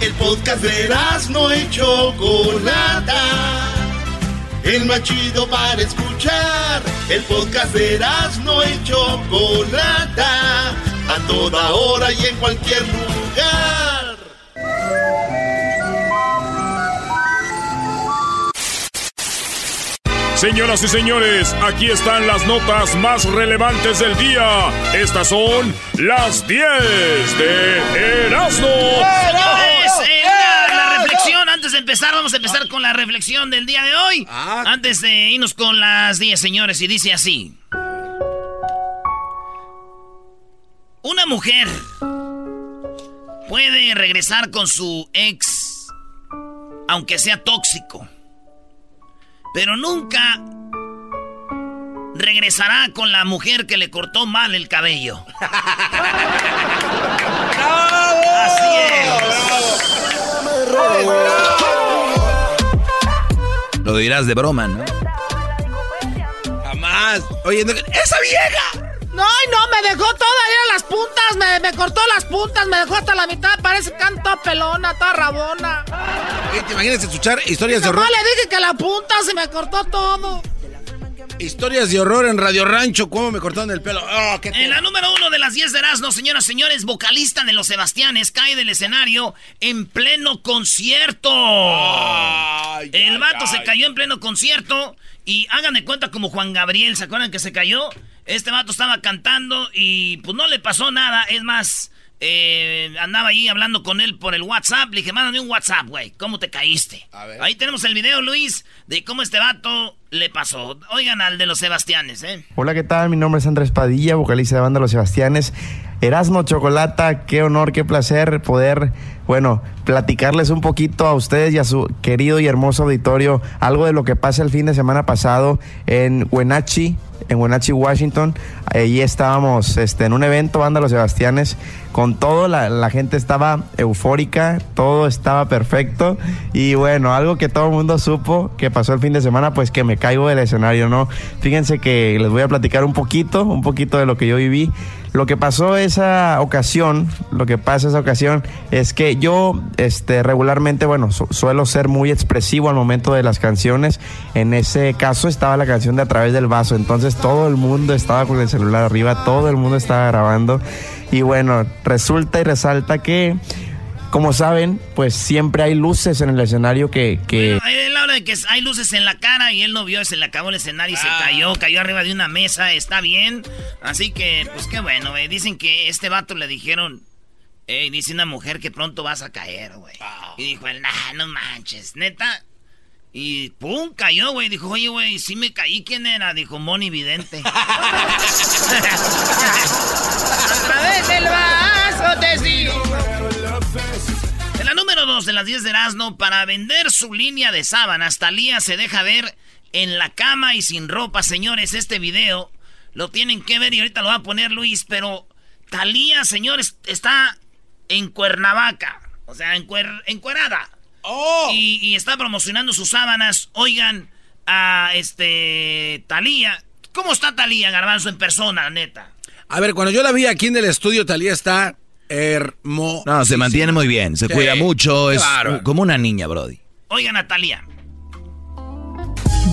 El podcast de no y Chocolata. El más chido para escuchar. El podcast de no y Chocolata. A toda hora y en cualquier lugar. Señoras y señores, aquí están las notas más relevantes del día. Estas son las 10 de Erasmo la, la reflexión, antes de empezar, vamos a empezar con la reflexión del día de hoy. Ah. Antes de irnos con las 10, señores, y dice así. Una mujer puede regresar con su ex, aunque sea tóxico, pero nunca regresará con la mujer que le cortó mal el cabello. Así Lo dirás de broma, ¿no? Jamás. Oye, no- ¡esa vieja! No, no, me dejó toda ahí en las puntas, me, me cortó las puntas, me dejó hasta la mitad, parece canto pelona, toda rabona. Oye, ¿Te imaginas escuchar historias de No horror? le dije que la punta se me cortó todo. Historias de horror en Radio Rancho, cómo me cortaron el pelo. Oh, qué En la número uno de las 10 de Erasmo, señoras y señores, vocalista de Los Sebastianes cae del escenario en pleno concierto. El vato se cayó en pleno concierto y hagan de cuenta como Juan Gabriel, ¿se acuerdan que se cayó? Este vato estaba cantando y pues no le pasó nada, es más, eh, andaba ahí hablando con él por el WhatsApp, le dije, mándame un WhatsApp, güey, ¿cómo te caíste? Ahí tenemos el video, Luis, de cómo este vato le pasó. Oigan al de Los Sebastianes, ¿eh? Hola, ¿qué tal? Mi nombre es Andrés Padilla, vocalista de banda Los Sebastianes. Erasmo Chocolata, qué honor, qué placer poder, bueno, platicarles un poquito a ustedes y a su querido y hermoso auditorio algo de lo que pasa el fin de semana pasado en Wenatchee, en Wenatchee, Washington. Allí estábamos este, en un evento, banda Los Sebastianes, con todo, la, la gente estaba eufórica, todo estaba perfecto. Y bueno, algo que todo el mundo supo que pasó el fin de semana, pues que me caigo del escenario, ¿no? Fíjense que les voy a platicar un poquito, un poquito de lo que yo viví. Lo que pasó esa ocasión, lo que pasa esa ocasión es que yo este, regularmente, bueno, su- suelo ser muy expresivo al momento de las canciones. En ese caso estaba la canción de A través del vaso, entonces todo el mundo estaba con el celular arriba, todo el mundo estaba grabando. Y bueno, resulta y resalta que, como saben, pues siempre hay luces en el escenario que... que Él habla de que hay luces en la cara y él no vio, se le acabó el escenario y se cayó, cayó arriba de una mesa, está bien. Así que, pues qué bueno, güey. Dicen que este vato le dijeron, hey, dice una mujer que pronto vas a caer, güey. Y dijo él, nah, no manches, neta. Y pum, cayó, güey. Dijo, oye, güey, sí me caí, ¿quién era? Dijo, Moni Vidente. A través del vaso te sigo. En la número 2 de las 10 de Erasmo, para vender su línea de sábanas, Talía se deja ver en la cama y sin ropa. Señores, este video lo tienen que ver y ahorita lo va a poner Luis, pero Talía, señores, está en Cuernavaca. O sea, en cuer- encuerada. Y, y está promocionando sus sábanas. Oigan a este Talía. ¿Cómo está Talía Garbanzo en persona, neta? A ver, cuando yo la vi aquí en el estudio, Talía está hermosa. No, se mantiene muy bien, se Sí, cuida mucho, es bárbaro. como una niña, Brody. Oigan a Talía.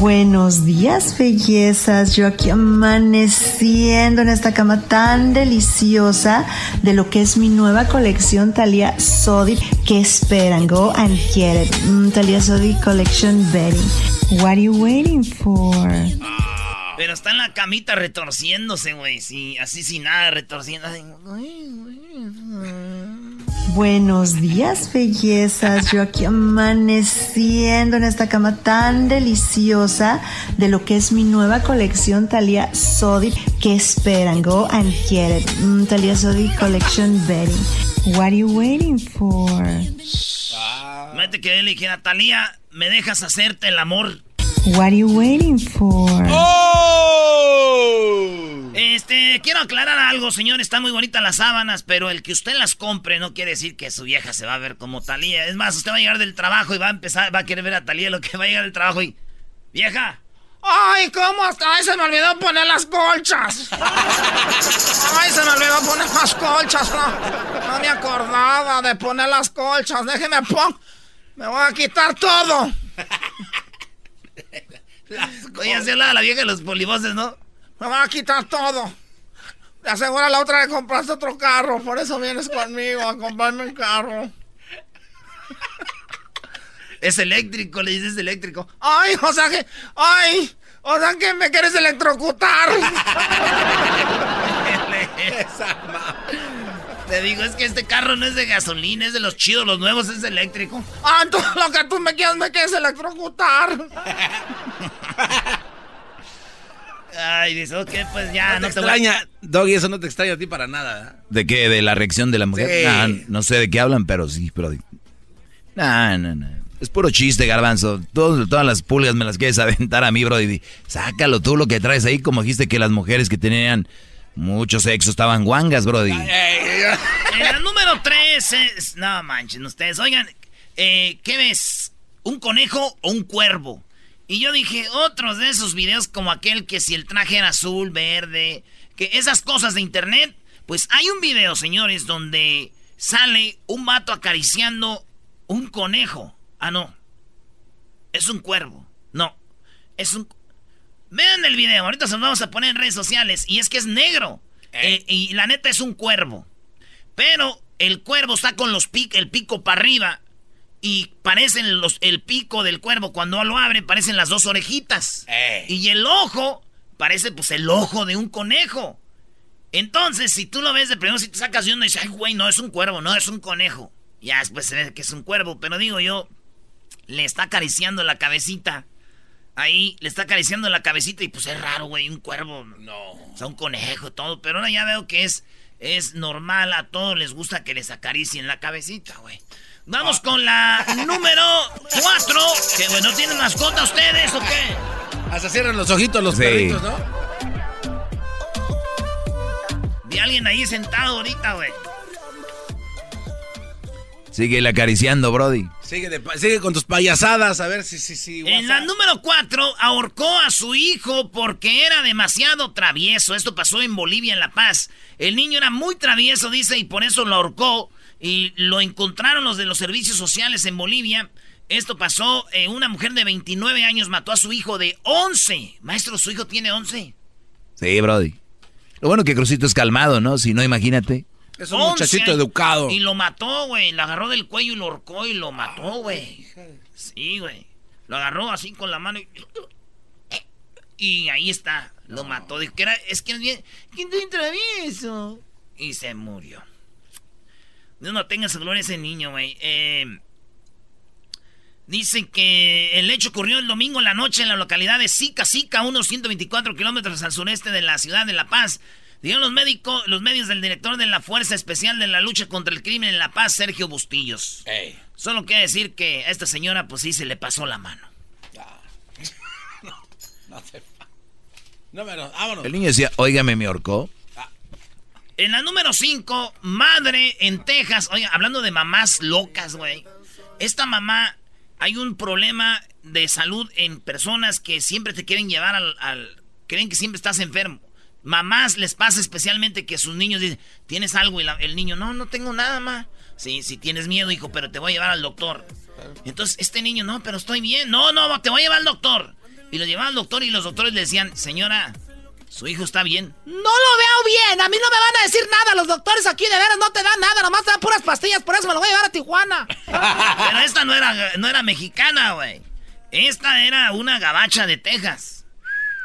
Buenos días, bellezas. Yo aquí amaneciendo en esta cama tan deliciosa de lo que es mi nueva colección Thalia Sodi. ¿Qué esperan? Go and get it. Mm, Thalia Sodi Collection Bedding. What are you waiting for? Pero está en la camita retorciéndose, güey. Sí, así sin nada, retorciendo. Buenos días, bellezas. Yo aquí amaneciendo en esta cama tan deliciosa de lo que es mi nueva colección Thalia Sodi. ¿Qué esperan? Go and get it. Mm, Thalia Sodi Collection Bedding. What are you waiting for? Mete que él dijera, Talía, ¿me dejas hacerte el amor? What are you waiting for? ¡Oh! Este, quiero aclarar algo, señor. Están muy bonitas las sábanas, pero el que usted las compre no quiere decir que su vieja se va a ver como Talía. Es más, usted va a llegar del trabajo y va a empezar, va a querer ver a Talía lo que va a llegar del trabajo y. ¡Vieja! ¡Ay, cómo hasta! ¡Ay, se me olvidó poner las colchas! ¡Ay, se me olvidó poner las colchas! No, no me acordaba de poner las colchas. Déjeme pon. Me voy a quitar todo. Oye, así hablaba la vieja de los polivoces, ¿no? Me va a quitar todo. Le asegura la otra que compraste otro carro. Por eso vienes conmigo a comprarme un carro. Es eléctrico, le dices eléctrico. Ay, o sea que. Ay, o sea que me quieres electrocutar. Te digo, es que este carro no es de gasolina, es de los chidos, los nuevos es eléctrico. Ah, tú, lo que tú me quieres, me quieres electrocutar. Ay, dice, ok, pues ya, no, te, extraña, Doggy, eso no te extraña a ti para nada. ¿eh? ¿De qué? ¿De la reacción de la mujer? Sí. no sé de qué hablan, pero sí, pero... No, no, no. Es puro chiste, garbanzo. Todos, todas las pulgas me las quieres aventar a mí, bro. Y sácalo tú lo que traes ahí, como dijiste que las mujeres que tenían mucho sexo estaban guangas, brody. En la número 3 es... No manchen ustedes. Oigan, eh, ¿qué ves? ¿Un conejo o un cuervo? Y yo dije, otros de esos videos como aquel que si el traje era azul, verde, que esas cosas de internet. Pues hay un video, señores, donde sale un vato acariciando un conejo. Ah, no. Es un cuervo. No. Es un... Vean el video, ahorita se lo vamos a poner en redes sociales. Y es que es negro. Eh, y la neta es un cuervo. Pero el cuervo está con los pic, el pico para arriba. Y parecen los, el pico del cuervo. Cuando lo abre, parecen las dos orejitas. Y el ojo, parece pues el ojo de un conejo. Entonces, si tú lo ves de primero, si te sacas de uno y dices, ay, güey, no es un cuervo, no es un conejo. Ya después se ve que es un cuervo. Pero digo yo, le está acariciando la cabecita. Ahí le está acariciando la cabecita y pues es raro, güey, un cuervo. No. O sea, un conejo, todo. Pero ahora ya veo que es, es normal, a todos les gusta que les acaricien la cabecita, güey. Vamos con la número 4. Que bueno, ¿tienen mascota ustedes o qué? Hasta cierran los ojitos los Sí. perritos, ¿no? Vi a alguien ahí sentado ahorita, güey. Sigue acariciando, brody. Sigue, de sigue con tus payasadas, a ver si, si, si. En la número 4, ahorcó a su hijo porque era demasiado travieso. Esto pasó en Bolivia, en La Paz. El niño era muy travieso, dice, y por eso lo ahorcó. Y lo encontraron los de los servicios sociales en Bolivia. Esto pasó, eh, una mujer de 29 años mató a su hijo de 11. Maestro, su hijo tiene 11. Sí, brody. Lo bueno que Crucito es calmado, ¿no? Si no, imagínate. Es un 11 muchachito años. educado. Y lo mató, güey. Le agarró del cuello y lo ahorcó y lo mató, güey. Sí, güey. Lo agarró así con la mano y... Y ahí está. Lo mató. Dijo que era... Es que es bien... ¿Quién te travieso? Y se murió. Dios no tenga su gloria ese niño, güey. Eh... Dicen que el hecho ocurrió el domingo en la noche en la localidad de Sica, Sica, unos 124 kilómetros al sureste de la ciudad de La Paz. Dijeron los, médicos, los medios del director de la Fuerza Especial de la Lucha contra el Crimen en La Paz, Sergio Bustillos. Solo quiere decir que a esta señora, pues sí, se le pasó la mano. No te No, pero vámonos. El niño decía, óigame, me ahorcó. En la número 5, madre en Texas. Oye, hablando de mamás locas, güey. Esta mamá, hay un problema de salud en personas que siempre te quieren llevar al... al- creen que siempre estás enfermo. Mamás les pasa especialmente que sus niños dicen, ¿tienes algo? Y el niño, no, no tengo nada más. Sí, sí tienes miedo, hijo, pero te voy a llevar al doctor. Entonces, este niño, no, pero estoy bien. No, no, te voy a llevar al doctor. Y lo llevaban al doctor y los doctores le decían, señora, su hijo está bien. No lo veo bien. A mí no me van a decir nada. Los doctores aquí de veras no te dan nada. Nomás te dan puras pastillas. Por eso me lo voy a llevar a Tijuana. Pero esta no era, no era mexicana, güey. Esta era una gabacha de Texas.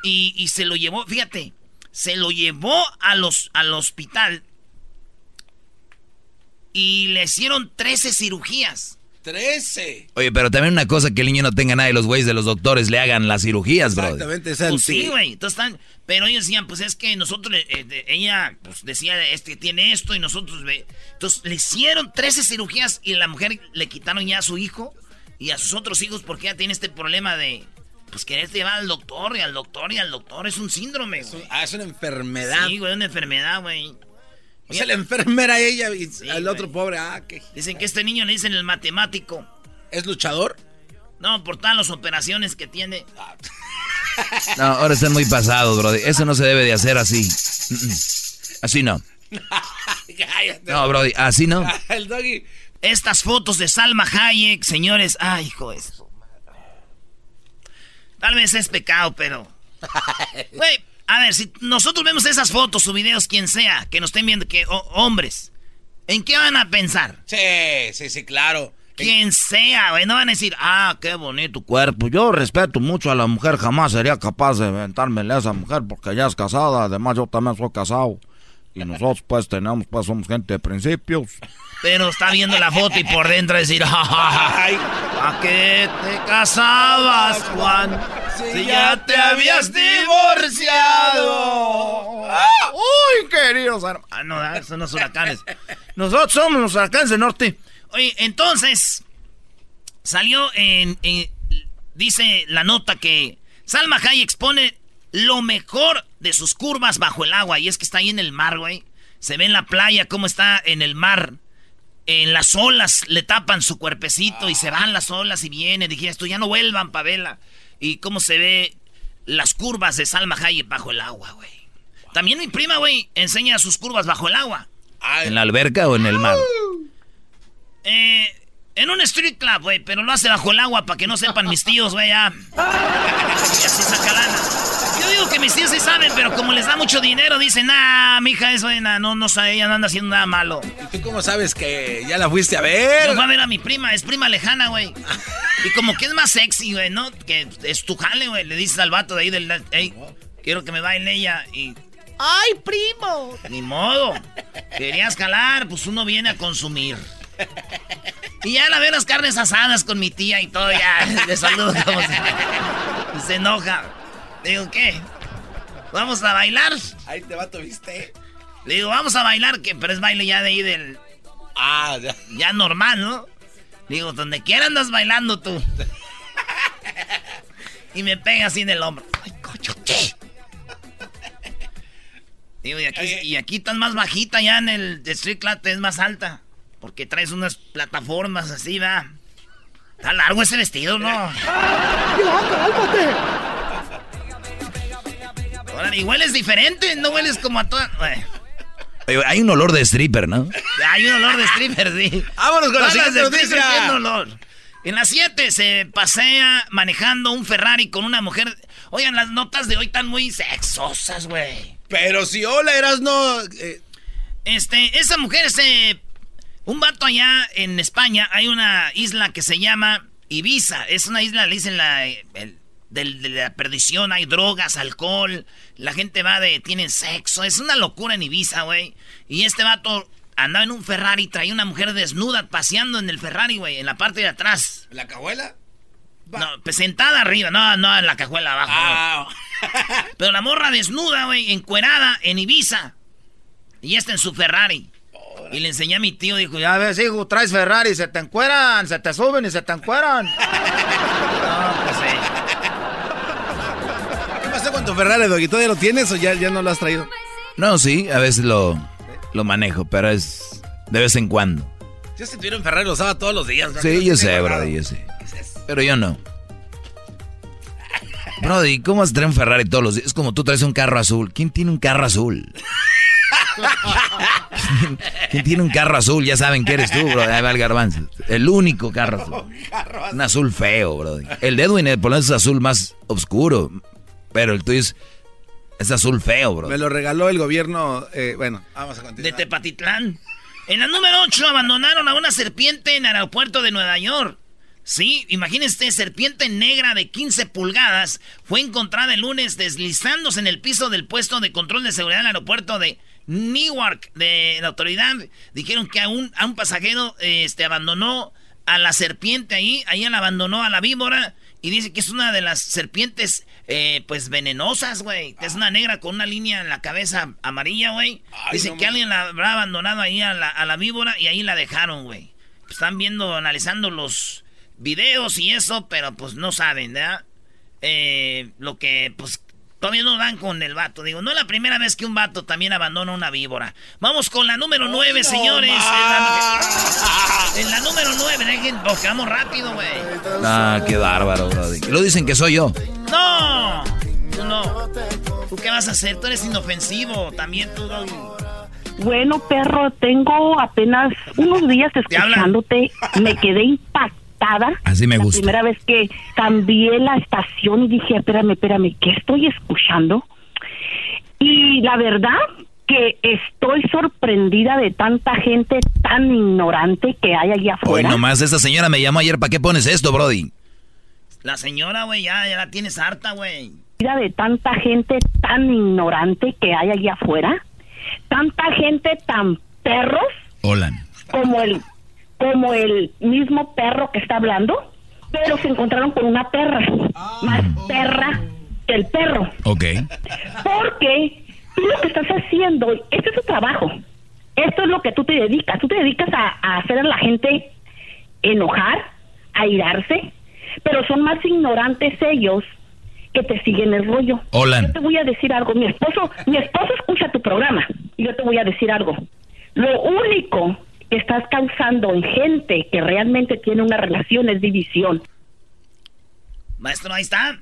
Y, y, se lo llevó, fíjate, se lo llevó a los, al hospital. Y le hicieron 13 cirugías. 13. Oye, pero también una cosa que el niño no tenga nada y los güeyes de los doctores le hagan las cirugías, bro. Exactamente, pues sí, güey. Entonces están. Pero ellos decían, pues es que nosotros, eh, ella pues decía, este tiene esto y nosotros, ve. Entonces le hicieron 13 cirugías y la mujer le quitaron ya a su hijo y a sus otros hijos porque ella tiene este problema de, pues querer llevar al doctor y al doctor y al doctor. Es un síndrome, güey. Ah, es una enfermedad. Sí, güey, una enfermedad, güey. O sea, la enfermera ella y el otro pobre, ah, qué... Dicen que este niño le dicen el matemático. ¿Es luchador? No, por todas las operaciones que tiene. No, ahora están muy pasados, bro. Eso no se debe de hacer así. Así no. No, Brody, así no. El doggy. Estas fotos de Salma Hayek, señores. Ay, hijo eso. Tal vez es pecado, pero. Güey, a ver, si nosotros vemos esas fotos o videos, quien sea, que nos estén viendo, que hombres, ¿en qué van a pensar? Sí, sí, sí, claro. Quien sea, güey, no van a decir, ah, qué bonito cuerpo. Yo respeto mucho a la mujer, jamás sería capaz de inventármele a esa mujer porque ya es casada. Además, yo también soy casado. Y nosotros, pues, tenemos, pues, somos gente de principios. Pero está viendo la foto y por dentro decir, ay, ¿a qué te casabas, Juan? Si ya te habías divorciado. Uy, queridos Ah, no, son los huracanes. Nosotros somos los huracanes del norte. Oye, entonces, salió en, dice la nota que Salma Hayek expone lo mejor de sus curvas bajo el agua. Y es que está ahí en el mar, güey. Se ve en la playa cómo está en el mar. En las olas le tapan su cuerpecito y se van las olas y viene. Dije, esto ya no vuelvan, Pavela. Y cómo se ve las curvas de Salma Hayek bajo el agua, güey. También mi prima, güey, enseña sus curvas bajo el agua. ¿En la alberca o en el mar? Eh, en un street club, güey, pero lo hace bajo el agua para que no sepan mis tíos, güey, ya. Y así saca lana. Yo digo que mis tíos sí saben, pero como les da mucho dinero, dicen, ah, mija, eso, no, no sabe, ella no anda haciendo nada malo. ¿Y tú cómo sabes que ya la fuiste a ver? Yo fui a ver a mi prima, es prima lejana, güey. Y como que es más sexy, güey, ¿no? Que es tu jale, güey. Le dices al vato de ahí del, hey, quiero que me baile ella y... ¡Ay, primo! Ni modo. Querías calar, pues uno viene a consumir. Y ya la veo las carnes asadas con mi tía y todo, ya le saludo como se, se enoja. Le digo, ¿qué? ¿Vamos a bailar? Ahí te va, viste. Le digo, vamos a bailar, que pero es baile ya de ahí del. Ah, ya. Ya normal, ¿no? Le digo, donde quiera andas bailando tú. y me pega así en el hombro. Ay, coño, ¿qué? Digo, y aquí, y aquí estás más bajita ya en el Street Club, es más alta. Porque traes unas plataformas así, va. Está largo ese vestido, ¿no? cálmate! Ahora, y hueles diferente, no hueles como a todas. Hay un olor de stripper, ¿no? Hay un olor de stripper, sí. Vámonos con la siguiente noticia. olor. En las 7 se pasea manejando un Ferrari con una mujer. Oigan, las notas de hoy están muy sexosas, güey. Pero si hola, eras no. Eh. Este, esa mujer se un vato allá en España, hay una isla que se llama Ibiza. Es una isla, le dicen la, de, la perdición, hay drogas, alcohol, la gente va de, tienen sexo. Es una locura en Ibiza, güey. Y este vato andaba en un Ferrari, traía una mujer desnuda paseando en el Ferrari, güey, en la parte de atrás. ¿En la cajuela? No, pues sentada arriba, no, no, en la cajuela abajo. Ah. Pero la morra desnuda, güey, encuerada en Ibiza. Y está en su Ferrari. Y le enseñé a mi tío, dijo, ya ves, hijo, traes Ferrari, se te encueran, se te suben y se te encueran. no, pues sí. ¿Qué pasó con tu Ferrari, Doggy? ¿Todavía lo tienes o ya, ya no lo has traído? No, sí, a veces lo, lo manejo, pero es de vez en cuando. Yo se tuvieron Ferrari, lo usaba todos los días. Sí, yo sé, Brody, yo sé. Pero yo no. Brody, ¿cómo vas a traer un Ferrari todos los días? Es como tú traes un carro azul. ¿Quién tiene un carro azul? ¿Quién tiene un carro azul? Ya saben que eres tú, bro. Ahí va el garbanzo. El único carro azul. Un azul feo, bro. El de Edwin, por lo menos es azul más oscuro. Pero el tuyo es, es azul feo, bro. Me lo regaló el gobierno. eh, bueno, vamos a De continuar. Tepatitlán. En la número 8 abandonaron a una serpiente en el aeropuerto de Nueva York. Sí, imagínense, serpiente negra de 15 pulgadas fue encontrada el lunes deslizándose en el piso del puesto de control de seguridad del aeropuerto de Newark. De la autoridad dijeron que a un, a un pasajero este, abandonó a la serpiente ahí, ahí la abandonó a la víbora y dice que es una de las serpientes eh, pues venenosas, güey. Que es una negra con una línea en la cabeza amarilla, güey. Dice que alguien la habrá abandonado ahí a la, a la víbora y ahí la dejaron, güey. Están viendo, analizando los videos y eso, pero pues no saben, ¿verdad? Eh, lo que, pues, todavía no dan con el vato. Digo, no es la primera vez que un vato también abandona una víbora. Vamos con la número 9, señores. En la, en la número 9, dejen, nos quedamos rápido, güey. Ah, qué bárbaro, bro. Lo dicen que soy yo. ¡No! Tú no. ¿Tú qué vas a hacer? Tú eres inofensivo. También tú, Doggy. Bueno, perro, tengo apenas unos días escuchándote. Me quedé impactada. Así me la gusta. primera vez que cambié la estación y dije, espérame, espérame, ¿qué estoy escuchando? Y la verdad que estoy sorprendida de tanta gente tan ignorante que hay allá Hoy afuera. nomás esta señora me llamó ayer. ¿Para qué pones esto, Brody? La señora, güey, ya, ya la tienes harta, güey. de tanta gente tan ignorante que hay allá afuera, tanta gente tan perros Hola. como el como el mismo perro que está hablando, pero se encontraron con una perra, más perra que el perro, Ok. porque tú lo que estás haciendo, este es tu trabajo, esto es lo que tú te dedicas, tú te dedicas a, a hacer a la gente enojar, a irarse, pero son más ignorantes ellos que te siguen el rollo. Hola. Yo te voy a decir algo, mi esposo, mi esposo escucha tu programa y yo te voy a decir algo. Lo único que estás causando en gente que realmente tiene una relación es división. Maestro, ahí está.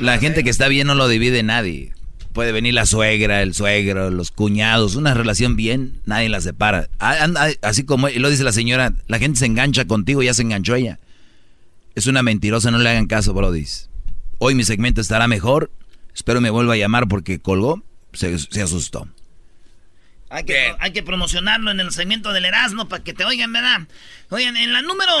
La gente que está bien no lo divide nadie. Puede venir la suegra, el suegro, los cuñados, una relación bien, nadie la separa. Ah, anda, Así como y lo dice la señora, la gente se engancha contigo, ya se enganchó ella. Es una mentirosa, no le hagan caso, brodis. Hoy mi segmento estará mejor. Espero me vuelva a llamar porque colgó, se, se asustó. Hay que, hay que promocionarlo en el segmento del Erasmo para que te oigan, ¿verdad? Oigan, en la número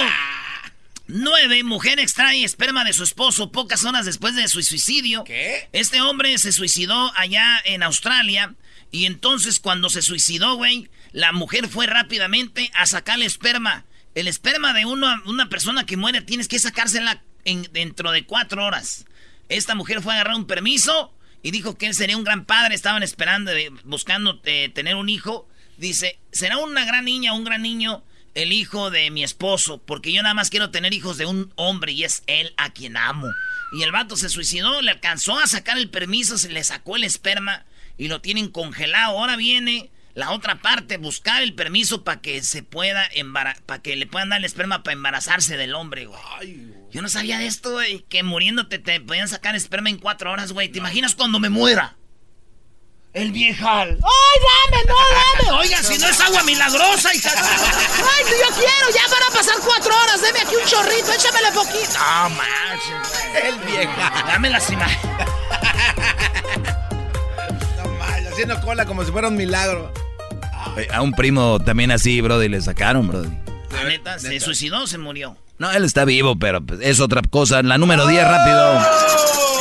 9, mujer extrae esperma de su esposo pocas horas después de su suicidio. ¿Qué? Este hombre se suicidó allá en Australia y entonces cuando se suicidó, güey, la mujer fue rápidamente a sacarle esperma. El esperma de uno, una persona que muere tienes que sacársela en, dentro de cuatro horas. Esta mujer fue a agarrar un permiso y dijo que él sería un gran padre. Estaban esperando, eh, buscando eh, tener un hijo. Dice, será una gran niña, un gran niño, el hijo de mi esposo, porque yo nada más quiero tener hijos de un hombre y es él a quien amo. Y el vato se suicidó, le alcanzó a sacar el permiso, se le sacó el esperma y lo tienen congelado. Ahora viene la otra parte, buscar el permiso para que se pueda embarazar, para que le puedan dar el esperma para embarazarse del hombre, güey. Yo no sabía de esto, güey, que muriéndote te podían sacar esperma en cuatro horas, güey. ¿Te imaginas cuando me muera? El viejal. ¡Ay, dame, no, dame! Oiga, si no es agua milagrosa, hija. ¡Ay, yo quiero! Ya van a pasar cuatro horas. Deme aquí un chorrito, échamele poquito. No, manches, güey. El vieja. Dame las imágenes. Haciendo cola como si fuera un milagro. A un primo también así, Brody, le sacaron, Brody. La neta, ¿se suicidó o se murió? No, él está vivo, pero pues, es otra cosa. La número 10, rápido.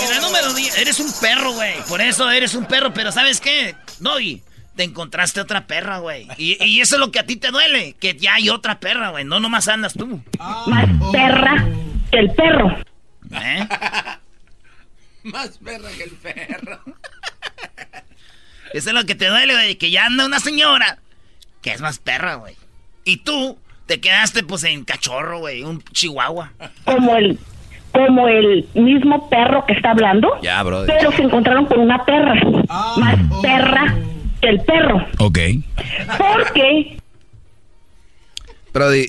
En la número 10, eres un perro, güey. Por eso eres un perro, pero ¿sabes qué? Doggy, te encontraste otra perra, güey. Y, y eso es lo que a ti te duele, que ya hay otra perra, güey. No nomás andas tú. Más perra que el perro. ¿Eh? Más perra que el perro. Eso es lo que te duele, güey, que ya anda una señora que es más perra, güey. Y tú te quedaste, pues, en cachorro, güey, un chihuahua. Como el como el mismo perro que está hablando, Ya, Brody. pero se encontraron con una perra, más perra que el perro, Ok. porque Brody,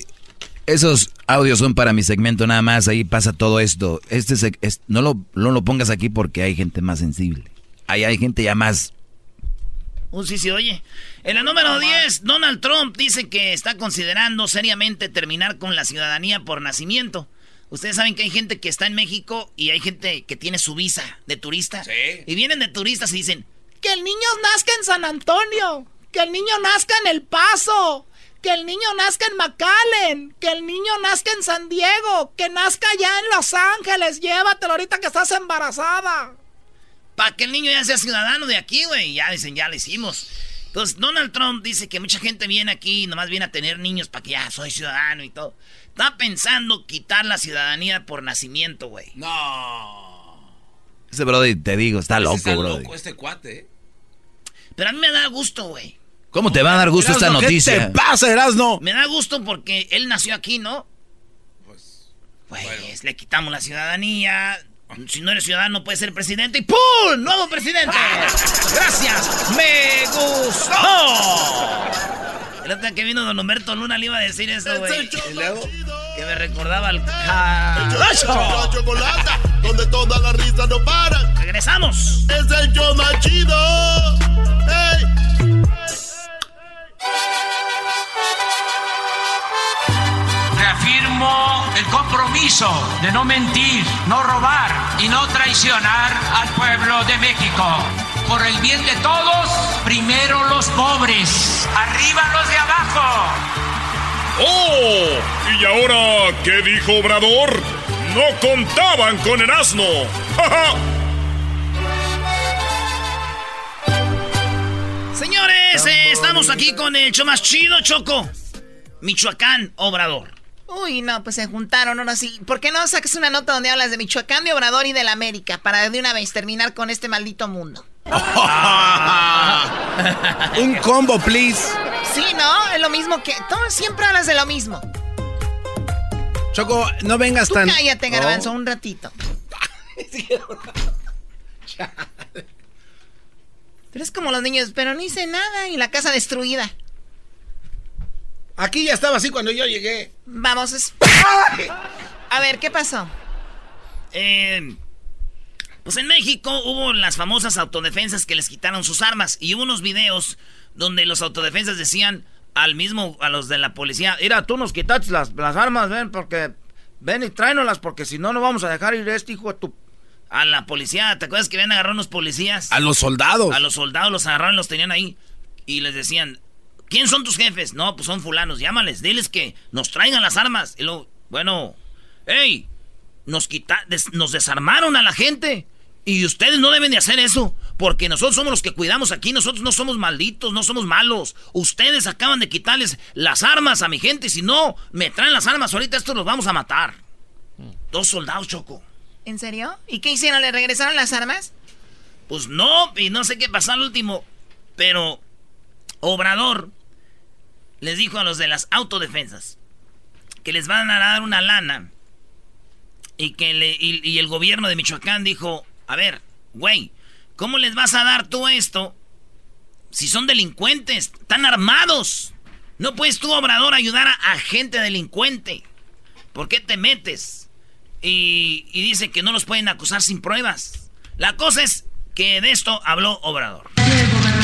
esos audios son para mi segmento nada más. Ahí pasa todo esto. Este seg- es- no, lo, no lo pongas aquí porque hay gente más sensible. Ahí hay gente ya más Un sí se oye. En la número 10, Donald Trump dice que está considerando seriamente terminar con la ciudadanía por nacimiento. Ustedes saben que hay gente que está en México y hay gente que tiene su visa de turista. Sí. Y vienen de turistas y dicen, Que el niño nazca en San Antonio. Que el niño nazca en El Paso. Que el niño nazca en McAllen. Que el niño nazca en San Diego. Que nazca ya en Los Ángeles. Llévatelo ahorita que estás embarazada. Para que el niño ya sea ciudadano de aquí, güey. Ya dicen, ya lo hicimos. Entonces, Donald Trump dice que mucha gente viene aquí y nomás viene a tener niños para que ya soy ciudadano y todo. Está pensando quitar la ciudadanía por nacimiento, güey. No. Ese brody, te digo, está Ese loco, está brody. loco este cuate, ¿eh? Pero a mí me da gusto, güey. ¿Cómo te va a dar gusto esta Erasno, noticia? ¿Qué te pasa, Erasno? Me da gusto porque él nació aquí, ¿no? Pues, le quitamos la ciudadanía. Si no eres ciudadano, no puedes ser presidente. ¡Y ¡pum! ¡Nuevo presidente! ¡Gracias! ¡Me gustó! El otro día que vino Don Humberto Luna le iba a decir eso, güey. ¿Y luego? Que me recordaba al cacho. chocolata, donde todas las risas no paran. ¡Regresamos! Es el show más chido. ¡Ey! Reafirmo el compromiso de no mentir, no robar y no traicionar al pueblo de México. Por el bien de todos, primero los pobres, arriba los de abajo. ¡Oh! ¿Y ahora qué dijo Obrador? No contaban con el asno. ¡Ja, ja! Señores, eh, estamos aquí con el show más chido, Choco. Michoacán, Obrador. Uy, no, pues se juntaron ahora sí. ¿Por qué no sacas una nota donde hablas de Michoacán, de Obrador y de la América? Para de una vez terminar con este maldito mundo. Un combo, please. Sí, ¿no? Es lo mismo que... Tú siempre hablas de lo mismo. Choco, no vengas Tú tan. cállate, garbanzo, Oh. un ratito. Pero es como los niños, pero no hice nada y la casa destruida. Aquí ya estaba así cuando yo llegué. Vamos, es... A ver, ¿qué pasó? Eh, pues en México hubo las famosas autodefensas que les quitaron sus armas y hubo unos videos donde los autodefensas decían al mismo, a los de la policía, mira, tú nos quitaste las, las armas, ven, porque, ven y tráenolas, porque si no, no vamos a dejar ir a este hijo de tu... A la policía, ¿te acuerdas que habían agarrado unos policías? A los soldados. A los soldados los agarraron y los tenían ahí. Y les decían, ¿quién son tus jefes? No, pues son fulanos, llámales, diles que nos traigan las armas. Y luego, bueno, hey, nos, quita, des- nos desarmaron a la gente. Y ustedes no deben de hacer eso, porque nosotros somos los que cuidamos aquí, nosotros no somos malditos, no somos malos. Ustedes acaban de quitarles las armas a mi gente, si no, me traen las armas, ahorita estos los vamos a matar. Dos soldados, Choco. ¿En serio? ¿Y qué hicieron? ¿Le regresaron las armas? Pues no, y no sé qué pasó al último. Pero Obrador les dijo a los de las autodefensas que les van a dar una lana. Y que y, el gobierno de Michoacán dijo, a ver, güey, ¿cómo les vas a dar tú esto si son delincuentes, están armados? No puedes tú, Obrador, ayudar a, a gente delincuente. ¿Por qué te metes? Y, y dice que no los pueden acusar sin pruebas. La cosa es que de esto habló Obrador.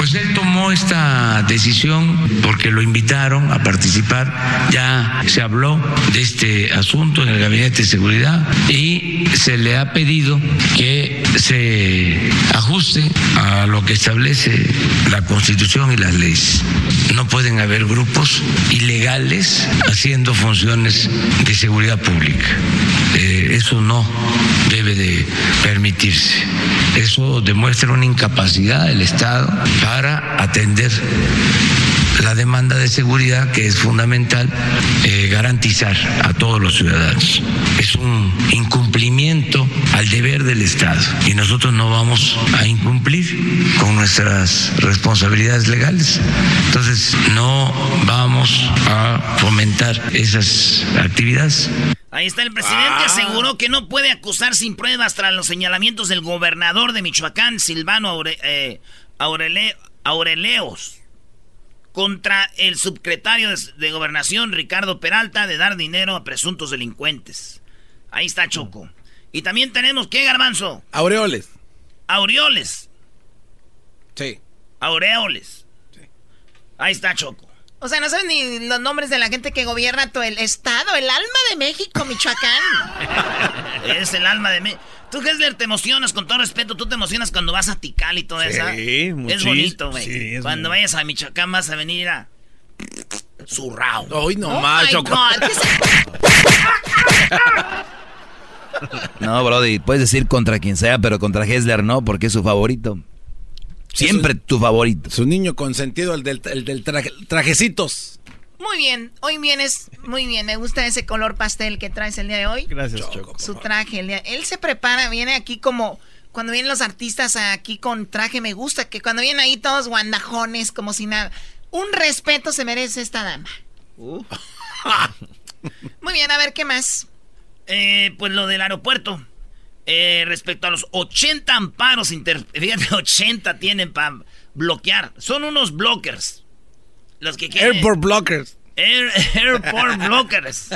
Pues él tomó esta decisión porque lo invitaron a participar. Ya se habló de este asunto en el Gabinete de Seguridad y se le ha pedido que se ajuste a lo que establece la Constitución y las leyes. No pueden haber grupos ilegales haciendo funciones de seguridad pública. Eh, eso no debe de permitirse. Eso demuestra una incapacidad del Estado para atender la demanda de seguridad que es fundamental eh, garantizar a todos los ciudadanos. Es un incumplimiento al deber del Estado y nosotros no vamos a incumplir con nuestras responsabilidades legales. Entonces no vamos a fomentar esas actividades. Ahí está el presidente, aseguró que no puede acusar sin pruebas tras los señalamientos del gobernador de Michoacán, Silvano Aure- eh, Aurele- Aureleos, contra el subsecretario de, de Gobernación, Ricardo Peralta, de dar dinero a presuntos delincuentes. Ahí está Choco. Y también tenemos, ¿qué, Garbanzo? Aureoles. Aureoles. Sí. Aureoles. Ahí está Choco. O sea, no saben ni los nombres de la gente que gobierna todo el estado, el alma de México, Michoacán. es el alma de México. Tú, Gessler, te emocionas, con todo respeto, tú te emocionas cuando vas a Tikal y todo eso. Sí, Es bonito, güey. Sí, cuando vayas a Michoacán vas a venir a... Zurrao. Hoy no oh más, no, Brody, puedes decir contra quien sea, pero contra Gessler no, porque es su favorito. Siempre tu favorito. Su niño consentido, el del, trajecitos. Muy bien, hoy vienes muy bien. Me gusta ese color pastel que traes el día de hoy. Gracias, Choco. Su traje, el día. Él se prepara, viene aquí como cuando vienen los artistas aquí con traje. Me gusta que cuando vienen ahí todos guandajones, como si nada. Un respeto se merece esta dama. Uh. muy bien, a ver qué más. Eh, pues lo del aeropuerto. Eh, respecto a los 80 amparos, inter fíjate, 80 tienen para bloquear. Son unos blockers. Los que quieren... Airport blockers. airport blockers.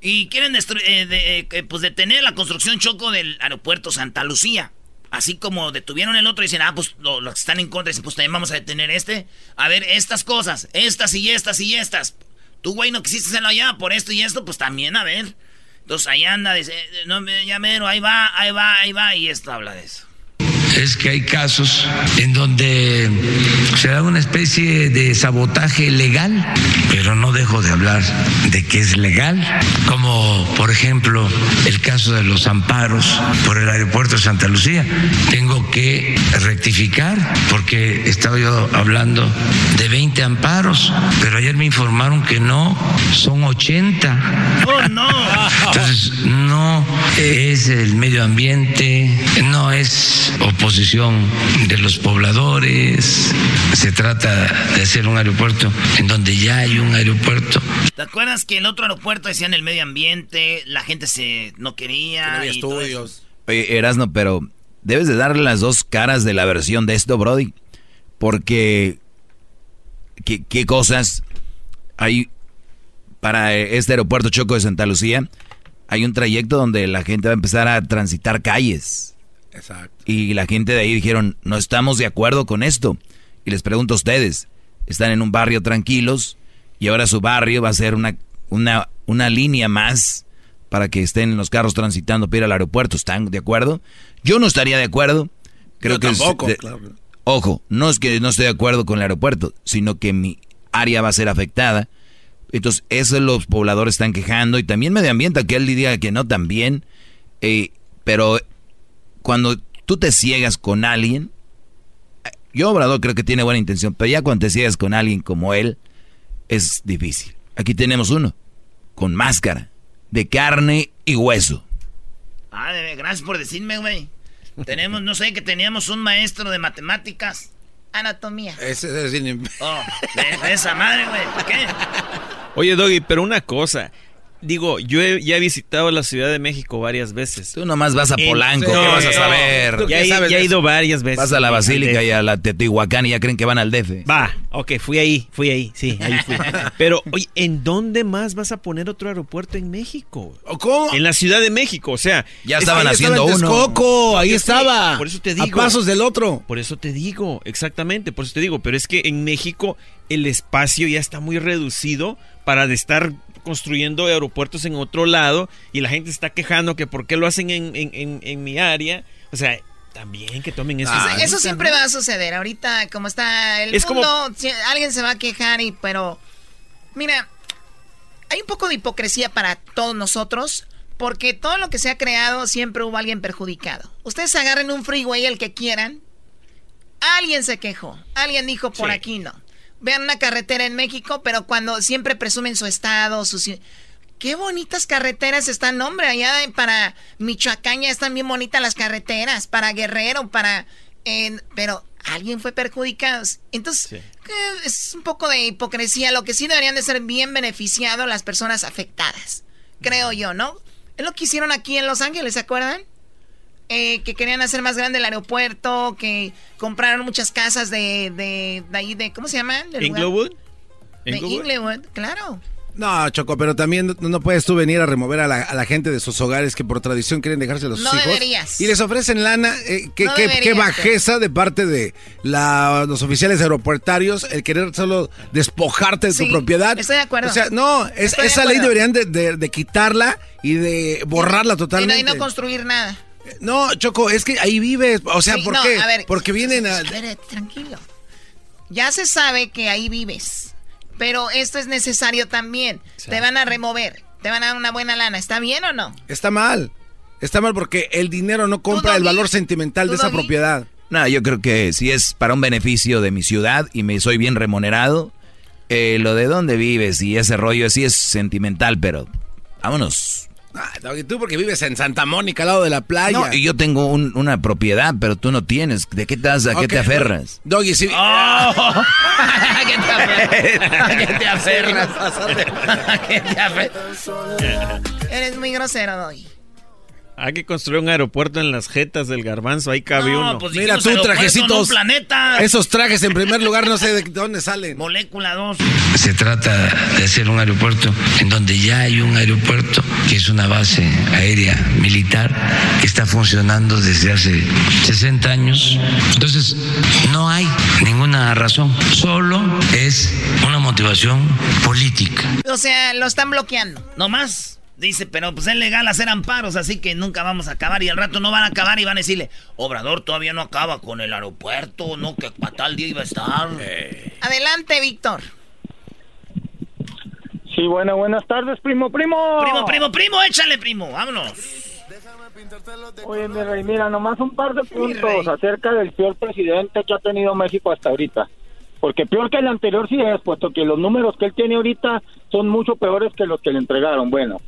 Y quieren eh, eh, pues detener la construcción choco del aeropuerto Santa Lucía. Así como detuvieron el otro y dicen, ah, pues los que están en contra dicen, pues también vamos a detener este. A ver, estas cosas, estas y estas y estas. Tú, güey, no quisiste hacerlo allá por esto y esto, pues también, a ver. Entonces ahí anda, dice, no, ya mero, ahí va, ahí va, ahí va, y esto habla de eso. Es que hay casos en donde se da una especie de sabotaje legal, pero no dejo de hablar de que es legal, como por ejemplo el caso de los amparos por el aeropuerto de Santa Lucía. Tengo que rectificar porque estaba yo hablando de 20 amparos, pero ayer me informaron que no, son 80. Oh, no. Entonces, no es el medio ambiente, no es posición de los pobladores. Se trata de hacer un aeropuerto en donde ya hay un aeropuerto. ¿Te acuerdas que el otro aeropuerto decía en el medio ambiente, la gente se no quería? no había estudios. Oye, Erasno, pero debes de darle las dos caras de la versión de esto, Brody. Porque, ¿qué, qué cosas hay para este aeropuerto Choco de Santa Lucía? Hay un trayecto donde la gente va a empezar a transitar calles Exacto. Y la gente de ahí dijeron, no estamos de acuerdo con esto. Y les pregunto a ustedes, están en un barrio tranquilos y ahora su barrio va a ser una, una, una línea más para que estén los carros transitando para ir al aeropuerto. ¿Están de acuerdo? Yo no estaría de acuerdo. Creo que tampoco, Ojo, no es que no esté de acuerdo con el aeropuerto, sino que mi área va a ser afectada. Entonces, eso los pobladores están quejando y también medio ambiente, que él diría que no también. Eh, pero cuando tú te ciegas con alguien, yo Obrador creo que tiene buena intención, pero ya cuando te con alguien como él, es difícil. Aquí tenemos uno, con máscara, de carne y hueso. Ah, gracias por decirme, güey. tenemos, no sé, que teníamos un maestro de matemáticas. Anatomía. Ese es Oh, esa madre, güey. ¿Qué? Oye, Doggy, pero una cosa digo, yo ya he visitado la Ciudad de México varias veces. Tú nomás vas a Polanco, ¿qué vas a saber? Ya, he ido varias veces. Vas a la Basílica y a la Teotihuacán y ya creen que van al DF. Va, ok, fui ahí, fui ahí, sí, ahí fui. Pero, oye, ¿en dónde más vas a poner otro aeropuerto en México? ¿Cómo? En la Ciudad de México, o sea. Ya estaban haciendo uno. Coco, ahí estaba. Por eso te digo. A pasos del otro. Por eso te digo, exactamente, por eso te digo. Pero es que en México el espacio ya está muy reducido para de estar construyendo aeropuertos en otro lado y la gente está quejando que por qué lo hacen en, en, en, mi área. O sea, también que tomen eso. Ah, eso siempre va a suceder. Ahorita, como está el mundo, alguien se va a quejar y, pero, mira, hay un poco de hipocresía para todos nosotros. Porque todo lo que se ha creado siempre hubo alguien perjudicado. Ustedes agarren un freeway el que quieran. Alguien se quejó. Alguien dijo por aquí no vean una carretera en México, pero cuando siempre presumen su estado, sus... Qué bonitas carreteras están, hombre, allá para Michoacán ya están bien bonitas las carreteras, para Guerrero, para... pero alguien fue perjudicado. Entonces, es un poco de hipocresía. Lo que sí deberían de ser bien beneficiados las personas afectadas, creo yo, ¿no? Es lo que hicieron aquí en Los Ángeles, ¿se acuerdan? Eh, que querían hacer más grande el aeropuerto, que compraron muchas casas de, de, ahí, de ¿cómo se llama? Inglewood. De Inglewood, claro. No, Choco, pero también no, puedes tú venir a remover a la, gente de sus hogares que por tradición quieren dejarse los no hijos. Deberías. Y les ofrecen lana. Eh, qué, bajeza de parte de los oficiales aeropuertarios el querer solo despojarte de tu propiedad. Estoy de acuerdo. O sea, no, esa ley deberían de, quitarla y de borrarla totalmente. Y no, construir nada. No, Choco, es que ahí vives. O sea, ¿por qué? Porque vienen a... A ver, tranquilo. Ya se sabe que ahí vives pero esto es necesario también. Te van a remover, te van a dar una buena lana. ¿Está bien o no? Está mal. Está mal porque el dinero no compra el valor sentimental de esa propiedad. No, yo creo que si es para un beneficio de mi ciudad y me soy bien remunerado, eh, lo de dónde vives y ese rollo sí es sentimental, pero vámonos. Ah, tú porque vives en Santa Mónica, al lado de la playa. No, y yo tengo una propiedad, pero tú no tienes. ¿De qué te, a qué te aferras? Doggy, sí. Oh. ¿A qué te aferras? ¿A qué te aferras? ¿A qué te aferras? Eres muy grosero, Doggy. Hay que construir un aeropuerto en las jetas del garbanzo, ahí cabe uno. Pues Mira tú, trajecitos. planeta. Esos trajes en primer lugar no sé de dónde salen. Molécula 2. Se trata de hacer un aeropuerto en donde ya hay un aeropuerto que es una base aérea militar que está funcionando desde hace 60 años. Entonces, no hay ninguna razón, solo es una motivación política. O sea, lo están bloqueando. No más. Dice, pero pues es legal hacer amparos, así que nunca vamos a acabar. Y al rato no van a acabar y van a decirle, Obrador todavía no acaba con el aeropuerto, no, que para tal día iba a estar. Adelante, Víctor. Sí, bueno, buenas tardes, primo, primo. Primo, primo, primo, échale, primo, vámonos. Oye, mi rey, mira, nomás un par de puntos acerca del peor presidente que ha tenido México hasta ahorita. Porque peor que el anterior sí es, puesto que los números que él tiene ahorita son mucho peores que los que le entregaron. Bueno,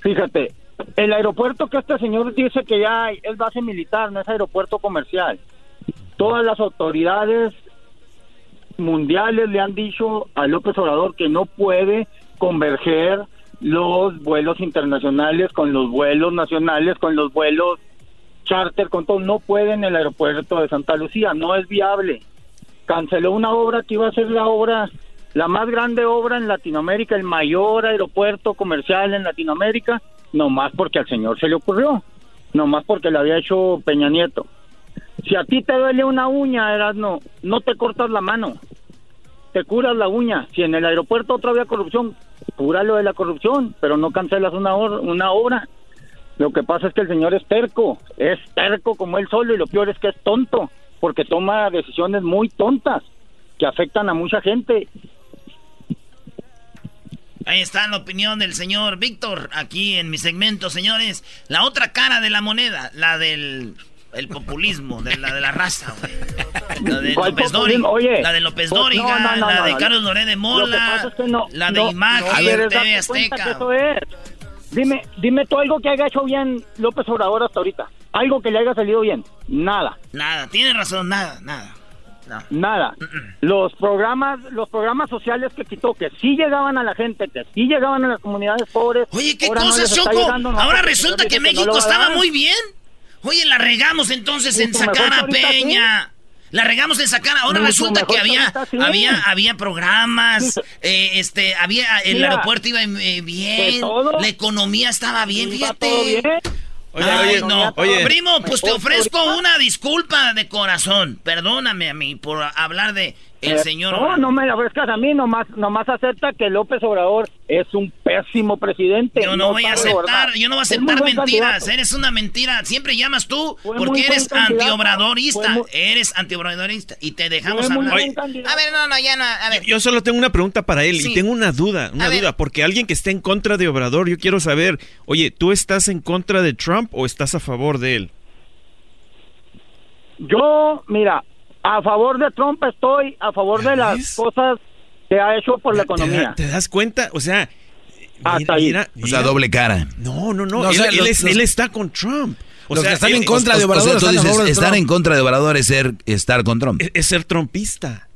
Fíjate, el aeropuerto que este señor dice que ya hay, es base militar, no es aeropuerto comercial. Todas las autoridades mundiales le han dicho a López Obrador que no puede converger los vuelos internacionales con los vuelos nacionales, con los vuelos charter, con todo. No puede en el aeropuerto de Santa Lucía, no es viable. Canceló una obra que iba a ser la obra la más grande obra en Latinoamérica, el mayor aeropuerto comercial en Latinoamérica, nomás porque al señor se le ocurrió, nomás porque le había hecho Peña Nieto. Si a ti te duele una uña, eras no, te cortas la mano, te curas la uña. Si en el aeropuerto otra había corrupción, cúralo de la corrupción, pero no cancelas una, una obra. Lo que pasa es que el señor es terco, es terco como él solo y lo peor es que es tonto, porque toma decisiones muy tontas que afectan a mucha gente Ahí está la opinión del señor Víctor, aquí en mi segmento, señores. La otra cara de la moneda, la del el populismo, de la de la raza, güey. La de López Dóriga, la de López Dóriga, la de Carlos Loré de Mola, la de Imagen, TV Azteca. Dime, dime tú algo que haya hecho bien López Obrador hasta ahorita. Algo que le haya salido bien. Nada. Nada, tiene razón, nada, nada. Nada. Los programas, los programas sociales que quitó, que sí llegaban a la gente, que sí llegaban a las comunidades pobres. Oye, ¿qué cosas, Choco? Ahora resulta que México estaba muy bien. Oye, la regamos entonces en sacar a Peña. La regamos en sacar. Ahora resulta que había, había, había programas, eh, este, había, el aeropuerto iba eh, bien, la economía estaba bien, fíjate. Oye, no. Oye. Primo, pues te ofrezco una disculpa de corazón. Perdóname a mí por hablar de el eh, señor. No, no me la ofrezcas a mí, nomás, nomás acepta que López Obrador es un pésimo presidente. Yo no, voy a aceptar, yo no voy a aceptar mentiras. Eres una mentira. Siempre llamas tú porque eres antiobradorista. Eres antiobradorista y te dejamos hablar. a ver, no, no, ya no. A ver. Yo solo tengo una pregunta para él y tengo una duda, una duda, porque alguien que esté en contra de Obrador, yo quiero saber, oye, ¿tú estás en contra de Trump o estás a favor de él? Yo, mira, a favor de Trump estoy, a favor de las cosas que ha hecho por la economía. ¿Te, das cuenta? O sea, Hasta ahí. o sea, doble cara. No, no, no. él, él, está con Trump. O sea, que están en contra de Obrador. O sea, tú dices, estar en contra de Obrador es ser, estar con Trump. Es, ser trumpista.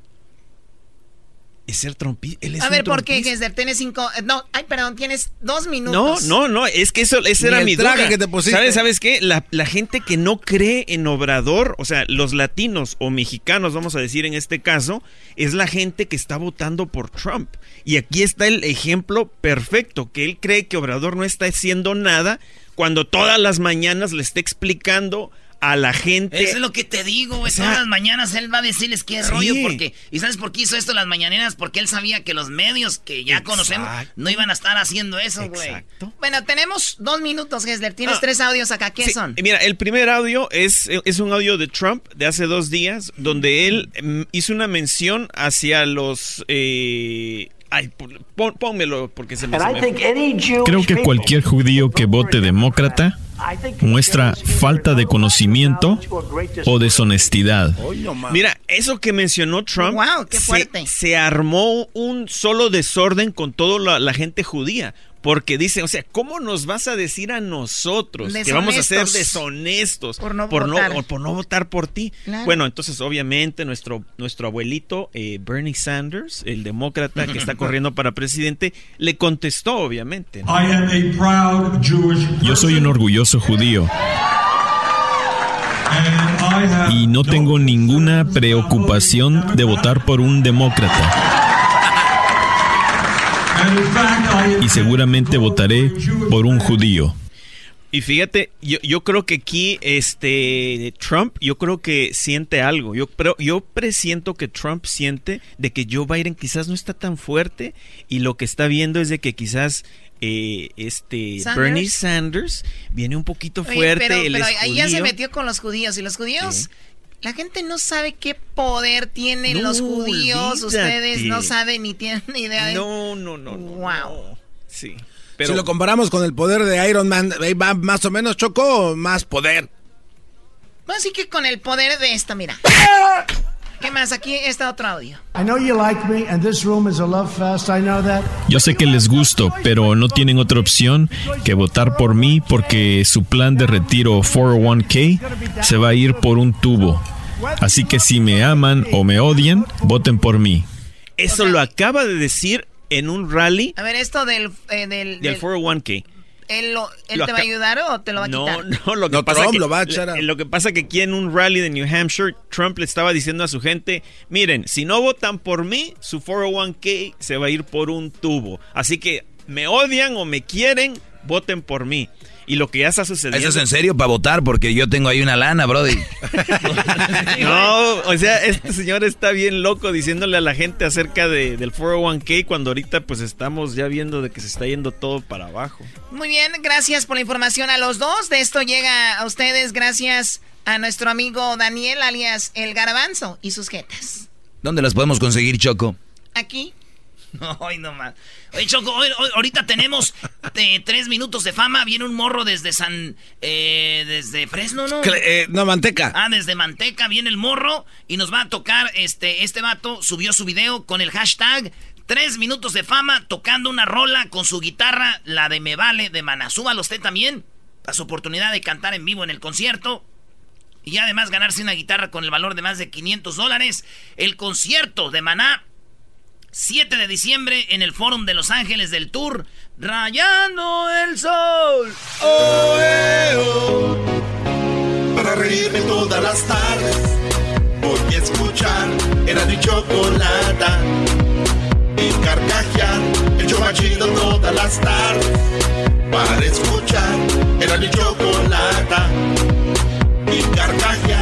Es ser trompi. a ver, ¿por qué, Gessler? Tienes cinco. No, ay, perdón, tienes dos minutos. No, no, no, es que eso esa era mi duda. Que te pusiste. ¿Sabes, ¿Sabes qué? La, la, gente que no cree en Obrador, o sea, los latinos o mexicanos, vamos a decir en este caso, es la gente que está votando por Trump. Y aquí está el ejemplo perfecto, que él cree que Obrador no está haciendo nada cuando todas las mañanas le está explicando a la gente. Eso es lo que te digo, güey. Todas las mañanas él va a decirles qué rollo, porque. ¿Y sabes por qué hizo esto las mañaneras? Porque él sabía que los medios que ya conocemos no iban a estar haciendo eso, güey. Exacto. Bueno, tenemos dos minutos, Gessler. Tienes ah. tres audios acá. ¿Qué son? Mira, el primer audio es, es un audio de Trump de hace dos días, donde él mm, hizo una mención hacia los. Eh, Ay, pónmelo porque se me, Creo que cualquier judío que vote demócrata muestra falta de conocimiento o deshonestidad. Mira, eso que mencionó Trump, Se, armó un solo desorden con toda la gente judía. Porque dicen, o sea, ¿cómo nos vas a decir a nosotros que vamos a ser deshonestos por no, votar. por no votar por ti? Bueno, entonces obviamente nuestro, nuestro abuelito eh, Bernie Sanders, el demócrata que está corriendo para presidente, le contestó obviamente. Yo soy un orgulloso judío. Y no tengo ninguna preocupación de votar por un demócrata y seguramente votaré por un judío. Y fíjate, yo, yo creo que aquí este Trump, yo creo que siente algo. Yo pero yo presiento que Trump siente de que Joe Biden quizás no está tan fuerte y lo que está viendo es de que quizás eh, este Bernie Sanders viene un poquito fuerte. pero, ahí ya se metió con los judíos y los judíos la gente no sabe qué poder tienen los judíos. Ustedes no saben ni tienen ni idea. De... No, no, no. Wow. Sí. Pero... Si lo comparamos con el poder de Iron Man, va más o menos chocó más poder. Bueno, así que con el poder de esto, mira. ¿Qué más? Aquí está otro audio. Yo sé que les gusto, pero no tienen otra opción que votar por mí porque su plan de retiro 401k se va a ir por un tubo. Así que si me aman o me odian, voten por mí. Eso lo acaba de decir en un rally. A ver, esto del, eh, del, del 401k. ¿Él, lo, él te va a ayudar o te lo va a quitar? No, no, lo que pasa Trump que, lo va a echar Lo que pasa que aquí en un rally de New Hampshire, Trump le estaba diciendo a su gente, miren, si no votan por mí, su 401k se va a ir por un tubo. Así que me odian o me quieren, voten por mí. Y lo que ya está sucediendo. ¿Eso es en serio para votar? Porque yo tengo ahí una lana, brody. no, o sea, este señor está bien loco diciéndole a la gente acerca de, del 401k cuando ahorita pues estamos ya viendo de que se está yendo todo para abajo. Muy bien, gracias por la información a los dos. De esto llega a ustedes gracias a nuestro amigo Daniel, alias El Garbanzo, y sus jetas. ¿Dónde las podemos conseguir, Choco? Aquí. No, hoy no más. Oye, Choco, ahorita tenemos eh, tres minutos de fama. Viene un morro desde San. Eh, desde Fresno, ¿no? Eh, no, Manteca. Ah, desde Manteca viene el morro y nos va a tocar. Este, este vato subió su video con el hashtag Tres minutos de fama tocando una rola con su guitarra, la de Me Vale de Maná. Súbalo usted también. A su oportunidad de cantar en vivo en el concierto. Y además ganarse una guitarra con el valor de más de 500 dólares. El concierto de Maná 7 de diciembre en el Fórum de Los Ángeles del Tour, Rayando el Sol. Oh. Para reírme todas las tardes, a escuchar era mi chocolata. Y carcajear, el chomachido todas las tardes. Para escuchar era mi chocolata. Y carcajear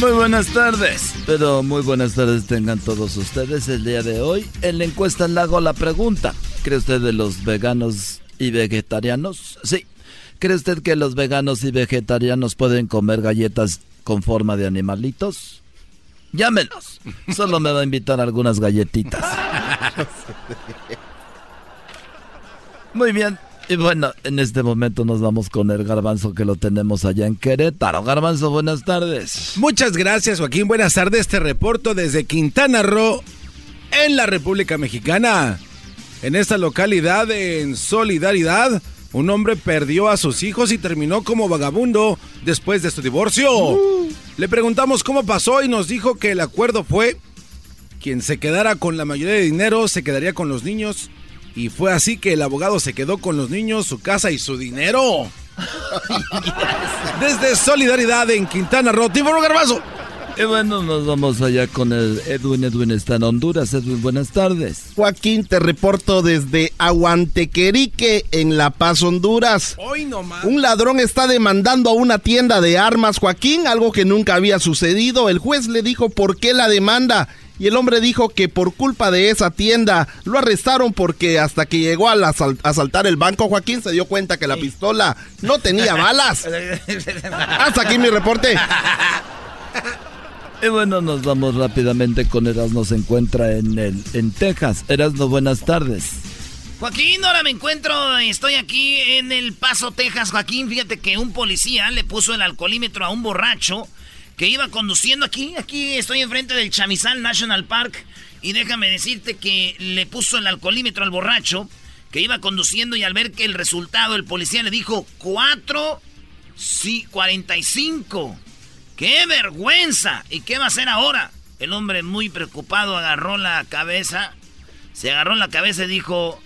Muy buenas tardes, pero muy buenas tardes tengan todos ustedes el día de hoy. En la encuesta le hago la pregunta, ¿cree usted de los veganos y vegetarianos? Sí. ¿Cree usted que los veganos y vegetarianos pueden comer galletas con forma de animalitos? Llámenos. Solo me va a invitar algunas galletitas. Muy bien. Y bueno, en este momento nos vamos con el garbanzo que lo tenemos allá en Querétaro. Garbanzo, buenas tardes. Muchas gracias, Joaquín. Buenas tardes. Te reporto desde Quintana Roo, en la República Mexicana. En esta localidad, en solidaridad, un hombre perdió a sus hijos y terminó como vagabundo después de su divorcio. Uh. Le preguntamos cómo pasó y nos dijo que el acuerdo fue quien se quedara con la mayoría de dinero se quedaría con los niños y fue así que el abogado se quedó con los niños, su casa y su dinero. Desde Solidaridad en Quintana Roo, Tíforo Garbazo. Y bueno, nos vamos allá con el Edwin. Edwin está en Honduras. Edwin, buenas tardes. Joaquín, te reporto desde Aguantequerique, en La Paz, Honduras. Hoy nomás. Un ladrón está demandando a una tienda de armas, Joaquín, algo que nunca había sucedido. El juez le dijo por qué la demanda y el hombre dijo que por culpa de esa tienda lo arrestaron porque hasta que llegó a asaltar el banco, Joaquín se dio cuenta que la pistola no tenía balas. hasta aquí mi reporte. Y bueno, nos vamos rápidamente con Erasmo. Se encuentra en, el, en Texas. Erasmo, buenas tardes. Joaquín, ahora me encuentro, estoy aquí en El Paso, Texas. Joaquín, fíjate que un policía le puso el alcoholímetro a un borracho que iba conduciendo aquí, aquí estoy enfrente del Chamizal National Park y déjame decirte que le puso el alcoholímetro al borracho que iba conduciendo y al ver que el resultado el policía le dijo 4 sí 45. ¡Qué vergüenza! ¿Y qué va a hacer ahora? El hombre muy preocupado agarró la cabeza, se agarró la cabeza y dijo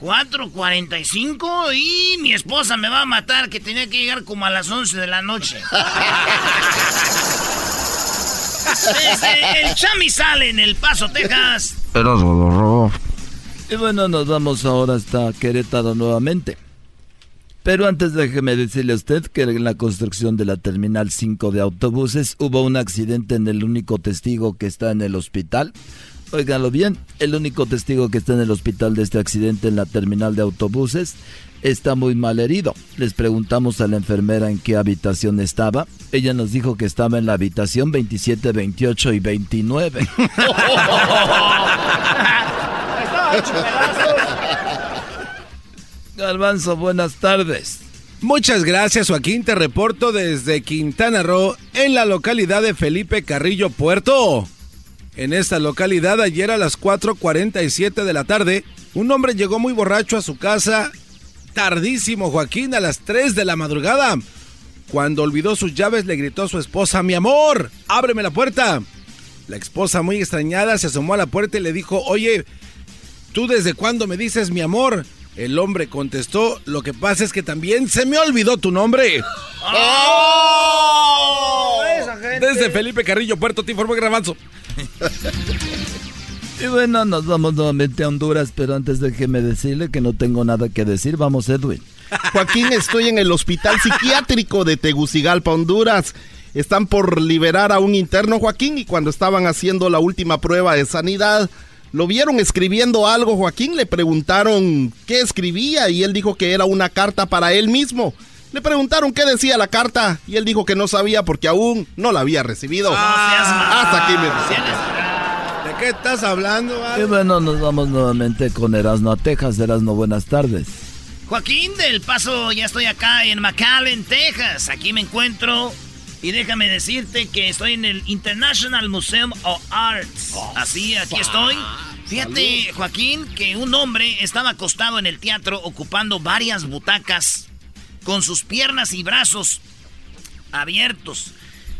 4.45 y mi esposa me va a matar que tenía que llegar como a las 11 de la noche. el Chami sale en El Paso, Texas. Y bueno, nos vamos ahora hasta Querétaro nuevamente. Pero antes déjeme decirle a usted que en la construcción de la Terminal 5 de autobuses hubo un accidente en el único testigo que está en el hospital. Óiganlo bien, el único testigo que está en el hospital de este accidente en la terminal de autobuses está muy mal herido. Les preguntamos a la enfermera en qué habitación estaba. Ella nos dijo que estaba en la habitación 27, 28 y 29. Galvanzo, buenas tardes. Muchas gracias Joaquín, te reporto desde Quintana Roo, en la localidad de Felipe Carrillo Puerto. En esta localidad, ayer a las 4.47 de la tarde, un hombre llegó muy borracho a su casa, tardísimo Joaquín, a las 3 de la madrugada. Cuando olvidó sus llaves, le gritó a su esposa, mi amor, ábreme la puerta. La esposa, muy extrañada, se asomó a la puerta y le dijo, oye, ¿tú desde cuándo me dices mi amor? El hombre contestó, lo que pasa es que también se me olvidó tu nombre. ¡Oh! Desde Felipe Carrillo, Puerto Tiformo Grabanzo. y bueno, nos vamos nuevamente a Honduras, pero antes déjeme decirle que no tengo nada que decir. Vamos, Edwin. Joaquín, estoy en el Hospital Psiquiátrico de Tegucigalpa, Honduras. Están por liberar a un interno, Joaquín, y cuando estaban haciendo la última prueba de sanidad, lo vieron escribiendo algo, Joaquín. Le preguntaron qué escribía y él dijo que era una carta para él mismo. Le preguntaron qué decía la carta y él dijo que no sabía porque aún no la había recibido. Hasta aquí mi ¿De qué estás hablando? Y bueno, nos vamos nuevamente con Erasno a Texas. Erasno, buenas tardes. Joaquín del Paso, ya estoy acá en McAllen, Texas. Aquí me encuentro y déjame decirte que estoy en el International Museum of Arts. Así, aquí estoy. Fíjate, Joaquín, que un hombre estaba acostado en el teatro ocupando varias butacas con sus piernas y brazos abiertos.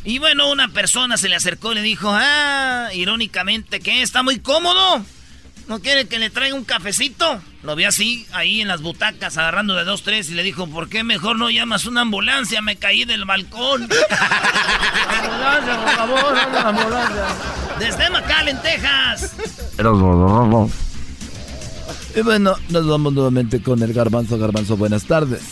Y bueno, una persona se le acercó y le dijo, ah, irónicamente, que está muy cómodo. ¿No quiere que le traiga un cafecito? Lo vi así, ahí en las butacas, agarrando de dos, tres, y le dijo, ¿por qué mejor no llamas una ambulancia? Me caí del balcón. ambulancia, por favor, ambulancia. Desde McAllen, Texas. Y bueno, nos vamos nuevamente con el garbanzo. Garbanzo, buenas tardes.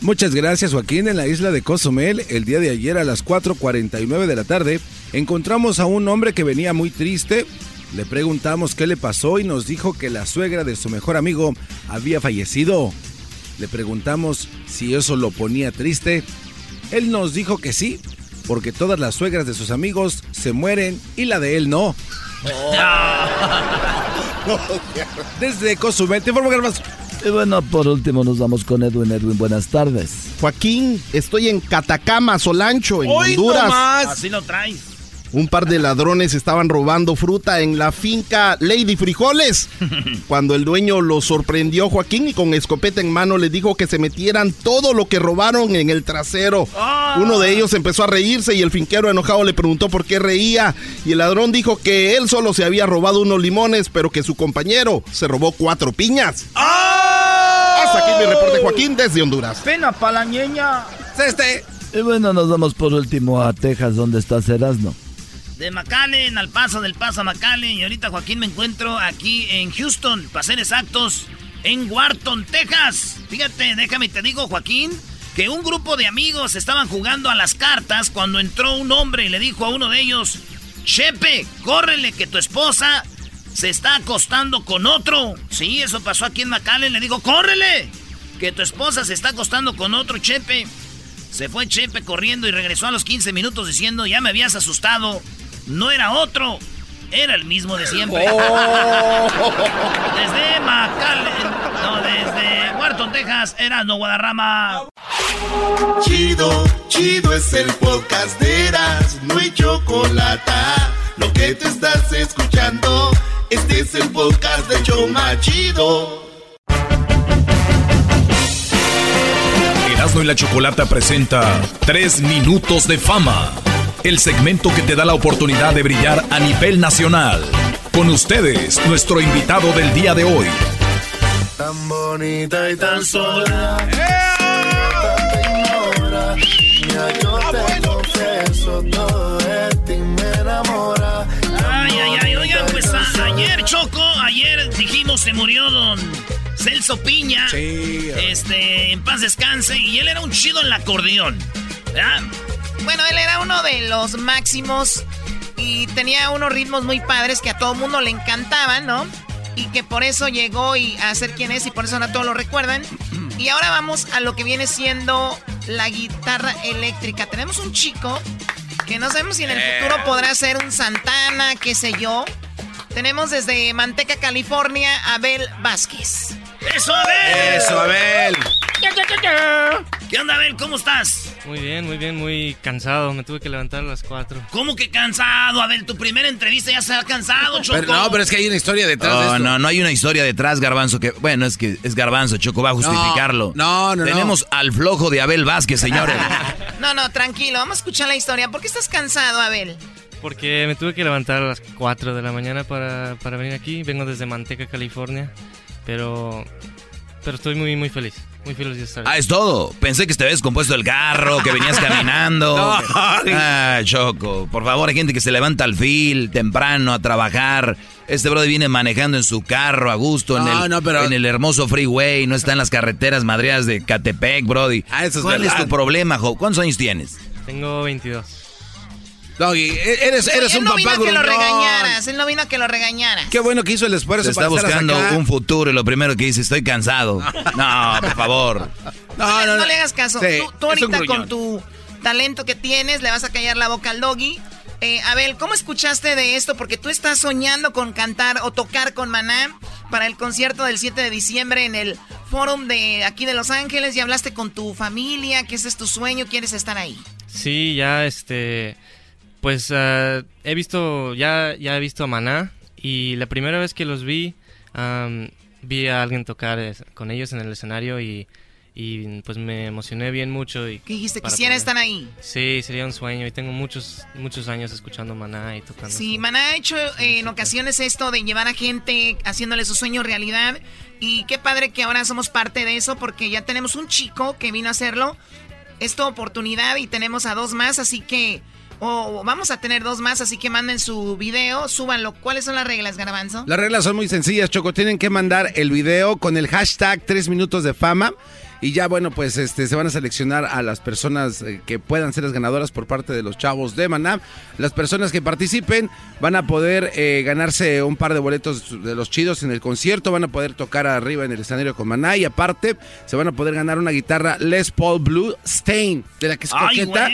Muchas gracias Joaquín. En la isla de Cozumel, el día de ayer a las 4.49 de la tarde, encontramos a un hombre que venía muy triste. Le preguntamos qué le pasó y nos dijo que la suegra de su mejor amigo había fallecido. Le preguntamos si eso lo ponía triste. Él nos dijo que sí, porque todas las suegras de sus amigos se mueren y la de él no. Desde Cozumel, te informo, Y bueno, por último nos vamos con Edwin. Edwin, buenas tardes. Joaquín, estoy en Catacama, Solancho, en Honduras. Así lo traes. Un par de ladrones estaban robando fruta en la finca Lady Frijoles. Cuando el dueño los sorprendió, Joaquín, y con escopeta en mano le dijo que se metieran todo lo que robaron en el trasero. Uno de ellos empezó a reírse y el finquero enojado le preguntó por qué reía. Y el ladrón dijo que él solo se había robado unos limones, pero que su compañero se robó cuatro piñas. Hasta aquí mi reporte, Joaquín, desde Honduras. Pena para la ñeña. Este. Y bueno, nos vamos por último a Texas, donde está Erasmo. De McAllen al paso del paso a McAllen. Y ahorita, Joaquín, me encuentro aquí en Houston, para ser exactos, en Wharton, Texas. Fíjate, déjame te digo, Joaquín, que un grupo de amigos estaban jugando a las cartas cuando entró un hombre y le dijo a uno de ellos: Chepe, córrele que tu esposa se está acostando con otro. Sí, eso pasó aquí en McAllen. Le digo: córrele, que tu esposa se está acostando con otro, Chepe. Se fue Chepe corriendo y regresó a los 15 minutos diciendo: Ya me habías asustado. No era otro, era el mismo de siempre. Desde McAllen, no, desde Wharton, Texas, era No Guadarrama. Chido, chido es el podcast de Eras, no hay chocolate. Lo que te estás escuchando, este es el podcast de Choma Chido. Erasmo y la Chocolata presenta 3 minutos de fama. El segmento que te da la oportunidad de brillar a nivel nacional. Con ustedes, nuestro invitado del día de hoy. Tan bonita y tan sola. Enamora. Ay, ay, ay, oigan, pues a- ayer, Choco, ayer dijimos se murió don Celso Piña. Sí. Este, en paz descanse, y él era un chido en el acordeón. ¿verdad? Bueno, él era uno de los máximos y tenía unos ritmos muy padres que a todo mundo le encantaban, ¿no? Y que por eso llegó y a ser quien es y por eso ahora todos lo recuerdan. Y ahora vamos a lo que viene siendo la guitarra eléctrica. Tenemos un chico que no sabemos si en el futuro podrá ser un Santana, qué sé yo. Tenemos desde Manteca, California, Abel Vázquez. ¡Eso, Abel! Eso, Abel. ¿Qué onda, Abel? ¿Cómo estás? Muy bien, muy bien, muy cansado. Me tuve que levantar a las 4. ¿Cómo que cansado? Abel, tu primera entrevista ya se ha cansado, Choco. Pero no, pero es que hay una historia detrás de No, esto. no, no hay una historia detrás, Garbanzo, que... Bueno, es que es Garbanzo, Choco va a justificarlo. no, no, no. Tenemos al flojo de Abel Vázquez, señores. No, no, tranquilo, vamos a escuchar la historia. ¿Por qué estás cansado, Abel? Porque me tuve que levantar a las 4 de la mañana para, para venir aquí. Vengo desde Manteca, California. Pero, pero estoy muy, muy feliz. Muy feliz de estar Ah, es todo. Pensé que te habías compuesto el carro, que venías caminando. No. Ah, Choco. Por favor, hay gente que se levanta al fil temprano a trabajar. Este brother viene manejando en su carro a gusto en, el, no, pero- en el hermoso freeway. No está en las carreteras madreadas de Catepec, Brody. Ah, eso es ¿Cuál es tu problema, Jo? ¿Cuántos años tienes? Tengo 22. Doggy, e- eres, eres él un no vino papá a que lo regañaras, él no vino a que lo regañaras. Qué bueno que hizo el esfuerzo Se está para buscando acá. un futuro y lo primero que dice, estoy cansado. No, por favor. No, no, no le hagas caso. Sí, tú, ahorita con tu talento que tienes le vas a callar la boca al doggy. Eh, Abel, ¿cómo escuchaste de esto? Porque tú estás soñando con cantar o tocar con Maná para el concierto del 7 de diciembre en el Forum de aquí de Los Ángeles. Ya hablaste con tu familia, que ese es tu sueño, quieres estar ahí. Sí, ya este. Pues ah, he visto. Ya, ya he visto a Maná. Y la primera vez que los vi, am, vi a alguien tocar con ellos en el escenario y. y, pues me emocioné bien mucho. Y ¿Qué dijiste? Quisiera poder- estar ahí. Sí, sería un sueño. Y tengo muchos, muchos años escuchando Maná y tocando. Sí, Maná ha hecho eh, en ocasiones esto de llevar a gente haciéndole su sueño realidad. Y qué padre que ahora somos parte de eso porque ya tenemos un chico que vino a hacerlo. Es tu oportunidad y tenemos a dos más, así que... O vamos a tener dos más, así que manden su video, súbanlo. ¿Cuáles son las reglas, Garbanzo? Las reglas son muy sencillas, Choco. Tienen que mandar el video con el hashtag 3 minutos de fama. Y ya, bueno, pues este, se van a seleccionar a las personas eh, que puedan ser las ganadoras por parte de los chavos de Maná. Las personas que participen van a poder eh, ganarse un par de boletos de los chidos en el concierto. Van a poder tocar arriba en el escenario con Maná. Y aparte, se van a poder ganar una guitarra Les Paul Blue Stain, de la que es ¡Ay, coqueta,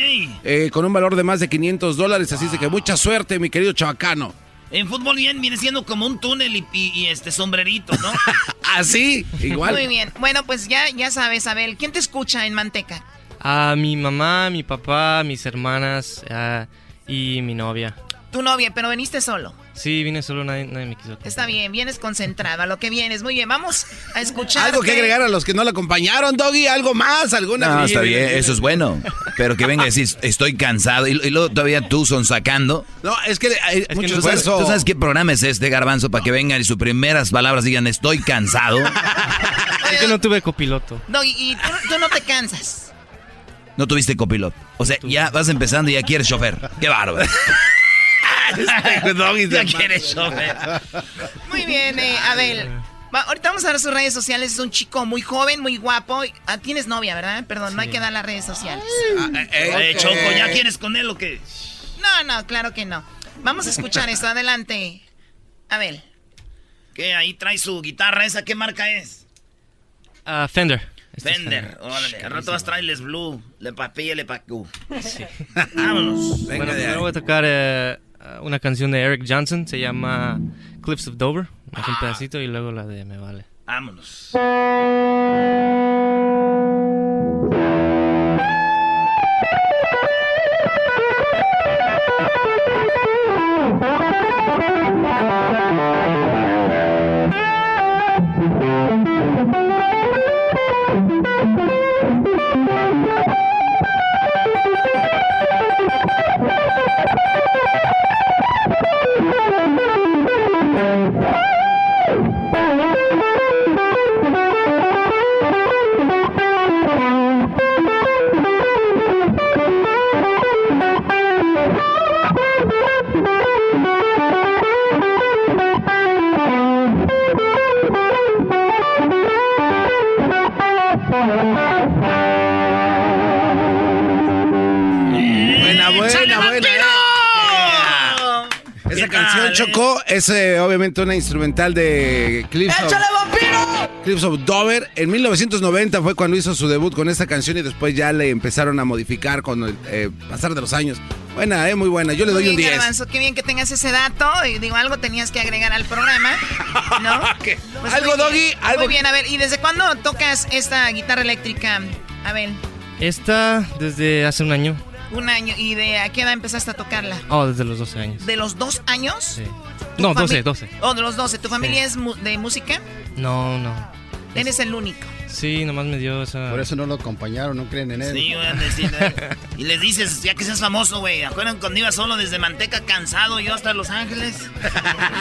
eh, con un valor de más de 500 dólares. Así es de que mucha suerte, mi querido chavacano. En fútbol bien viene siendo como un túnel y, este sombrerito, ¿no? Así, igual. Muy bien. Bueno, pues ya, ya sabes, Abel. ¿Quién te escucha en Manteca? A mi mamá, mi papá, mis hermanas y mi novia. Tu novia, pero viniste solo. Sí, vine solo, nadie, me quiso. Está bien, vienes concentrado a lo que vienes. Muy bien, vamos a escuchar. Algo que agregar a los que no la acompañaron, Doggy, algo más, alguna. No, está bien, eso es bueno. Pero que venga a decir, estoy cansado. Y, luego todavía tú son sacando. No, es que hay mucho ¿Tú, ¿Tú sabes qué programa es este, Garbanzo, para que vengan y sus primeras palabras digan, estoy cansado? es que no tuve copiloto. No, y, tú, no te cansas. No tuviste copiloto. O sea, ya vas empezando y ya quieres chofer. Qué bárbaro. ya quieres chofer. Muy bien, eh, Abel. ahorita vamos a ver sus redes sociales. Es un chico muy joven, muy guapo. Ah, tienes novia, ¿verdad? Perdón, no hay que dar las redes sociales. Ah, eh, eh, Choco, ¿ya quieres con él o qué? No, no, claro que no. Vamos a escuchar esto. Adelante. Abel. ¿Qué? Ahí trae su guitarra. ¿Esa qué marca es? Uh, Fender. Este Fender, órale, al rato vas a traerles Blue, le papilla, le pacú. Sí. Vámonos. Venga bueno, primero voy a tocar eh, una canción de Eric Johnson, se llama Cliffs of Dover, un ah. pedacito y luego la de Me Vale. Vámonos. Choco es eh, obviamente una instrumental de Clips of, Clips of Dover. En 1990 fue cuando hizo su debut con esta canción y después ya le empezaron a modificar con el eh, pasar de los años. Buena, eh, muy buena. Yo le doy un 10. qué bien que tengas ese dato. Y digo, algo tenías que agregar al programa, ¿no? Pues algo, Doggy. Algo... Muy bien, a ver. ¿Y desde cuándo tocas esta guitarra eléctrica, Abel? Esta desde hace un año. Un año. ¿Y de a qué edad empezaste a tocarla? Oh, desde los 12 años. ¿De los dos años? Sí. No, 12, 12. Oh, de los 12. ¿Tu familia es de música? No, no. Eres el único. Sí, nomás me dio esa... Por eso no lo acompañan, no creen en él. Sí, voy a decir. y les dices, ya que seas famoso, güey. ¿Acuerdan cuando iba solo desde Manteca, cansado, yo hasta Los Ángeles?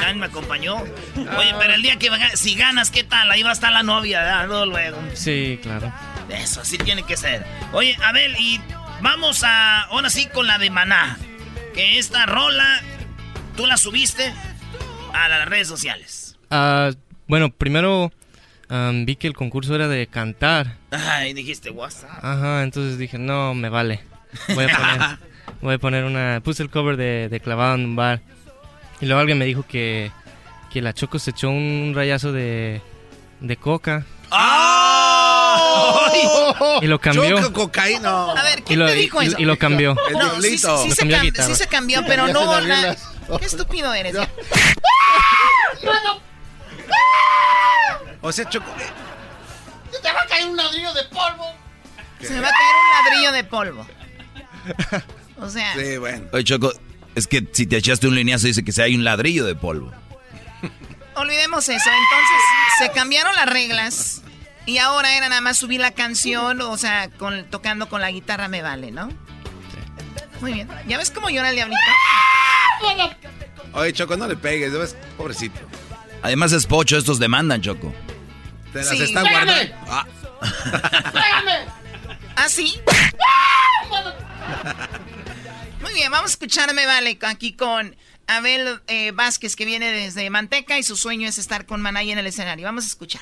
Dan me acompañó. Oye, pero el día que si ganas, ¿qué tal? Ahí va a estar la novia, ¿verdad? luego. Sí, claro. Eso, así tiene que ser. Oye, Abel, y Vamos a, ahora sí, con la de Maná. Que esta rola, tú la subiste a las redes sociales. Ah, bueno, primero vi que el concurso era de cantar. Ay, dijiste WhatsApp. Ajá, entonces dije, no, me vale. Voy a poner, voy a poner una... Puse el cover de, de Clavado en un bar. Y luego alguien me dijo que, que la Choco se echó un rayazo de, de coca. ¡Ah! Y lo cambió. Choco cocaína. A ver, ¿quién te dijo eso? Y, lo cambió. No, sí, sí, sí, se cambió, sí, se cambió, pero no... La... Qué estúpido eres. o sea, Choco... Se te va a caer un ladrillo de polvo. Se me va a caer un ladrillo de polvo. O sea... Sí, bueno. Oye, Choco, es que si te echaste un lineazo dice que se hay un ladrillo de polvo. Olvidemos eso. Entonces, se cambiaron las reglas y ahora era nada más subir la canción, o sea, con, tocando con la guitarra me vale, ¿no? Sí. Muy bien. ¿Ya ves cómo llora el diablito? Oye, Choco, no le pegues, ves? Pobrecito. Además es pocho, estos demandan, Choco. Te las están guardando. Ah. ¡Pégame! ¿Ah, sí? Muy bien, vamos a escucharme, vale, aquí con Abel eh, Vázquez, que viene desde Manteca y su sueño es estar con Manay en el escenario. Vamos a escuchar.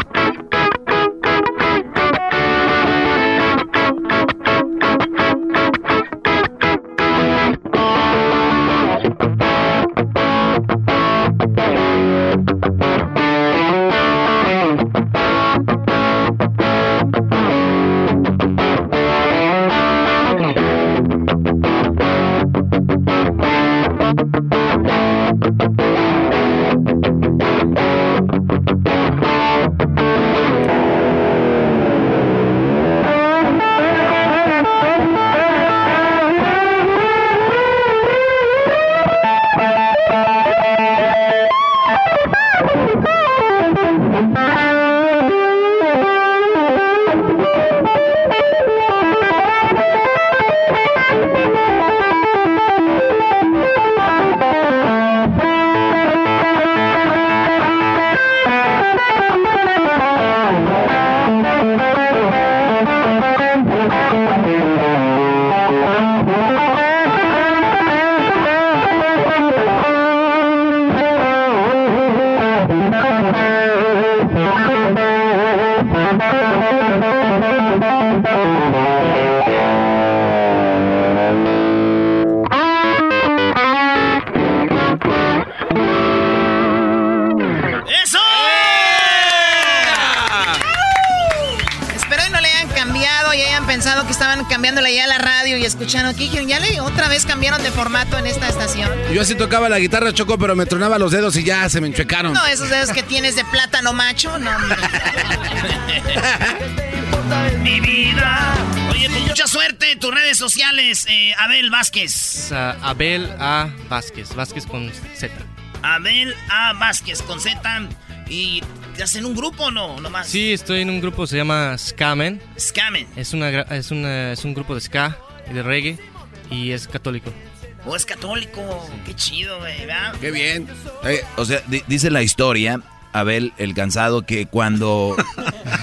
escucharon aquí, ya le otra vez cambiaron de formato en esta estación. Yo así tocaba la guitarra, Choco, pero me tronaba los dedos y ya se me enchecaron. No, esos dedos que tienes de plátano macho, no. Mi vida. Oye, pues mucha suerte en tus redes sociales, eh, Abel Vázquez. Abel A. Vázquez, Vázquez con Z. Abel A. Vázquez con Z. ¿Y estás en un grupo o no? Nomás. Sí, estoy en un grupo, se llama Skamen. Skamen. Es, una, es, una, es un grupo de ska de reggae y es católico. Oh, es católico. Qué chido, güey, Qué bien. Eh, o sea, dice la historia Abel el cansado que cuando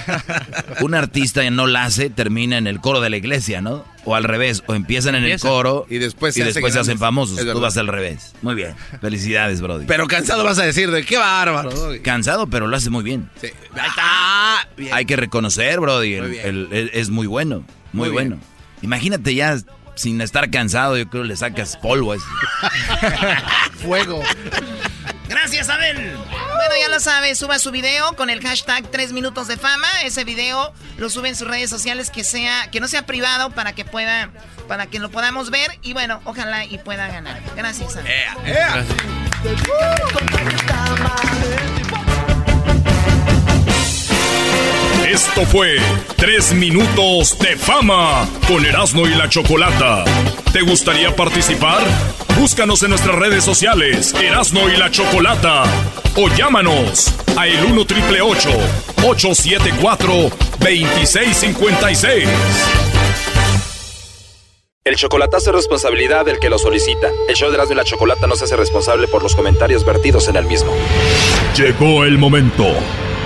un artista no la hace, termina en el coro de la iglesia, ¿no? O al revés, o empiezan en el coro y después se, y después se hacen famosos. Tú vas al revés. Muy bien. Felicidades, Brody. Pero cansado vas a decir de qué bárbaro. Cansado, pero lo hace muy bien. Sí. Ah, Hay que reconocer, Brody. es muy bueno. Muy, bueno. Imagínate ya sin estar cansado, yo creo que le sacas polvo a Fuego. Gracias, Abel. Bueno, ya lo sabe, suba su video con el hashtag 3 minutos de fama. Ese video lo sube en sus redes sociales que sea, que no sea privado para que pueda, para que lo podamos ver y bueno, ojalá y pueda ganar. Gracias, Abel. Esto fue Tres Minutos de Fama con Erasmo y la Chocolata. ¿Te gustaría participar? Búscanos en nuestras redes sociales, Erasmo y la Chocolata. O llámanos a el 1 triple 874 2656. El chocolatazo es responsabilidad del que lo solicita. El show de Erasmo y la Chocolata no se hace responsable por los comentarios vertidos en el mismo. Llegó el momento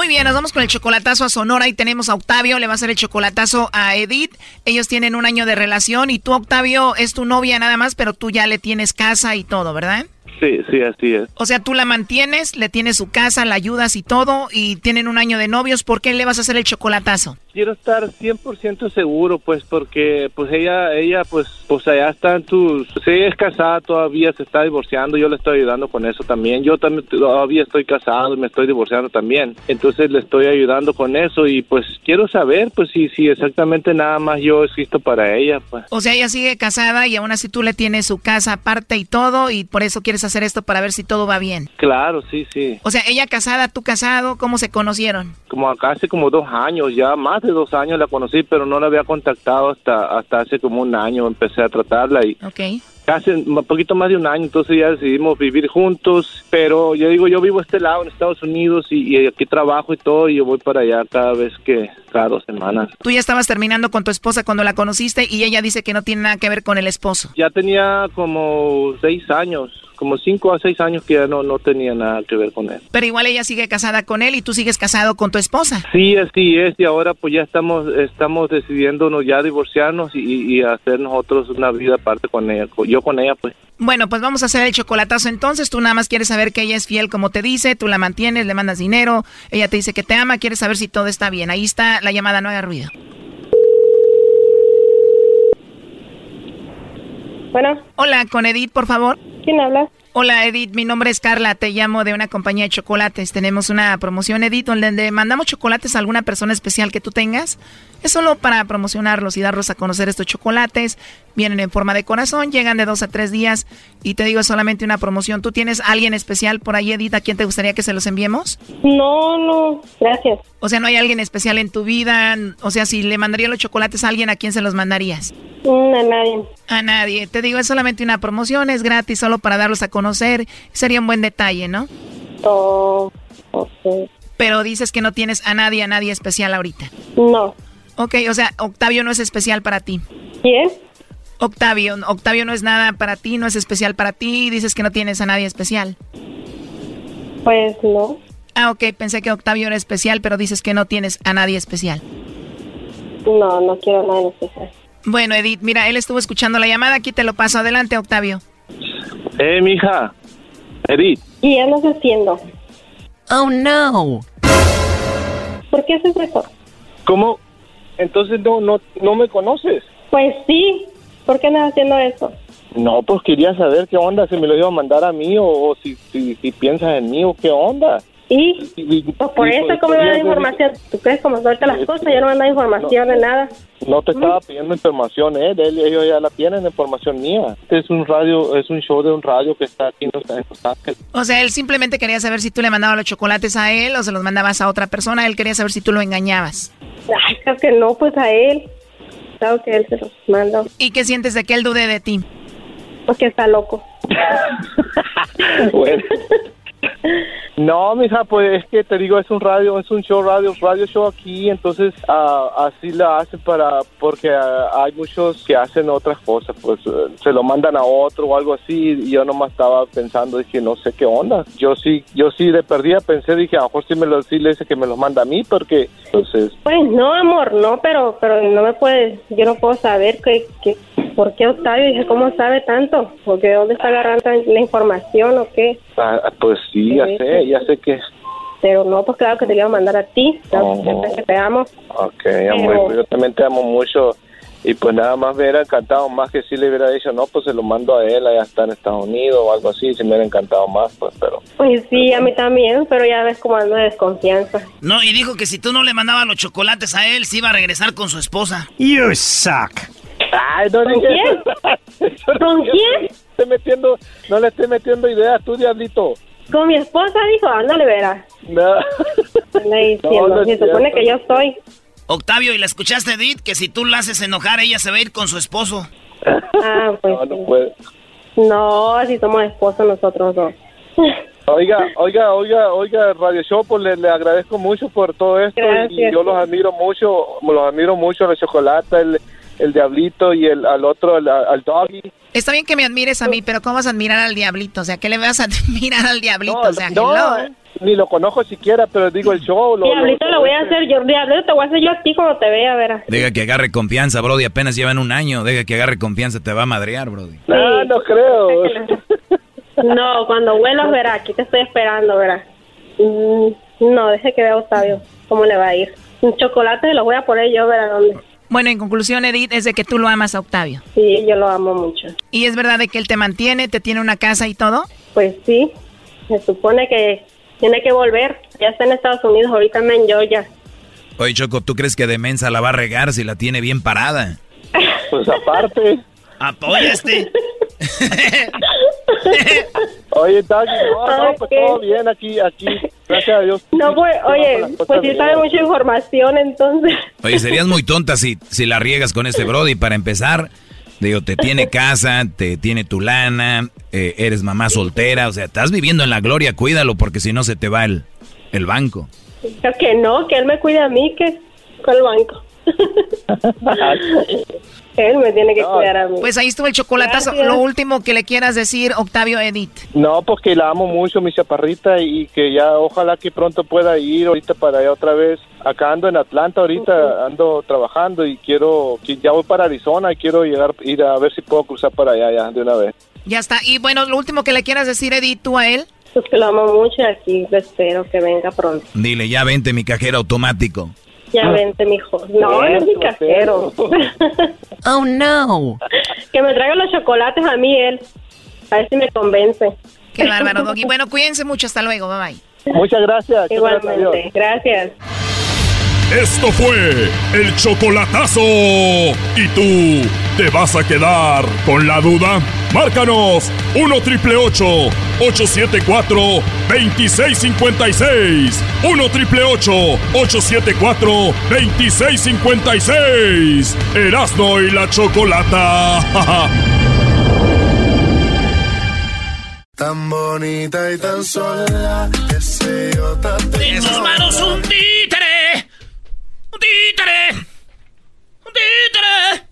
Muy bien, nos vamos con el chocolatazo a Sonora y tenemos a Octavio, le va a hacer el chocolatazo a Edith. Ellos tienen un año de relación y tú, Octavio, es tu novia nada más, pero tú ya le tienes casa y todo, ¿verdad? Sí, sí, así es. O sea, tú la mantienes, le tienes su casa, la ayudas y todo, y tienen un año de novios. ¿Por qué le vas a hacer el chocolatazo? Quiero estar 100% seguro, pues, porque, pues, ella, ella, pues, pues, allá está en tus... Si ella es casada todavía, se está divorciando, yo le estoy ayudando con eso también. Yo también todavía estoy casado y me estoy divorciando también. Entonces, le estoy ayudando con eso y, pues, quiero saber, pues, si, si exactamente nada más yo existo para ella, pues. O sea, ella sigue casada y aún así tú le tienes su casa aparte y todo, y por eso quieres hacer esto para ver si todo va bien. Claro, sí, sí. O sea, ella casada, tú casado, ¿cómo se conocieron? Como hace como dos años, ya más de dos años la conocí, pero no la había contactado hasta, hasta hace como un año, empecé a tratarla y... Ok hace un poquito más de un año, entonces ya decidimos vivir juntos, pero yo digo, yo vivo a este lado en Estados Unidos y, aquí trabajo y todo, y yo voy para allá cada vez que, cada dos semanas. Tú ya estabas terminando con tu esposa cuando la conociste y ella dice que no tiene nada que ver con el esposo. Ya tenía como seis años como cinco a seis años que ya no, no tenía nada que ver con él. Pero igual ella sigue casada con él y tú sigues casado con tu esposa. Sí, así es, y ahora pues ya estamos, estamos decidiéndonos ya divorciarnos y, y hacer nosotros una vida aparte con ella, yo con ella pues. Bueno, pues vamos a hacer el chocolatazo entonces. Tú nada más quieres saber que ella es fiel como te dice, tú la mantienes, le mandas dinero, ella te dice que te ama, quieres saber si todo está bien. Ahí está la llamada, no haga ruido. Bueno. Hola, con Edith, por favor. ¿Quién habla? Hola Edith, mi nombre es Carla, te llamo de una compañía de chocolates. Tenemos una promoción Edith donde mandamos chocolates a alguna persona especial que tú tengas. Es solo para promocionarlos y darlos a conocer estos chocolates. Vienen en forma de corazón, llegan de dos a tres días y te digo, es solamente una promoción. ¿Tú tienes alguien especial por ahí, Edith, a quien te gustaría que se los enviemos? No, no, gracias. O sea, ¿no hay alguien especial en tu vida? O sea, si le mandaría los chocolates a alguien, ¿a quién se los mandarías? Mm, a nadie. A nadie. Te digo, es solamente una promoción, es gratis, solo para darlos a conocer. Sería un buen detalle, ¿no? Oh, Pero dices que no tienes a nadie, a nadie especial ahorita. No. Ok, o sea, Octavio no es especial para ti. ¿Quién? Octavio, Octavio no es nada para ti, no es especial para ti, dices que no tienes a nadie especial. Pues no. Ah, ok, pensé que Octavio era especial, pero dices que no tienes a nadie especial. No, no quiero a nadie especial. Bueno, Edith, mira, él estuvo escuchando la llamada, aquí te lo paso. Adelante, Octavio. Eh, mija. Edith. ¿Y andas haciendo? Oh no. ¿Por qué haces eso? ¿Cómo? Entonces no, no, no me conoces. Pues sí. ¿Por qué andas haciendo eso? No, pues quería saber qué onda, si me lo iba a mandar a mí o, o si, si, si piensas en mí o qué onda. ¿Y? Pues por y, eso, pues, ¿cómo me quería da información? ¿Tú crees cómo ahorita las cosas? Ya no me da información de nada. No te estaba pidiendo información, ¿eh? Él, ellos ya la tienen, información mía. Este es un radio, es un show de un radio que está aquí en Los, en Los Ángeles. O sea, él simplemente quería saber si tú le mandabas los chocolates a él o se los mandabas a otra persona. Él quería saber si tú lo engañabas. Ay, creo que no, pues a él. Claro que él se los manda. ¿Y qué sientes de que él dude de ti? Porque está loco. Bueno. No, mija, pues es que te digo, es un radio, es un show radio, radio show aquí, entonces ah, así la hacen para, porque ah, hay muchos que hacen otras cosas, pues eh, se lo mandan a otro o algo así, y yo nomás estaba pensando, dije, no sé qué onda. Yo sí, yo sí de perdida pensé, dije, a lo mejor sí me lo, sí le dice que me los manda a mí, porque, entonces, Pues no, amor, no, pero pero no me puede, yo no puedo saber que, que por qué Octavio, dije, ¿cómo sabe tanto? Porque ¿de dónde está agarrando la información o qué? ah, pues sí, ya sé, ya sé que, Pero no, pues claro que te lo iba a mandar a ti, claro Oh. que siempre que te amo. ok, amor, Pero- pues yo también te amo mucho. Y pues nada más me hubiera encantado más que si le hubiera dicho, no, pues se lo mando a él, allá está en Estados Unidos o algo así, si me hubiera encantado más, pues, pero... Pues sí, a mí también, pero ya ves cómo ando de desconfianza. No, y dijo que si tú no le mandabas los chocolates a él, se iba a regresar con su esposa. You suck. Ay, no ¿Con dije quién? ¿Con quién? Estoy metiendo, no le estoy metiendo ideas, tú, diablito. Con mi esposa dijo, ándale, verás. No. Diciendo, No, no es se supone que yo soy. Octavio, ¿y la escuchaste, Edith? Que si tú la haces enojar, ella se va a ir con su esposo. Ah, pues No, no puede. no, si somos esposos nosotros dos. Oiga, oiga, oiga, oiga, Radio Show, pues le, le agradezco mucho por todo esto Gracias. y yo los admiro mucho, los admiro mucho, la chocolate, el, el diablito y el al otro, el- al doggy. Está bien que me admires a mí, pero ¿cómo vas a admirar al diablito? O sea, ¿qué le vas a admirar al diablito? o sea, no, hello. eh, ni lo conozco siquiera, pero digo el show. Lo, Diablito lo voy a hacer yo, Diablito te voy a hacer yo a ti cuando te vea, verás. Deja que agarre confianza, Brody. Apenas llevan un año. Deja que agarre confianza, te va a madrear, Brody. No, no creo. No, cuando vuelas, verás, aquí te estoy esperando, verás. Mm, no, deje que vea a Octavio cómo le va a ir. Un chocolate se lo voy a poner yo, verás dónde. Bueno, en conclusión, Edith, es de que tú lo amas a Octavio. Sí, yo lo amo mucho. ¿Y es verdad de que él te mantiene, te tiene una casa y todo? Pues sí, se supone que tiene que volver. Ya está en Estados Unidos, ahorita anda en Georgia. Oye, Choco, ¿tú crees que de mensa la va a regar si la tiene bien parada? Pues aparte. Apoya este. Oye, Doggy, no, no, pues todo bien aquí, aquí, gracias a Dios. No, pues, oye, pues sí sabe mucha información, entonces. Oye, serías muy tonta si, si la riegas con este Brody. Para empezar, digo, te tiene casa, te tiene tu lana, eh, eres mamá soltera. O sea, estás viviendo en la gloria, cuídalo porque si no se te va el, el banco. Creo que no, que él me cuide a mí, que con el banco. él me tiene que cuidar a mí. Pues ahí estuvo el chocolatazo. Gracias. Lo último que le quieras decir, Octavio Edith. No, pues que la amo mucho, mi chaparrita, y que ya ojalá que pronto pueda ir ahorita para allá otra vez. Acá ando en Atlanta ahorita, ando trabajando y quiero, que ya voy para Arizona y quiero llegar, ir a ver si puedo cruzar para allá ya de una vez. Ya está. Y bueno, lo último que le quieras decir, Edith, tú a él. Pues que lo amo mucho y aquí espero que venga pronto. Dile, ya vente mi cajero automático. Ya vente, mijo. No, no es mi cajero. oh, no. que me traiga los chocolates a mí él. A ver si me convence. Qué bárbaro, Doggy. Bueno, cuídense mucho. Hasta luego. Bye bye. Muchas gracias. Igualmente. Gracias. Esto fue el chocolatazo. ¿Y tú te vas a quedar con la duda? Márcanos 1 triple 874 2656. 1 triple 874 2656. Erasno y la chocolata. Tan bonita y tan sola, que sé yo tan En sus manos un títere. Un títere. Un títere.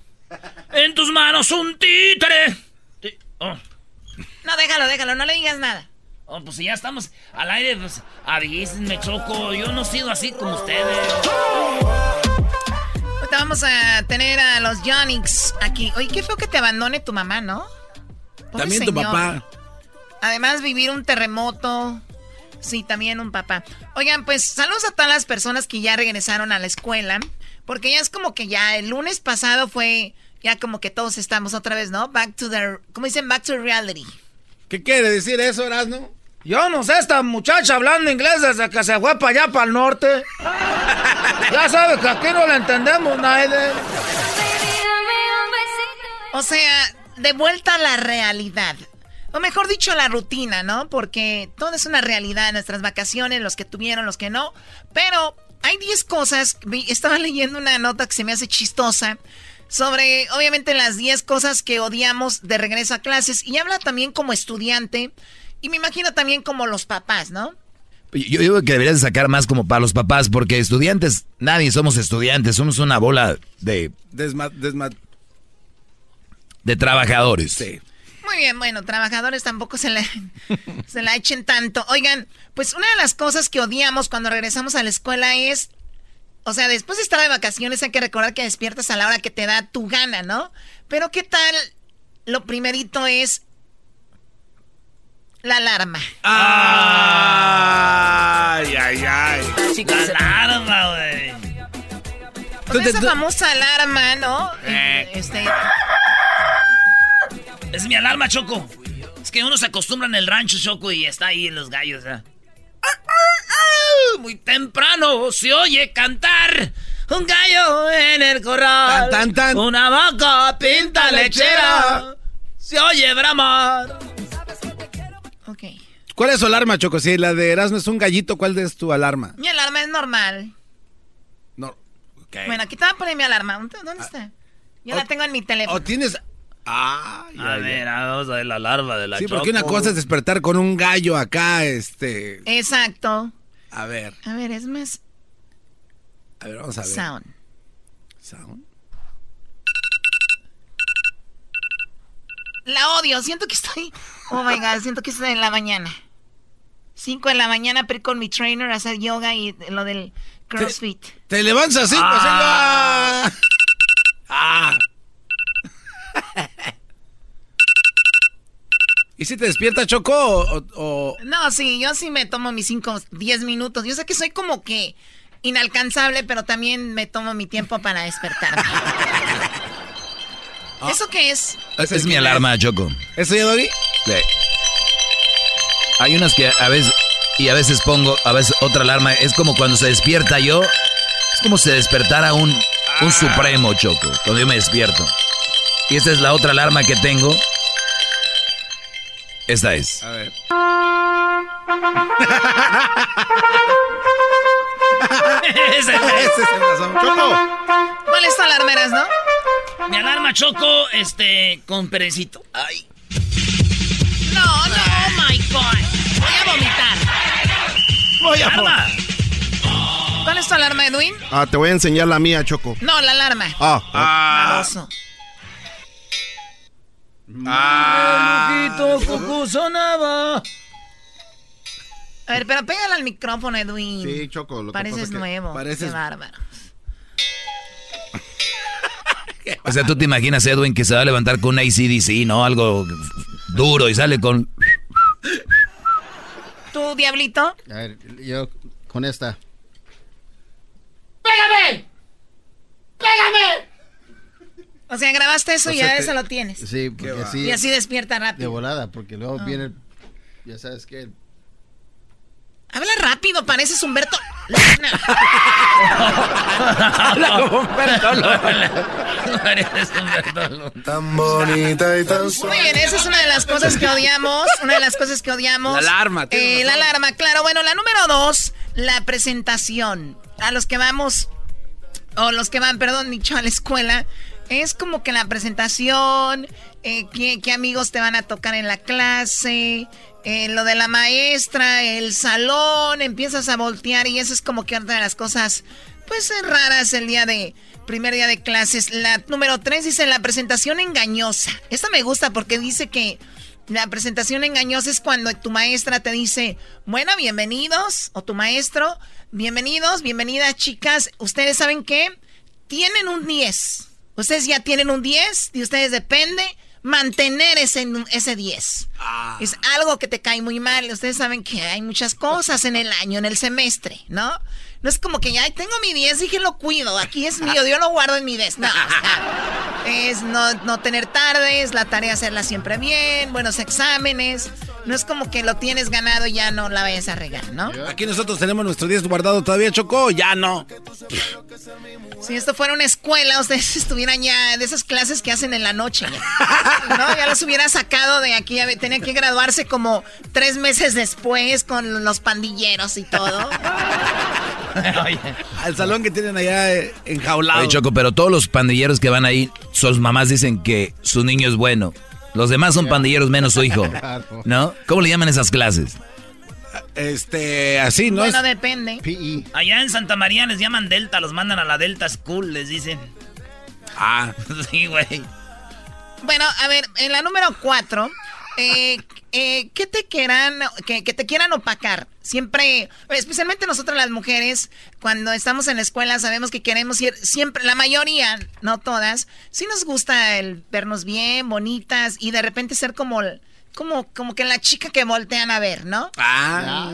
En tus manos un títere. Tí- oh. No, déjalo, déjalo. No le digas nada. Oh, pues si ya estamos al aire, pues avísenme, Choco. Yo no he sido así como ustedes. Ahorita vamos a tener a los Yonix aquí. Oye, qué feo que te abandone tu mamá, ¿no? Pobre También tu papá. Además, vivir un terremoto, Sí, también un papá. Oigan, pues saludos a todas las personas que ya regresaron a la escuela, porque ya es como que ya el lunes pasado fue ya como que todos estamos otra vez, ¿no? Back to the, ¿cómo dicen? Back to reality. ¿Qué quiere decir eso, Erasno? Yo no sé, esta muchacha hablando inglés desde que se fue para allá, para el norte. ya sabes que aquí no la entendemos, nadie. O sea, de vuelta a la realidad. O mejor dicho, la rutina, ¿no? Porque todo es una realidad, nuestras vacaciones, los que tuvieron, los que no. Pero hay 10 cosas. Estaba leyendo una nota que se me hace chistosa sobre, obviamente, las 10 cosas que odiamos de regreso a clases. Y habla también como estudiante. Y me imagino también como los papás, ¿no? Yo digo que deberías sacar más como para los papás, porque estudiantes, nadie somos estudiantes, somos una bola de... Desma, de trabajadores. Sí. Muy bien, bueno, trabajadores tampoco se, le, se la echen tanto. Oigan, pues una de las cosas que odiamos cuando regresamos a la escuela es, o sea, después de estar de vacaciones hay que recordar que despiertas a la hora que te da tu gana, ¿no? Pero ¿qué tal? Lo primerito es la alarma. Ay, ay, ay. la alarma, güey. esa famosa alarma, ¿no? Eh. Este, es mi alarma, Choco. Es que uno se acostumbra en el rancho, Choco, y está ahí en los gallos. Muy temprano se oye cantar. Un gallo en el corral. Tan, tan, Una vaca pinta lechera. Se oye bramar. Ok. ¿Cuál es su alarma, Choco? Si la de Erasmo es un gallito, ¿cuál es tu alarma? Mi alarma es normal. No. Bueno, aquí te voy a poner mi alarma. ¿Dónde está? Yo la tengo en mi teléfono. ¿O tienes a ver, vamos a ver la alarma de la Sí, porque una cosa es despertar con un gallo acá, este. Exacto. A ver. A ver, es más. A ver, vamos a ver. Sound. Sound. La odio, siento que estoy. Oh my god, siento que estoy en la mañana. Cinco de la mañana, pero con mi trainer a hacer yoga y lo del crossfit. Te, levantas a cinco, ah. ah. ¿Y si te despierta Choco o, No, sí, yo sí me tomo mis 5, 10 minutos. Yo sé que soy como que inalcanzable, pero también me tomo mi tiempo para despertarme. Ah. ¿Eso qué es? Esa es mi alarma, Choco. ¿Eso ya, Doggy? Sí. Hay unas que a veces, y a veces pongo, a veces otra alarma. Es como cuando se despierta yo, es como si despertara un, un ah. supremo, Choco, cuando yo me despierto. Y esta es la otra alarma que tengo. Esta es. A ver. ese, ese es el razón. Choco. ¿Cuál es tu alarma, eras, no? Mi alarma Choco, este, con perecito. Ay. No, no, oh my God. Voy a vomitar. Voy a alarma. ¿Cuál es tu alarma, Edwin? Ah, te voy a enseñar la mía, Choco. No, la alarma. Ah. ah. Ah. sonaba. A ver, pero pégale al micrófono, Edwin. Sí, Choco. Lo Pareces nuevo. Pareces... Qué bárbaro. o sea, tú te imaginas, Edwin, que se va a levantar con un ACDC, ¿no? Algo duro y sale con... ¿Tú, Diablito? A ver, yo con esta. ¡Pégame! ¡Pégame! O sea, grabaste eso y ya eso lo tienes. Sí, porque así. Y así despierta rápido. De volada, porque luego ah. viene. Ya sabes que. Habla rápido, pareces Humberto. Habla como Humberto Pareces Humberto Tan bonita y tan Muy bien, esa es una de las cosas que odiamos. Una de las cosas que odiamos. La alarma. Eh, la alarma, claro. Bueno, la número dos, la presentación. A los que vamos, o los que van, perdón, dicho, a la escuela, es como que la presentación, eh, qué, amigos te van a tocar en la clase, eh, lo de la maestra, el salón, empiezas a voltear y eso es como que una de las cosas, pues raras el día de, primer día de clases. La número tres dice la presentación engañosa. Esta me gusta porque dice que la presentación engañosa es cuando tu maestra te dice, bueno, bienvenidos, o tu maestro, bienvenidos, bienvenidas chicas, ustedes saben que tienen un 10 Ustedes ya tienen un 10, de ustedes depende mantener ese, ese 10. Es algo que te cae muy mal. Ustedes saben que hay muchas cosas en el año, en el semestre, ¿no? No es como que ya tengo mi 10 y que lo cuido. Aquí es mío, yo lo guardo en mi 10. No, es no, no tener tardes, la tarea hacerla siempre bien, buenos exámenes. No es como que lo tienes ganado y ya no la vayas a regar, ¿no? Aquí nosotros tenemos nuestro 10 guardado todavía, Chocó, ya no. Si esto fuera una escuela, ustedes estuvieran ya de esas clases que hacen en la noche. ¿no? Ya los hubiera sacado de aquí, tenía que graduarse como tres meses después con los pandilleros y todo. Al salón que tienen allá eh, enjaulado. Oye, Choco, pero todos los pandilleros que van ahí, sus mamás dicen que su niño es bueno. Los demás son pandilleros menos su hijo. ¿No? ¿Cómo le llaman esas clases? Este, así, ¿no? Bueno, depende. Allá en Santa María les llaman Delta, los mandan a la Delta School, les dicen. Ah. sí, güey. Bueno, a ver, en la número cuatro, eh, eh, ¿qué te quieran, que, te quieran opacar? Siempre, especialmente nosotras las mujeres, cuando estamos en la escuela sabemos que queremos ir, siempre, la mayoría, no todas, sí nos gusta el vernos bien, bonitas y de repente ser como, como, como que la chica que voltean a ver, ¿no? Ah.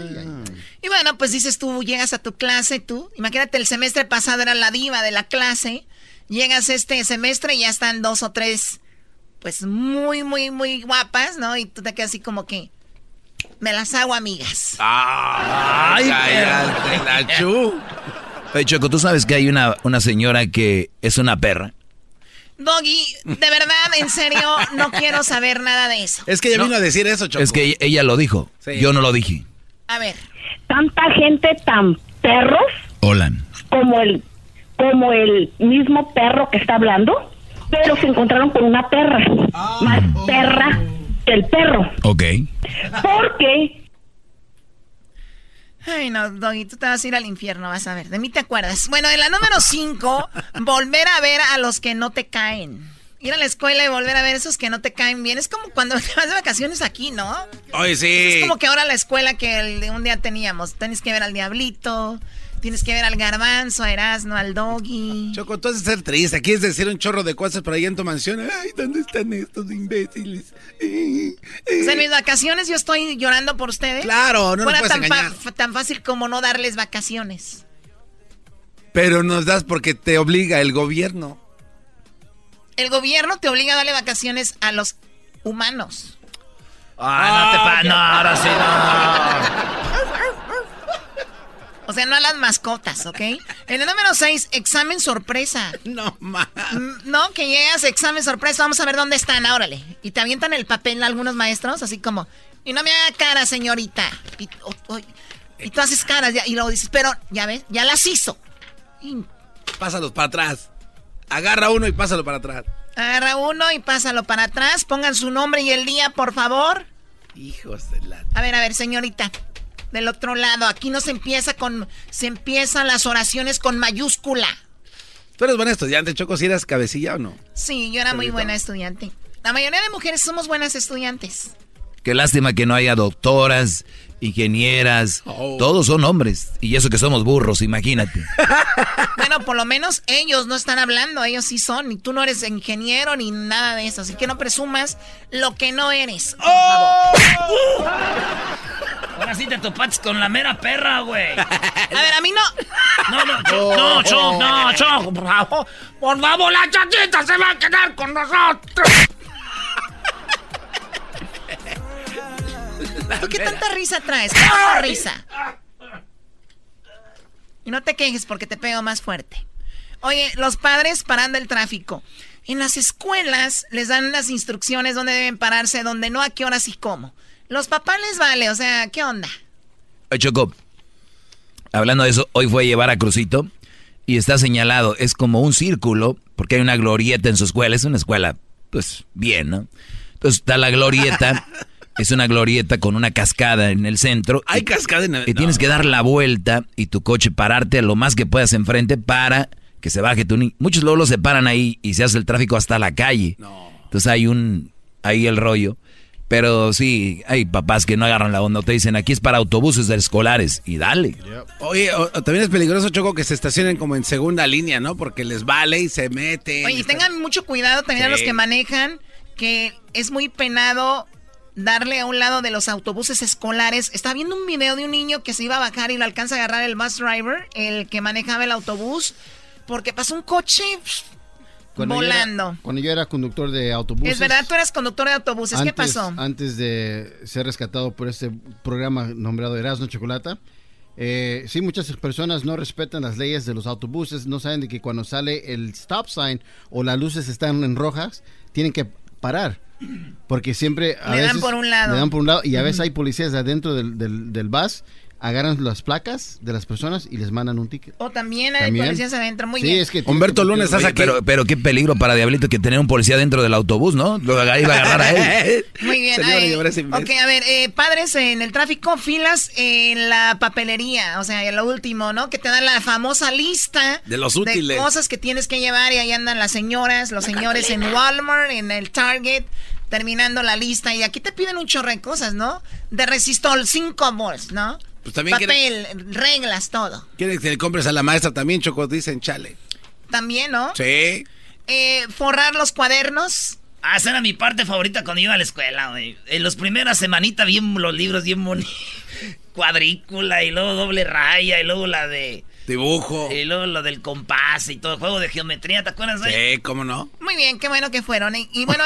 Y bueno, pues dices tú, llegas a tu clase, tú, imagínate el semestre pasado era la diva de la clase, llegas este semestre y ya están dos o tres pues muy, muy, muy guapas, ¿no? Y tú te quedas así como que me las hago amigas. ¡Ay, cállate, chu! Oye, Choco, ¿tú sabes que hay una, una señora que es una perra? Doggy, de verdad, en serio, no quiero saber nada de eso. Es que ella vino a decir eso, Choco. Es que ella lo dijo. Yo no lo dije. A ver. Tanta gente tan perros. Hola. Como el, como el mismo perro que está hablando pero se encontraron con una perra, más perra que el perro. Ok. Porque... Ay, no, Doggy, tú te vas a ir al infierno, vas a ver. De mí te acuerdas. Bueno, en la número 5, volver a ver a los que no te caen. Ir a la escuela y volver a ver a esos que no te caen bien. Es como cuando te vas de vacaciones aquí, ¿no? Oye, sí. Es como que ahora la escuela que un día teníamos. Tienes que ver al diablito, Tienes que ver al garbanzo, a Erasmo, al doggy. Choco, tú haces ser triste. Quieres decir un chorro de cosas por ahí en tu mansión. Ay, ¿dónde están estos imbéciles? Pues en mis vacaciones yo estoy llorando por ustedes. Claro, no Fuera puedes tan, tan fácil como no darles vacaciones. Pero nos das porque te obliga el gobierno. El gobierno te obliga a darle vacaciones a los humanos. Ah, no te pa no, ahora sí no. O sea, no a las mascotas, ¿ok? En el número 6, examen sorpresa. No, más. Mm, no, que llegas, examen sorpresa, vamos a ver dónde están, órale. Y te avientan el papel algunos maestros, así como, y no me haga cara, señorita. Y, tú haces caras, y luego dices, pero, ya ves, ya las hizo. Pásalos para atrás. Agarra uno y pásalo para atrás. Agarra uno y pásalo para atrás. Pongan su nombre y el día, por favor. Hijos de la... A ver, a ver, señorita del otro lado. Aquí no se empieza con. Se empiezan las oraciones con mayúscula. ¿Tú eres buena estudiante, Choco? ¿Si eras cabecilla o no? Sí, yo era muy buena estudiante. La mayoría de mujeres somos buenas estudiantes. Qué lástima que no haya doctoras, ingenieras. Oh. Todos son hombres. Y eso que somos burros, imagínate. bueno, por lo menos ellos no están hablando, ellos sí son. Y tú no eres ingeniero ni nada de eso. Así que no presumas lo que no eres. Por favor. Ahora sí te topaste con la mera perra, güey. A ver, a mí no. No, no, Choc, no, Choc, no, Choc, por favor. Por favor, la chatita se va a quedar con nosotros. ¿Tú qué tanta risa traes? ¿Qué risa? Y no te quejes porque te pego más fuerte. Oye, los padres parando el tráfico. En las escuelas les dan las instrucciones dónde deben pararse, dónde no, a qué horas y cómo. Los papás les vale, o sea, ¿qué onda? Choco, hablando de eso, hoy fue a llevar a Crucito y está señalado, es como un círculo, porque hay una glorieta en su escuela, es una escuela, pues, bien, ¿no? Entonces está la glorieta, es una glorieta con una cascada en el centro. Hay cascada en el... Y tienes que dar la vuelta y tu coche pararte a lo más que puedas enfrente para que se baje tu niño. Muchos luego se paran ahí y se hace el tráfico hasta la calle. Entonces hay un, ahí el rollo. Pero sí, hay papás que no agarran la onda. Te dicen, aquí es para autobuses escolares. Y dale. Oye, también es peligroso, Choco, que se estacionen como en segunda línea, ¿no? Porque les vale y se meten. Oye, tengan mucho cuidado también a los que manejan que es muy penado darle a un lado de los autobuses escolares. Estaba viendo un video de un niño que se iba a bajar y lo alcanza a agarrar el bus driver, el que manejaba el autobús, porque pasó un coche volando. cuando yo era conductor de autobuses. Es verdad, tú eras conductor de autobuses. ¿Qué pasó? Antes de ser rescatado por este programa nombrado Erasmo Chocolata. Eh, sí, muchas personas no respetan las leyes de los autobuses, no saben de que cuando sale el stop sign o las luces están en rojas, tienen que parar. Porque siempre... le dan por un lado. Le dan por un lado y a veces hay policías adentro del, del, del bus agarran las placas de las personas y les mandan un ticket. O también hay policías adentro, muy sí, bien. Es que Humberto Lunes estás aquí. Pero, pero qué peligro para Diablito que tener un policía dentro del autobús, ¿no? Lo iba a agarrar a él. Muy bien. ok, a ver, eh, padres en el tráfico, filas en la papelería, o sea, lo último, ¿no? Que te dan la famosa lista de los útiles. De cosas que tienes que llevar y ahí andan las señoras, los señores en Walmart, en el Target terminando la lista y aquí te piden un chorro de cosas, ¿no? De resistol, cinco bols, ¿no? Pues también Papel, reglas, todo. Quieren que le compres a la maestra también, Choco, dicen chale. También, ¿no? Sí. Eh, forrar los cuadernos. Ah, esa era mi parte favorita cuando iba a la escuela, güey. En las primeras semanitas, bien los libros, bien bonitos. Cuadrícula y luego doble raya y luego la de Dibujo. Y luego lo del compás y todo el juego de geometría, ¿te acuerdas? Sí, ¿cómo no? Muy bien, qué bueno que fueron. Y, bueno,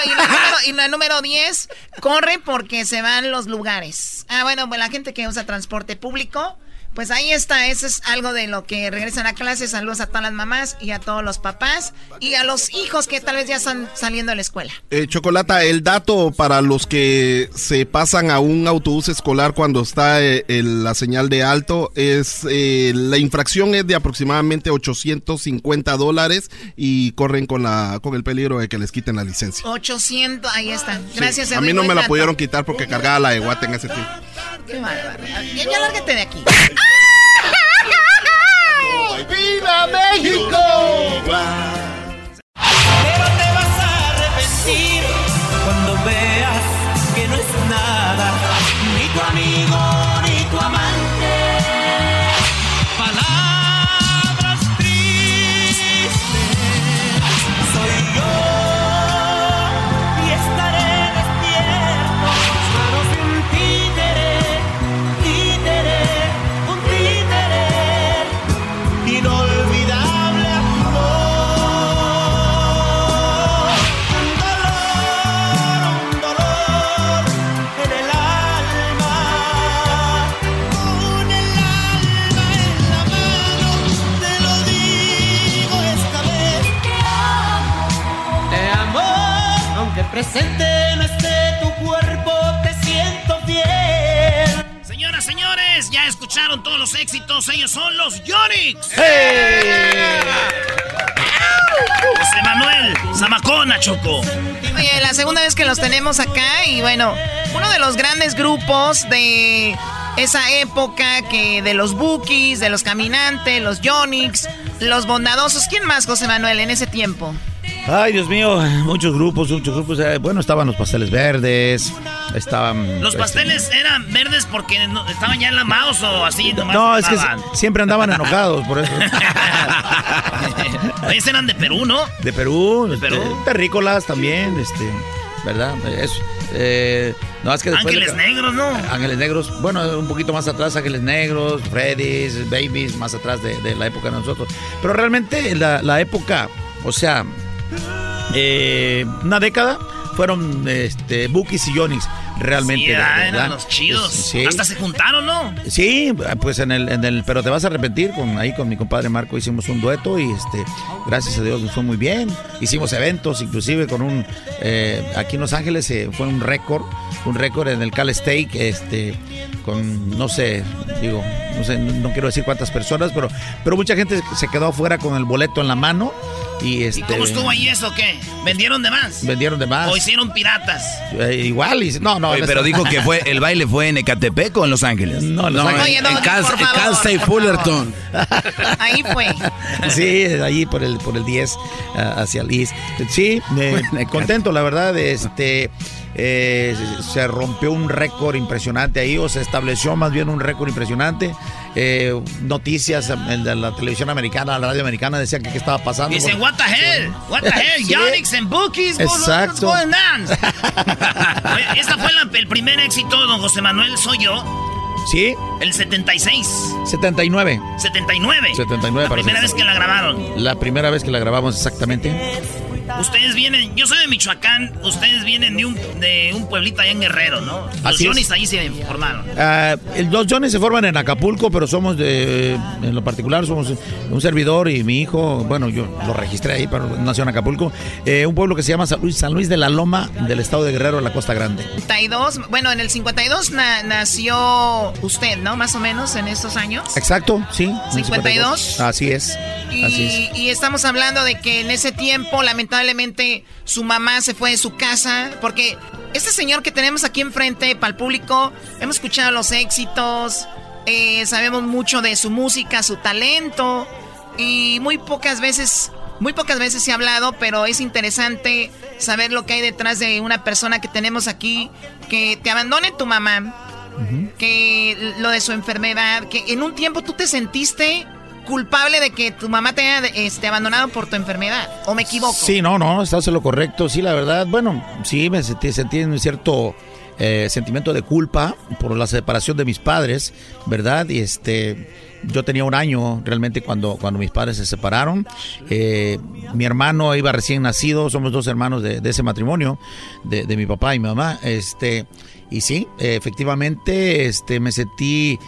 y la, número, 10, corre porque se van los lugares. Ah, bueno, pues la gente que usa transporte público pues ahí está, eso es algo de lo que regresan a clase. Saludos a todas las mamás y a todos los papás y a los hijos que tal vez ya están saliendo de la escuela. Eh, Chocolata, el dato para los que se pasan a un autobús escolar cuando está eh, la señal de alto es eh, la infracción es de aproximadamente 850 dólares y corren con la con el peligro de que les quiten la licencia. 800, ahí está. Gracias. a mí no me la pudieron quitar porque cargaba la de Guate en ese tiempo. Qué bárbaro. Ya, ya lárgate de aquí. ¡Viva México! Pero te vas a arrepentir cuando veas que no es nada, ni tu amigo presente no esté tu cuerpo, te siento fiel. Señoras, señores, ya escucharon todos los éxitos. Ellos son los Yonix. José Manuel Zamacona, Choco. Oye, la segunda vez que los tenemos acá y bueno, uno de los grandes grupos de esa época que de los Bookies, de los Caminantes, los Yonix, los Bondadosos. ¿Quién más, José Manuel, en ese tiempo? Ay, Dios mío, muchos grupos, muchos grupos. Eh, Bueno, estaban los pasteles verdes, estaban... ¿Los pasteles eran verdes porque no- estaban ya enlamados o así nomás? No, es que estaban? siempre andaban enojados, por eso. Ellos eran de Perú, ¿no? De Perú, Perú. este, terrícolas también, este, ¿verdad? Eso. Eh, no, es que Ángeles Negros, ¿no? Ángeles Negros, bueno, un poquito más atrás, Ángeles Negros, Freddy's, Babies, más atrás de, de la época de nosotros. Pero realmente la, la época, o sea, eh, una década fueron este, Bookies y Yonix, realmente. Sí, ¿verdad? eran los chidos. Sí. Hasta se juntaron, ¿no? Sí, pues en el, en el, pero te vas a arrepentir con ahí con mi compadre Marco hicimos un dueto y este, gracias a Dios nos fue muy bien. Hicimos eventos, inclusive con un, eh, aquí en Los Ángeles eh, fue un récord, un récord en el Cal Steak, este, con no sé, digo, no sé, no, no quiero decir cuántas personas, pero, pero mucha gente se quedó afuera con el boleto en la mano y este. ¿Y cómo estuvo ahí eso? ¿Qué? ¿Vendieron de más? Vendieron de más. ¿O hicieron piratas? Eh, igual, y, no, no. Oye, pero dijo que fue el baile fue en Ecatepec o en Los Ángeles. No, No, Ángeles. Oye, en, Cal, favor, State Fullerton. Ahí fue. Sí, allí por el por el 10 ah, hacia el East. Sí, eh, contento, la verdad. Este eh, se rompió un récord impresionante ahí, o se estableció más bien un récord impresionante. Eh, noticias de la televisión americana, la radio americana, decían que qué estaba pasando. Dicen, what the hell, what the hell, Yonix and Bookies, Exacto. going on? Esta fue el primer éxito, don José Manuel, soy yo. ¿Sí? El 76. 79. 79. 79 La primera vez que la grabaron. La primera vez que la grabamos, exactamente. Ustedes vienen, yo soy de Michoacán, ustedes vienen de un, de un pueblito allá en Guerrero, ¿no? Los Así Johnny's ahí se formaron. Uh, los Johnny's se forman en Acapulco, pero somos de, en lo particular, somos un servidor y mi hijo, bueno, yo lo registré ahí, pero nació en Acapulco, eh, un pueblo que se llama San Luis, San Luis de la Loma, del estado de Guerrero, en la Costa Grande. 52, bueno, en el 52 nació usted, ¿no? Más o menos en estos años. Exacto, sí. 52. Así es. Y, así es. y estamos hablando de que en ese tiempo, lamentablemente, su mamá se fue de su casa. Porque este señor que tenemos aquí enfrente, para el público, hemos escuchado los éxitos, eh, sabemos mucho de su música, su talento. Y muy pocas veces, muy pocas veces se ha hablado, pero es interesante saber lo que hay detrás de una persona que tenemos aquí, que te abandone tu mamá, que lo de su enfermedad, que en un tiempo tú te sentiste culpable de que tu mamá te haya este, abandonado por tu enfermedad, ¿o me equivoco? Sí, no, no, estás en lo correcto, sí, la verdad, bueno, sí, me sentí, sentí un cierto eh, sentimiento de culpa por la separación de mis padres, ¿verdad? Y este, yo tenía un año realmente cuando, cuando mis padres se separaron. Eh, mi hermano iba recién nacido, somos dos hermanos de, de ese matrimonio, de, de, mi papá y mi mamá. Este, y sí, efectivamente, este, me sentí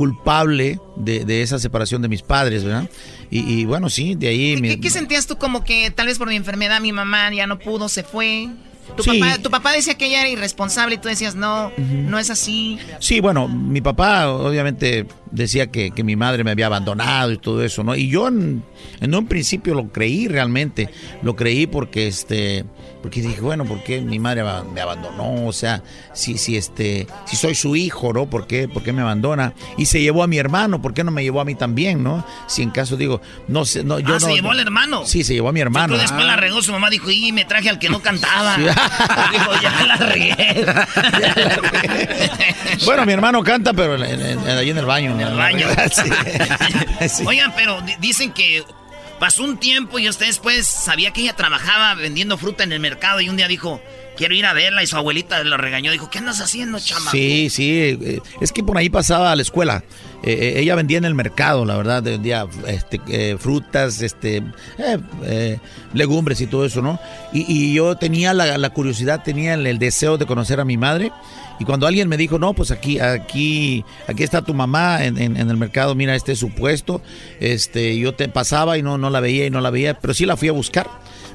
culpable de, de, esa separación de mis padres, ¿verdad? Y, y bueno, sí, de ahí... ¿Qué, mi... ¿Qué, ¿Qué, sentías tú como que tal vez por mi enfermedad mi mamá ya no pudo, se fue? Tu, sí. papá, tu papá decía que ella era irresponsable y tú decías, no, uh -huh. no es así. Sí, bueno, mi papá obviamente decía que, que, mi madre me había abandonado y todo eso, ¿no? Y yo en, en un principio lo creí realmente, lo creí porque este porque dije, bueno, ¿por qué mi madre me abandonó? O sea, si, si, este, si soy su hijo, ¿no? ¿Por qué, ¿Por qué me abandona? Y se llevó a mi hermano, ¿por qué no me llevó a mí también, no? Si en caso digo, no sé, no, yo ah, no. se llevó al hermano. Sí, se llevó a mi hermano. Pero después ah. la regó su mamá, dijo, y me traje al que no cantaba. Sí. dijo, ya la regué. bueno, mi hermano canta, pero en, en, en, ahí en el baño. En el baño. sí. Oigan, pero dicen que Pasó un tiempo y usted después sabía que ella trabajaba vendiendo fruta en el mercado y un día dijo, quiero ir a verla y su abuelita lo regañó. Dijo, ¿qué andas haciendo, chama? Sí, sí, es que por ahí pasaba a la escuela. Eh, ella vendía en el mercado, la verdad, vendía este, eh, frutas, este, eh, eh, legumbres y todo eso, ¿no? Y, yo tenía la, curiosidad, tenía el deseo de conocer a mi madre. Y cuando alguien me dijo, no, pues aquí, aquí, aquí está tu mamá en, el mercado, mira, este es su puesto, este, yo te pasaba y no, no la veía y no la veía, pero sí la fui a buscar.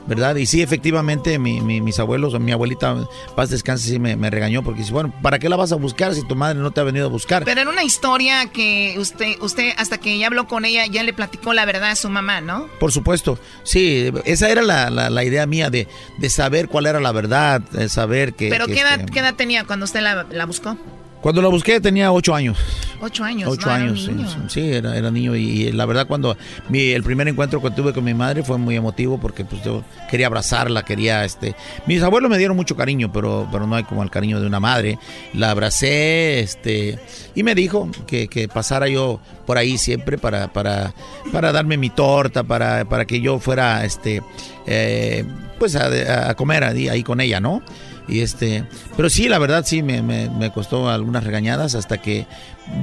¿Verdad? Y sí, efectivamente, mi, mi, mis abuelos, mi abuelita, paz descanse, sí me, me, regañó porque dice, bueno, ¿para qué la vas a buscar si tu madre no te ha venido a buscar? Pero en una historia que usted, usted hasta que ya habló con ella, ya le platicó la verdad a su mamá, ¿no? Por supuesto, sí, esa era la, la, la idea mía de, de, saber cuál era la verdad, de saber que... ¿Pero que ¿qué, edad, este... ¿qué edad tenía cuando usted la, la buscó? Cuando la busqué tenía ocho años. Ocho años. Ocho no, años, era sí, sí, era, era niño y, y, la verdad cuando mi, el primer encuentro que tuve con mi madre fue muy emotivo porque pues yo quería abrazarla, quería este, mis abuelos me dieron mucho cariño, pero, pero no hay como el cariño de una madre. La abracé, este, y me dijo que, que pasara yo por ahí siempre para, para, para darme mi torta, para, para que yo fuera, este, eh, pues a, a comer ahí, ahí con ella, ¿no? Y este, pero sí, la verdad sí me, me, me, costó algunas regañadas hasta que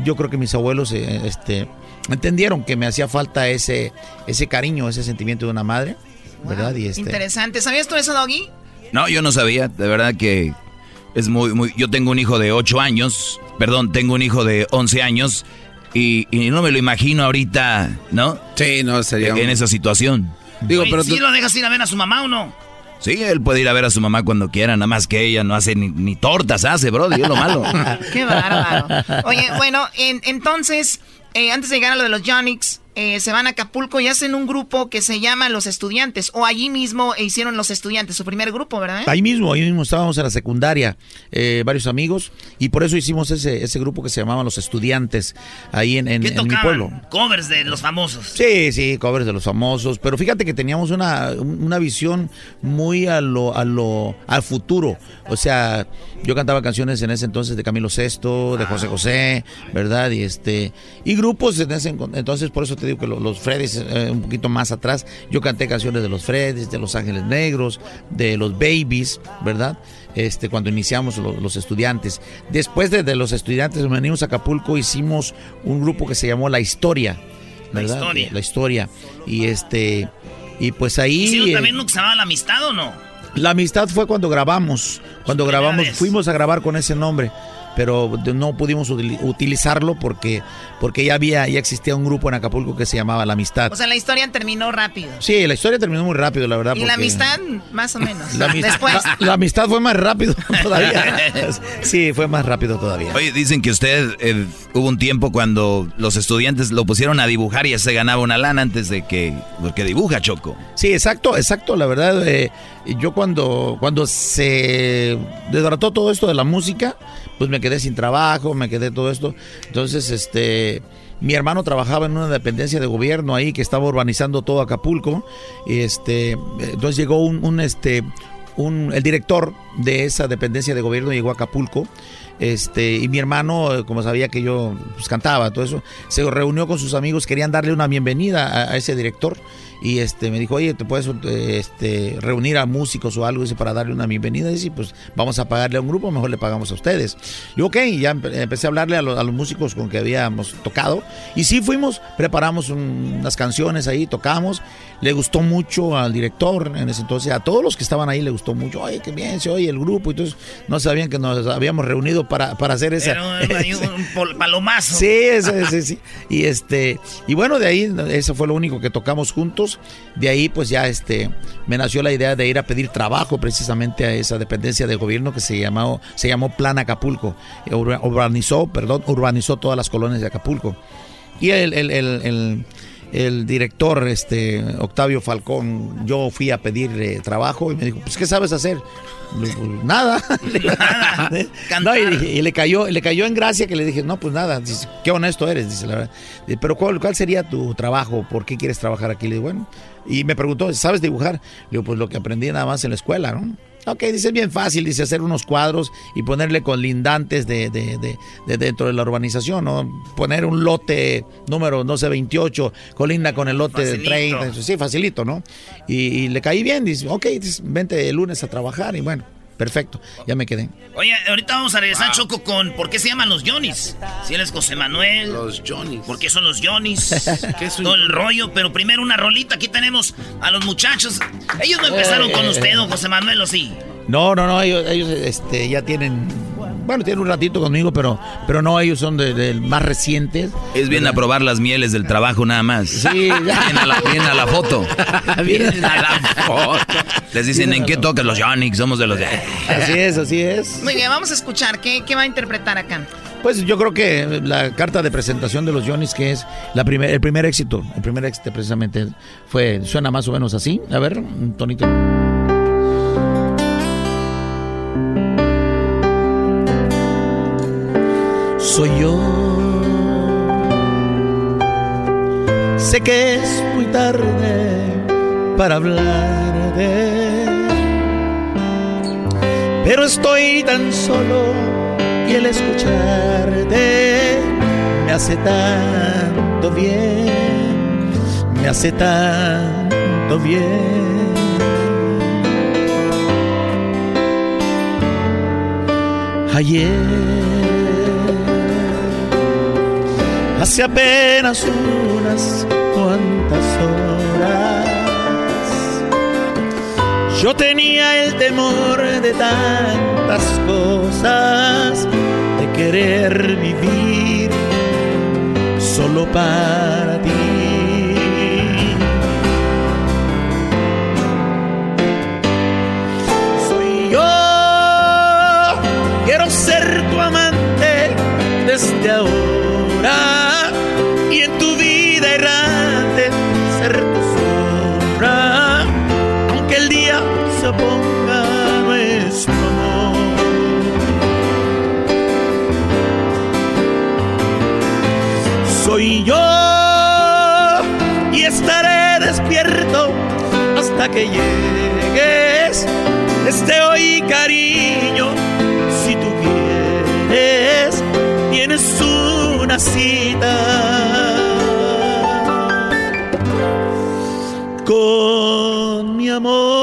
yo creo que mis abuelos eh, este, entendieron que me hacía falta ese, ese cariño, ese sentimiento de una madre, wow, ¿verdad? Y este, interesante. ¿Sabías tú eso, Doggy? No, yo no sabía, de verdad que es muy, muy, yo tengo un hijo de 8 años, perdón, tengo un hijo de 11 años y, y no me lo imagino ahorita, ¿no? Sí, no, sería en, un... esa situación. Digo, pero ¿Sí tú... lo dejas ir a ver a su mamá o no? Sí, él puede ir a ver a su mamá cuando quiera, nada más que ella no hace ni, ni tortas, hace, bro, es lo malo. Qué bárbaro. Oye, bueno, en, entonces, eh, antes de llegar a lo de los Jonix, eh, se van a Acapulco y hacen un grupo que se llama Los Estudiantes. O allí mismo hicieron Los Estudiantes, su primer grupo, ¿verdad? Ahí mismo, ahí mismo estábamos en la secundaria, eh, varios amigos, y por eso hicimos ese, ese grupo que se llamaba Los Estudiantes, ahí en, en, mi pueblo. Covers de los famosos. Sí, sí, covers de los famosos. Pero fíjate que teníamos una, una visión muy a lo, a lo, al futuro. O sea, yo cantaba canciones en ese entonces de Camilo Sesto, de José José, ¿verdad? Y este, y grupos en ese entonces, por eso te digo que los, los eh, un poquito más atrás, yo canté canciones de los Freddys, de Los Ángeles Negros, de los Babies, ¿verdad? Este, cuando iniciamos los, estudiantes. Después de, los estudiantes venimos a Acapulco, hicimos un grupo que se llamó La Historia, ¿verdad? La Historia. La Historia. Y este, y pues ahí... ¿Hicieron también lo que se llamaba La Amistad o no? La Amistad fue cuando grabamos, cuando grabamos, fuimos a grabar con ese nombre pero no pudimos utilizarlo porque, porque ya había, ya existía un grupo en Acapulco que se llamaba La Amistad. O sea, la historia terminó rápido. Sí, la historia terminó muy rápido, la verdad. Y la amistad, más o menos. La amistad, Después. La, amistad fue más rápido todavía. sí, fue más rápido todavía. Oye, dicen que usted eh, hubo un tiempo cuando los estudiantes lo pusieron a dibujar y ya se ganaba una lana antes de que, porque dibuja Choco. Sí, exacto, exacto. La verdad, eh, yo cuando, cuando se desbarató todo esto de la música, pues me quedé sin trabajo, me quedé todo esto. Entonces, este, mi hermano trabajaba en una dependencia de gobierno ahí que estaba urbanizando todo Acapulco. Este, entonces llegó un, un este, un, el director de esa dependencia de gobierno llegó a Acapulco. Este, y mi hermano, como sabía que yo pues, cantaba, todo eso, se reunió con sus amigos, querían darle una bienvenida a ese director y este me dijo, oye, ¿te puedes este, reunir a músicos o algo dice, para darle una bienvenida? Y dice, pues vamos a pagarle a un grupo, mejor le pagamos a ustedes. Y ok, ya empecé a hablarle a, los músicos con que habíamos tocado. Y sí fuimos, preparamos unas canciones ahí, tocamos. Le gustó mucho al director en ese entonces, a todos los que estaban ahí le gustó mucho. Oye, qué bien se oye el grupo. Y entonces no sabían que nos habíamos reunido para, para hacer esa. Pero un palomazo. Sí, sí, sí. Y este, y bueno, de ahí, eso fue lo único que tocamos juntos de ahí pues ya este me nació la idea de ir a pedir trabajo precisamente a esa dependencia de gobierno que se llamó, se llamó Plan Acapulco. Urbanizó, perdón, urbanizó todas las colonias de Acapulco. Y el, el, el director, este, Octavio Falcón, yo fui a pedir trabajo y me dijo, pues, ¿qué sabes hacer? Pues, nada. y, le cayó, le cayó en gracia que le dije, no, pues nada, dice, qué honesto eres, dice la verdad. Pero ¿cuál, ¿cuál sería tu trabajo? ¿Por qué quieres trabajar aquí? Le digo, bueno, y me preguntó, ¿sabes dibujar? Le digo, pues lo que aprendí nada más en la escuela, ¿no? Ok, dice bien fácil, dice hacer unos cuadros y ponerle colindantes de, de, de, dentro de la urbanización, ¿no? Poner un lote número, no sé, 28, colinda con el lote de 30, sí, facilito, ¿no? Y, le caí bien, dice, ok, vente el lunes a trabajar y bueno. Perfecto, ya me quedé. Oye, ahorita vamos a regresar, Choco, con ¿por qué se llaman los Johnny's? Si eres José Manuel. Los Johnny's. ¿Por qué son los Johnny's? ¿Qué es Todo el rollo, pero primero una rolita. Aquí tenemos a los muchachos. Ellos no empezaron con eh. usted, don José Manuel, ¿o sí? No, no, no, ellos, ellos este, ya tienen bueno, tiene un ratito conmigo, pero, pero no, ellos son de, más recientes. Es bien a probar las mieles del trabajo nada más. Sí, ya. Vienen a la, a la foto. Vienen a la foto. Les dicen, ¿en qué toques los Yonix? Somos de los de... Así es, así es. Muy bien, vamos a escuchar. ¿Qué, qué va a interpretar acá? Pues yo creo que la carta de presentación de los Johnny's, que es la primer, el primer éxito, el primer éxito precisamente fue, suena más o menos así. A ver, un tonito. Soy yo. Sé que es muy tarde para hablar de, pero estoy tan solo y el escucharte me hace tanto bien, me hace tanto bien. Ayer hace apenas unas cuantas horas. Yo tenía el temor de tantas cosas, de querer vivir solo para ti. Soy yo, quiero ser tu amante desde ahora que llegues. Este hoy cariño, si tú quieres, tienes una cita con mi amor.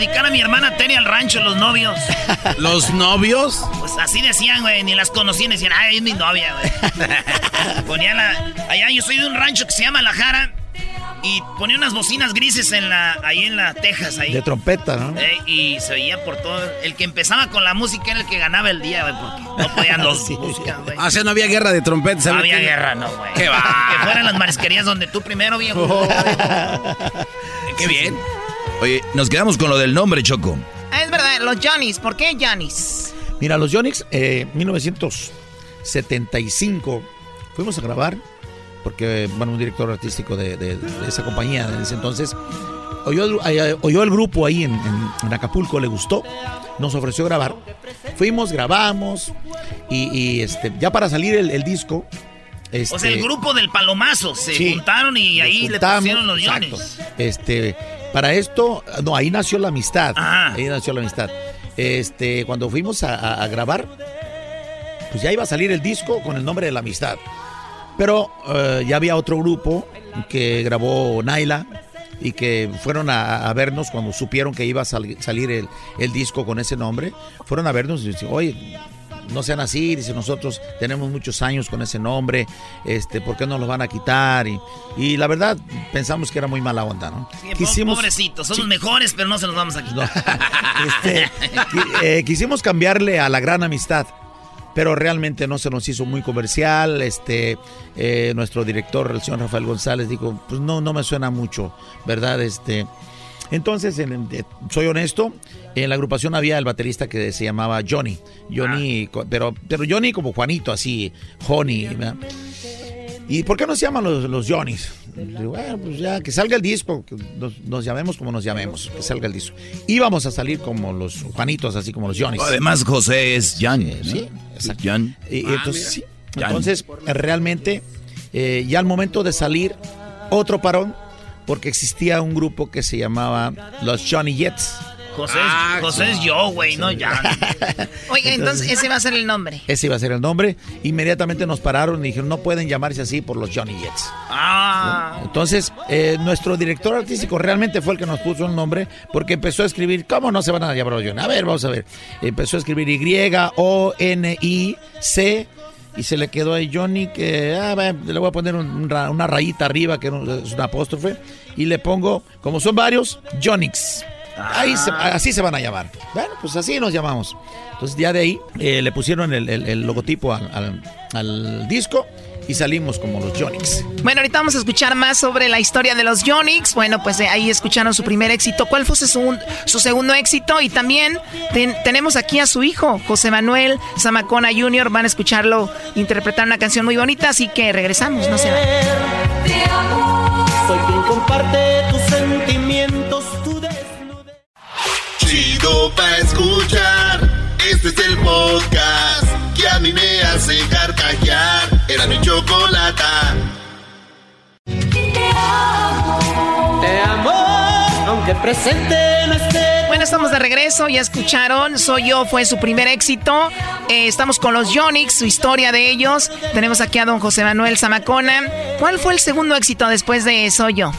Dedicar a mi hermana Terry al rancho los novios. ¿Los novios? Pues así decían, güey, ni las conocían, decían, ay, es mi novia, güey. Ponía la... Allá yo soy de un rancho que se llama La Jara y ponía unas bocinas grises en la, ahí en la Texas, ahí. De trompeta, ¿no? Eh, y se oía por todo. El que empezaba con la música era el que ganaba el día, güey, porque no podían los Sí. buscar, güey. Ah, o sea, no había guerra de trompetas. No ¿sabes había qué? guerra, no, güey. ¿Qué va? Que fueran las marisquerías donde tú primero, viejo. Qué bien. Oye, nos quedamos con lo del nombre, Choco. Es verdad, los Johnny's. ¿Por qué Johnny's? Mira, los eh, 1975, fuimos a grabar, porque, bueno, un director artístico de, de- de esa compañía en ese entonces, oyó, el- eh, oyó el grupo ahí en, en- en Acapulco, le gustó, nos ofreció grabar. Fuimos, grabamos, y, y, este, ya para salir el, el disco... O sea, este, el grupo del palomazo se Sí. juntaron y ahí le pusieron los guiones. Este, para esto, no, ahí nació la amistad. Ajá. Ahí nació la amistad. Este, cuando fuimos a, a- a grabar, pues ya iba a salir el disco con el nombre de la amistad. Pero eh, ya había otro grupo que grabó Naila y que fueron a, a vernos cuando supieron que iba a sal- salir el, el disco con ese nombre. Fueron a vernos y dicen, oye, no sean así, dice nosotros tenemos muchos años con ese nombre, este, ¿por qué no los van a quitar? Y, y la verdad pensamos que era muy mala onda, ¿no? Sí, po- Pobrecitos, son los mejores, pero no se los vamos a quitar. Este, eh, quisimos cambiarle a la gran amistad, pero realmente no se nos hizo muy comercial. Este, eh, nuestro director, el señor Rafael González, dijo, pues no, no me suena mucho, ¿verdad? Este, entonces, en- eh, soy honesto, en la agrupación había el baterista que se llamaba Johnny, Johnny, co- pero, pero Johnny como Juanito, así, Honey, ¿verdad? ¿Y por qué no se llaman los, los Johnnys? Bueno, pues ya, que salga el disco, que nos, nos llamemos como nos llamemos, que salga el disco. Íbamos a salir como los Juanitos, así como los Johnnys. Además, José es Jan. ¿no? Sí, exacto. Jan. Y, y entonces, sí. Ya. Entonces, realmente, eh, ya al momento de salir, otro parón, porque existía un grupo que se llamaba los Johnny Jets. José, es- José es yo, güey, no ya. Oiga, entonces ese va a ser el nombre. Ese iba a ser el nombre. Inmediatamente nos pararon y dijeron, no pueden llamarse así por los Johnny Jets. Ah. Entonces, eh, nuestro director artístico realmente fue el que nos puso el nombre porque empezó a escribir, ¿cómo no se van a llamar los Johnny? A ver, vamos a ver. Empezó a escribir Y-O-N-I-C y se le quedó ahí Johnny que ah, le voy a poner un- una rayita arriba que no- es una apóstrofe y le pongo, como son varios, Johnnyx. Ahí se- así se van a llamar. Bueno, pues así nos llamamos. Entonces ya de ahí eh, le pusieron el, el- el logotipo al, al- al disco y salimos como los Johnnyx. Bueno, ahorita vamos a escuchar más sobre la historia de los Jonix. Bueno, pues eh, ahí escucharon su primer éxito. ¿Cuál fue su, segun- su segundo éxito? Y también ten- tenemos aquí a su hijo, José Manuel Zamacona Jr. Van a escucharlo interpretar una canción muy bonita, así que regresamos, no se vayan. Soy quien comparte tus sentimientos, tu Chido pa' escuchar. Este es el podcast que a mí me hace carcajear. Era mi chocolata. Te amo, aunque presente no esté. Bueno, estamos de regreso, ya escucharon, Soy Yo fue su primer éxito. Eh, estamos con los Jonix, su historia de ellos. Tenemos aquí a don José Manuel Zamacona. ¿Cuál fue el segundo éxito después de Soy Yo?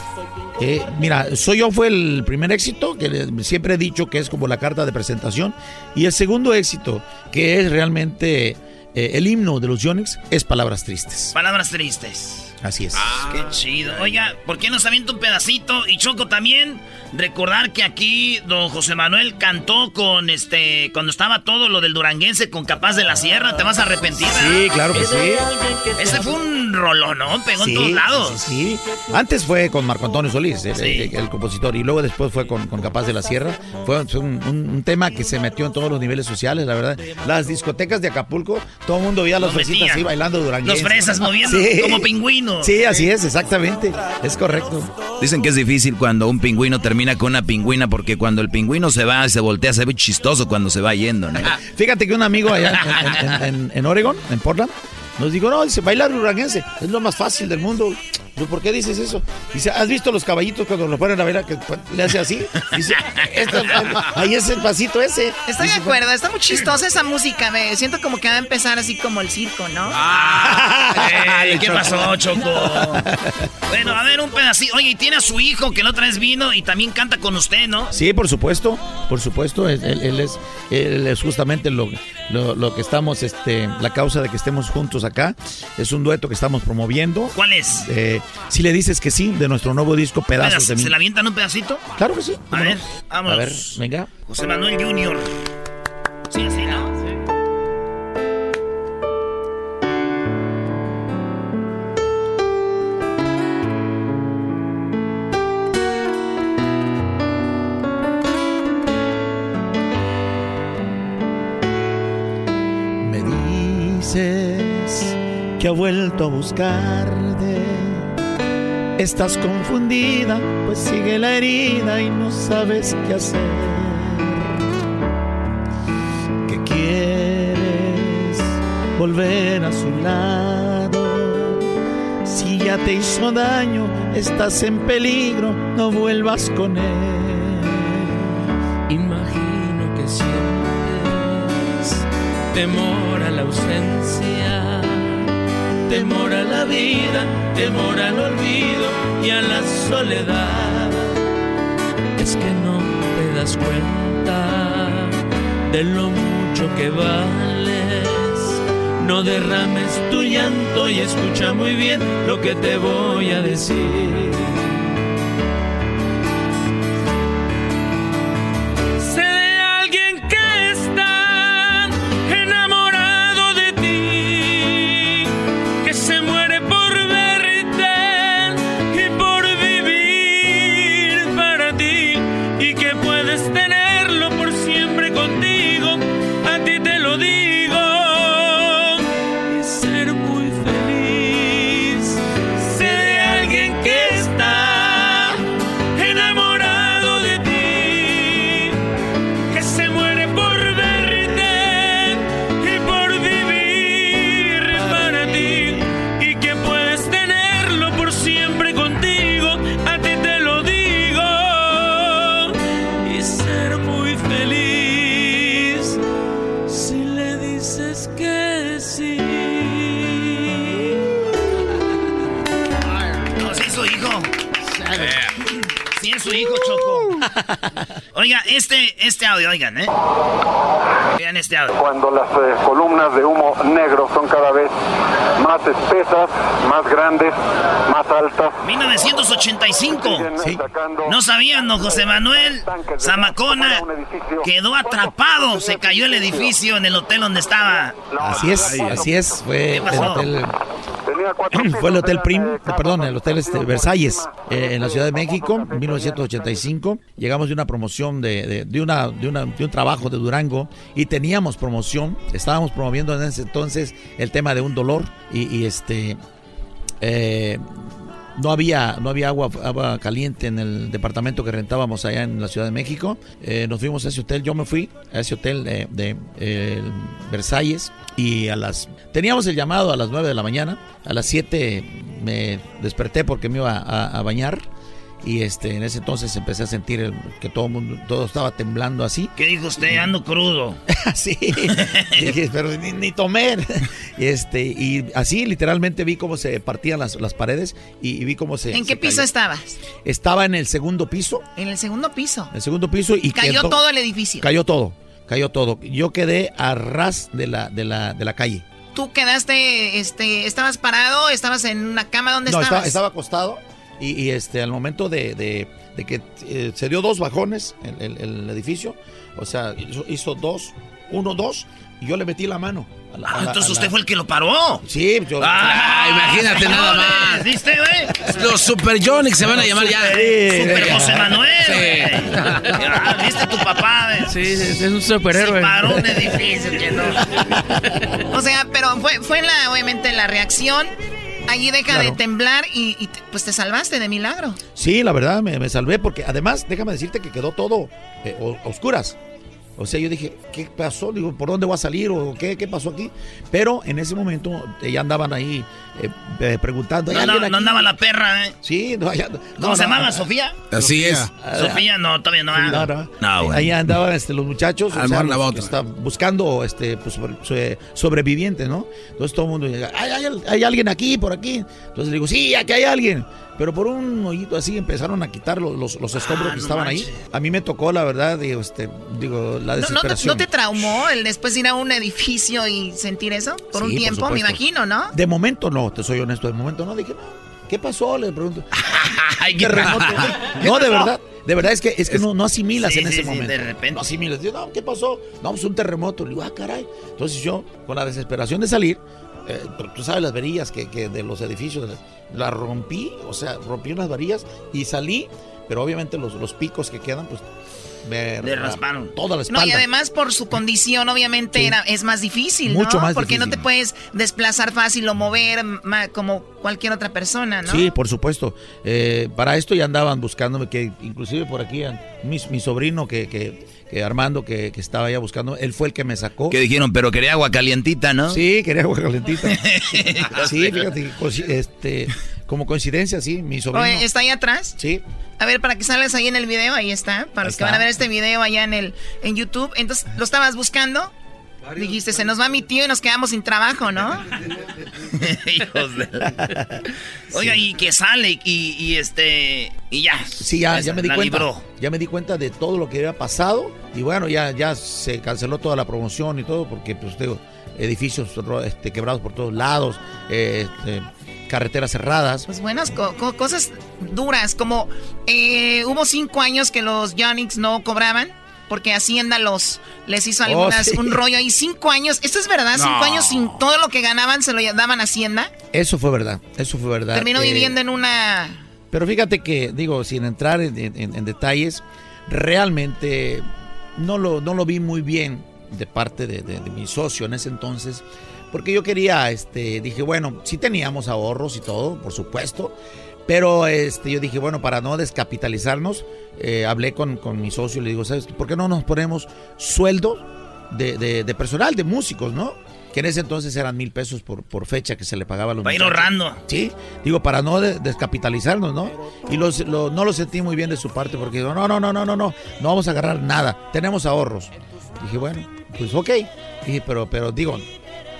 Eh, mira, Soy Yo fue el primer éxito, que siempre he dicho que es como la carta de presentación. Y el segundo éxito, que es realmente eh, el himno de los Jonix, es Palabras Tristes. Palabras tristes. Así es. Ah, qué chido. Oiga, ¿por qué no se avienta un pedacito? Y Choco también, recordar que aquí don José Manuel cantó con este, cuando estaba todo lo del duranguense con Capaz de la Sierra. ¿Te vas a arrepentir? Sí, claro que sí. Ese fue un rolón, ¿no? Pegó en todos lados. Sí, sí, Antes fue con Marco Antonio Solís, el, compositor, y luego después fue con, Capaz de la Sierra. Fue, un, tema que se metió en todos los niveles sociales, la verdad. Las discotecas de Acapulco, todo el mundo veía a los fresitas así bailando duranguense. Los fresas moviendo como pingüinos. Sí, así es, exactamente. Es correcto. Dicen que es difícil cuando un pingüino termina con una pingüina, porque cuando el pingüino se va, se voltea, se ve chistoso cuando se va yendo, ¿no? Fíjate que un amigo allá en, en Oregon, en Portland, nos dijo, no, dice, bailar uranguense es lo más fácil del mundo. ¿Por qué dices eso? Dice, ¿has visto los caballitos cuando lo ponen a ver que le hace así? Dice, ahí es el pasito ese. Estoy de acuerdo, está muy chistosa esa música. Me siento como que va a empezar así como el circo, ¿no? Ah, ¿Qué pasó, Choco? bueno, a ver, un pedacito. Oye, y tiene a su hijo que la otra vez vino y también canta con usted, ¿no? Sí, por supuesto, por supuesto. Él, es, él es justamente lo, lo, que estamos, este, la causa de que estemos juntos acá. Es un dueto que estamos promoviendo. ¿Cuál es? Eh, si le dices que sí, de nuestro nuevo disco Pedazos de mí. ¿Se la avientan un pedacito? Claro que sí. A ver, vamos. A ver, venga. José Manuel Junior. Sí, así, ¿no? Me dices que ha vuelto a buscarte Estás confundida, pues sigue la herida y no sabes qué hacer. ¿Qué quieres? Volver a su lado. Si ya te hizo daño, estás en peligro, no vuelvas con él. Imagino que sientes temor a la ausencia temor a la vida, temor al olvido y a la soledad. Es que no te das cuenta de lo mucho que vales. No derrames tu llanto y escucha muy bien lo que te voy a decir. Este, este audio, oigan, ¿eh? Oigan este audio. Cuando las eh, columnas de humo negro son cada vez más espesas, más grandes, más altas. 1985. No sabían, ¿no, José Manuel? Zamacona quedó atrapado. Se cayó el edificio en el hotel donde estaba. Así es, así es. Fue el hotel Fue el Hotel Prim, perdón, el Hotel este, Versalles, eh, en la Ciudad de México, en 1985. Llegamos de una promoción, de, de, una, de, una, de un trabajo de Durango y teníamos promoción. Estábamos promoviendo en ese entonces el tema de un dolor y, este... Eh, no había, no había agua, caliente en el departamento que rentábamos allá en la Ciudad de México. Eh, nos fuimos a ese hotel, yo me fui a ese hotel de, Versalles y a las... Teníamos el llamado a las 9 de la mañana, a las 7 me desperté porque me iba a bañar y este en ese entonces empecé a sentir que todo mundo todo estaba temblando así. ¿qué dijo usted ando crudo. Sí. Pero ni, tomé. Este y así literalmente vi cómo se partían las, las paredes y, vi cómo se ¿en qué piso estabas? estaba en el segundo piso. En el segundo piso. En el segundo piso y cayó todo el edificio. Cayó todo cayó todo. Yo quedé a ras de la de la de la calle. Tú quedaste, este, estabas parado, estabas en una cama, ¿dónde no, estabas? Estaba, acostado y, este, al momento de, que eh, se dio dos bajones en el, edificio, o sea, hizo, dos, uno, dos, y yo le metí la mano. ah, entonces usted fue el que lo paró. Sí, yo. Ah, imagínate nada más. ¿Viste, güey? Los Super Johnny se van a llamar ya. Super José Manuel. Sí. Ah, ¿Viste tu papá? Sí, es un superhéroe. Se paró un edificio que no. o sea, pero fue, fue la, obviamente la reacción. Allí deja de temblar y, pues te salvaste de milagro. Sí, la verdad, me, salvé porque además, déjame decirte que quedó todo eh, oscuras. O sea, yo dije, ¿qué pasó? Digo, ¿por dónde voy a salir? ¿O qué, qué pasó aquí? Pero en ese momento ya andaban ahí eh, eh, preguntando. No, no, no, andaba la perra, ¿eh? Sí, no, allá, ¿Cómo se llamaba? ¿Sofía? Así es. Sofía, no, todavía no. No, no. no Ahí andaban este, los muchachos. O sea, los, está buscando este, pues, sobrevivientes, ¿no? Entonces todo el mundo llega, ¿Hay, hay, hay alguien aquí, por aquí. Entonces le digo, sí, aquí hay alguien. Pero por un hoyito así empezaron a quitar los, los, escombros ah, que estaban ahí. A mí me tocó, la verdad, digo, este, digo la desesperación. ¿No, te traumó el después ir a un edificio y sentir eso? Por un tiempo, me imagino, ¿no? De momento no, te soy honesto, de momento no. Dije, ¿qué pasó? Le pregunto. Ay, qué no, de verdad. De verdad es que, es que no, no asimilas en ese momento. de repente. No asimilas. Digo, no, ¿qué pasó? No, pues un terremoto. Le digo, ah, caray. Entonces yo, con la desesperación de salir, eh, tú sabes las verillas que, que de los edificios, la rompí, o sea, rompí unas varillas y salí, pero obviamente los, los picos que quedan, pues me Le rasparon toda la espalda. No, y además por su condición, obviamente, era, es más difícil, Mucho ¿no? más Porque no te puedes desplazar fácil o mover como cualquier otra persona, ¿no? Sí, por supuesto. Eh, para esto ya andaban buscándome, que inclusive por aquí, mi, mi sobrino que, que Armando, que, estaba ya buscando, él fue el que me sacó. Que dijeron, pero quería agua calientita, ¿no? Sí, quería agua calientita. sí, fíjate, este, como coincidencia, sí, mi sobrino. ¿Está ahí atrás? Sí. A ver, para que salgas ahí en el video, ahí está. Para los que van a ver este video allá en el en YouTube. Entonces, ¿lo estabas buscando? Dijiste, se nos va mi tío y nos quedamos sin trabajo, ¿no? Hijos de Oiga, y que sale y, este y ya. Sí, ya, ya me di cuenta. Ya me di cuenta de todo lo que había pasado y bueno, ya ya se canceló toda la promoción y todo porque pues tengo edificios este, quebrados por todos lados, este, carreteras cerradas. Pues buenas cosas duras, como eh, hubo cinco años que los Yanix no cobraban porque Hacienda los les hizo oh, algunas un rollo ahí cinco años. ¿Esto es verdad? Cinco años sin todo lo que ganaban se lo daban a Hacienda. Eso fue verdad, eso fue verdad. Terminó eh, viviendo en una. Pero fíjate que digo sin entrar en, detalles, realmente no lo no lo vi muy bien de parte de, de, mi socio en ese entonces. Porque yo quería, este, dije, bueno, sí teníamos ahorros y todo, por supuesto, pero este, yo dije, bueno, para no descapitalizarnos, eh, hablé con, mi socio y le digo, ¿sabes por qué no nos ponemos sueldo de, personal, de músicos, ¿no? Que en ese entonces eran mil pesos por, por fecha que se le pagaba a los Para ir ahorrando. Sí, digo, para no descapitalizarnos, ¿no? Y los, no lo sentí muy bien de su parte porque digo, no, no, no, no, no, no, no vamos a agarrar nada, tenemos ahorros. Dije, bueno, pues ok. Dije, pero, pero digo,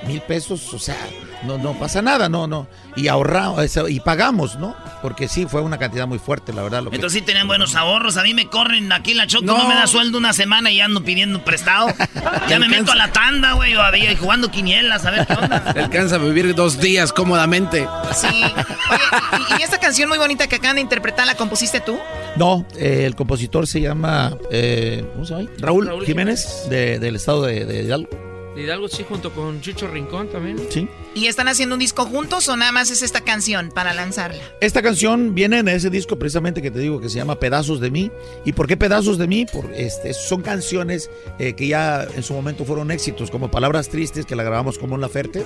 mil pesos, o sea, no, no pasa nada, no, no. Y ahorramos, y pagamos, ¿no? Porque sí, fue una cantidad muy fuerte, la verdad. Lo Entonces sí tenían buenos ahorros. A mí me corren aquí la choco, no, me da sueldo una semana y ando pidiendo prestado. ya me meto a la tanda, güey, o jugando quinielas, a ver qué onda. Alcanza a vivir dos días cómodamente. Sí. Oye, ¿y, esta canción muy bonita que acaban de interpretar la compusiste tú? No, eh, el compositor se llama, eh, ¿cómo se llama? Raúl, Jiménez, del estado de, de Hidalgo. Hidalgo sí, junto con Chucho Rincón también. Sí. ¿Y están haciendo un disco juntos o nada más es esta canción para lanzarla? Esta canción viene en ese disco precisamente que te digo que se llama Pedazos de mí. ¿Y por qué Pedazos de mí? Por, este, son canciones eh, que ya en su momento fueron éxitos, como Palabras Tristes, que la grabamos con Mon Laferte.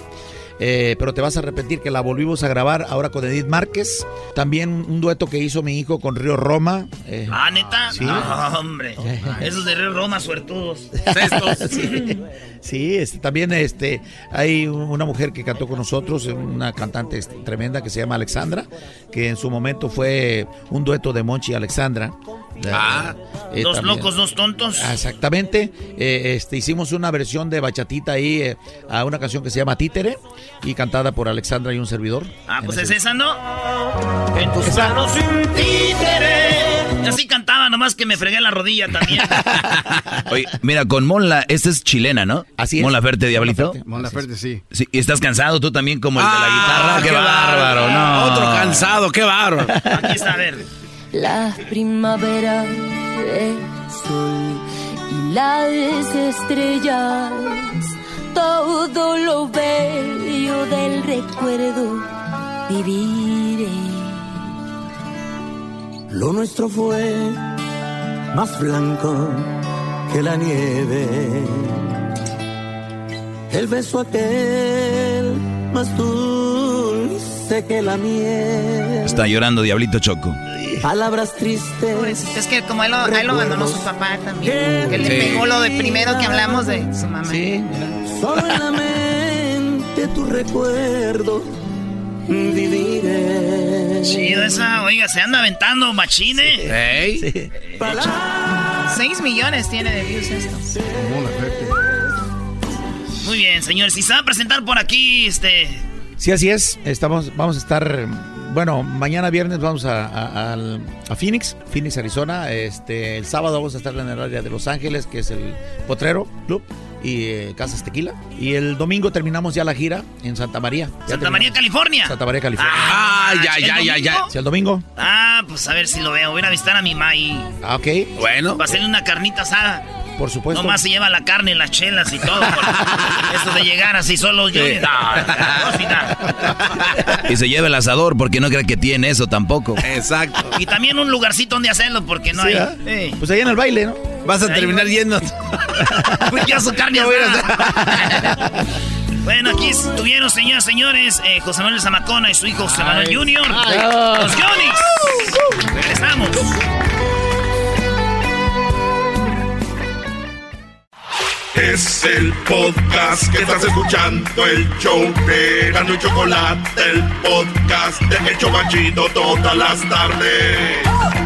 Eh, pero te vas a repetir que la volvimos a grabar ahora con Edith Márquez. También un dueto que hizo mi hijo con Río Roma. Eh, ah, neta. Sí. hombre. Esos de Río Roma suertudos. sí, sí este, también este, hay una mujer que cantó con nosotros, una cantante tremenda que se llama Alexandra, que en su momento fue un dueto de Monchi y Alexandra. Ah, Eh, dos también. locos, dos tontos. Ah, Exactamente. Eh, este, hicimos una versión de bachatita ahí eh, a una canción que se llama Títere y cantada por Alexandra y un servidor. Ah, pues es esa, ¿no? En tus manos un títere. Yo sí cantaba, nomás que me fregué la rodilla también. Oye, mira, con Mon La, esta es chilena, ¿no? Así es. Laferte, Diablito. Mon Laferte, sí. Sí, y estás cansado tú también como el de la guitarra. Ah, Qué, qué bárbaro, bárbaro. no. Otro cansado, qué bárbaro. Aquí está, a ver. La primavera, el sol y las estrellas, todo lo bello del recuerdo viviré. Lo nuestro fue más blanco que la nieve. El beso aquel más dulce que la miel. Está llorando Diablito Choco. Palabras tristes. Pobrecito, es que como él lo, a él lo abandonó su papá también. Que le Sí. pegó lo de primero que hablamos de su mamá. Sí, Solo en la mente tu recuerdo viviré. Chido esa, oiga, se anda aventando machine. Ey. Seis millones tiene de views esto. Muy bien, señores. Y se va a presentar por aquí, este. Sí, así es. Estamos, vamos a estar, bueno, mañana viernes vamos a, a- Phoenix, Phoenix, Arizona. Este, el sábado vamos a estar en el área de Los Ángeles, que es el Potrero Club y eh, Casas Tequila. Y el domingo terminamos ya la gira en Santa María. Ya Santa terminamos. María, California. Santa María, California. Ah, ya, ¿el ya, ya, ya. domingo? Sí, el domingo. Ah, pues a ver si lo veo. Voy a visitar a mi ma y Ah, ok. Bueno. va a hacerle una carnita asada. Por supuesto. Nomás se lleva la carne, las chelas y todo. Eso de llegar así solo yo. Sí. No. Y se lleva el asador porque no cree que tiene eso tampoco. Exacto. Y también un lugarcito donde hacerlo porque no Sí, hay. ¿ah? Eh. Pues ahí en el baile, ¿no? Vas a terminar yendo. Fui ya su carne asada. Bueno, aquí estuvieron, señoras y señores, eh, José Manuel Zamacona y su hijo José Manuel. Jr. Los Johnny's. Regresamos. Es el podcast que estás escuchando, el show de Gano y Chocolate, el podcast de El Chobachito todas las tardes.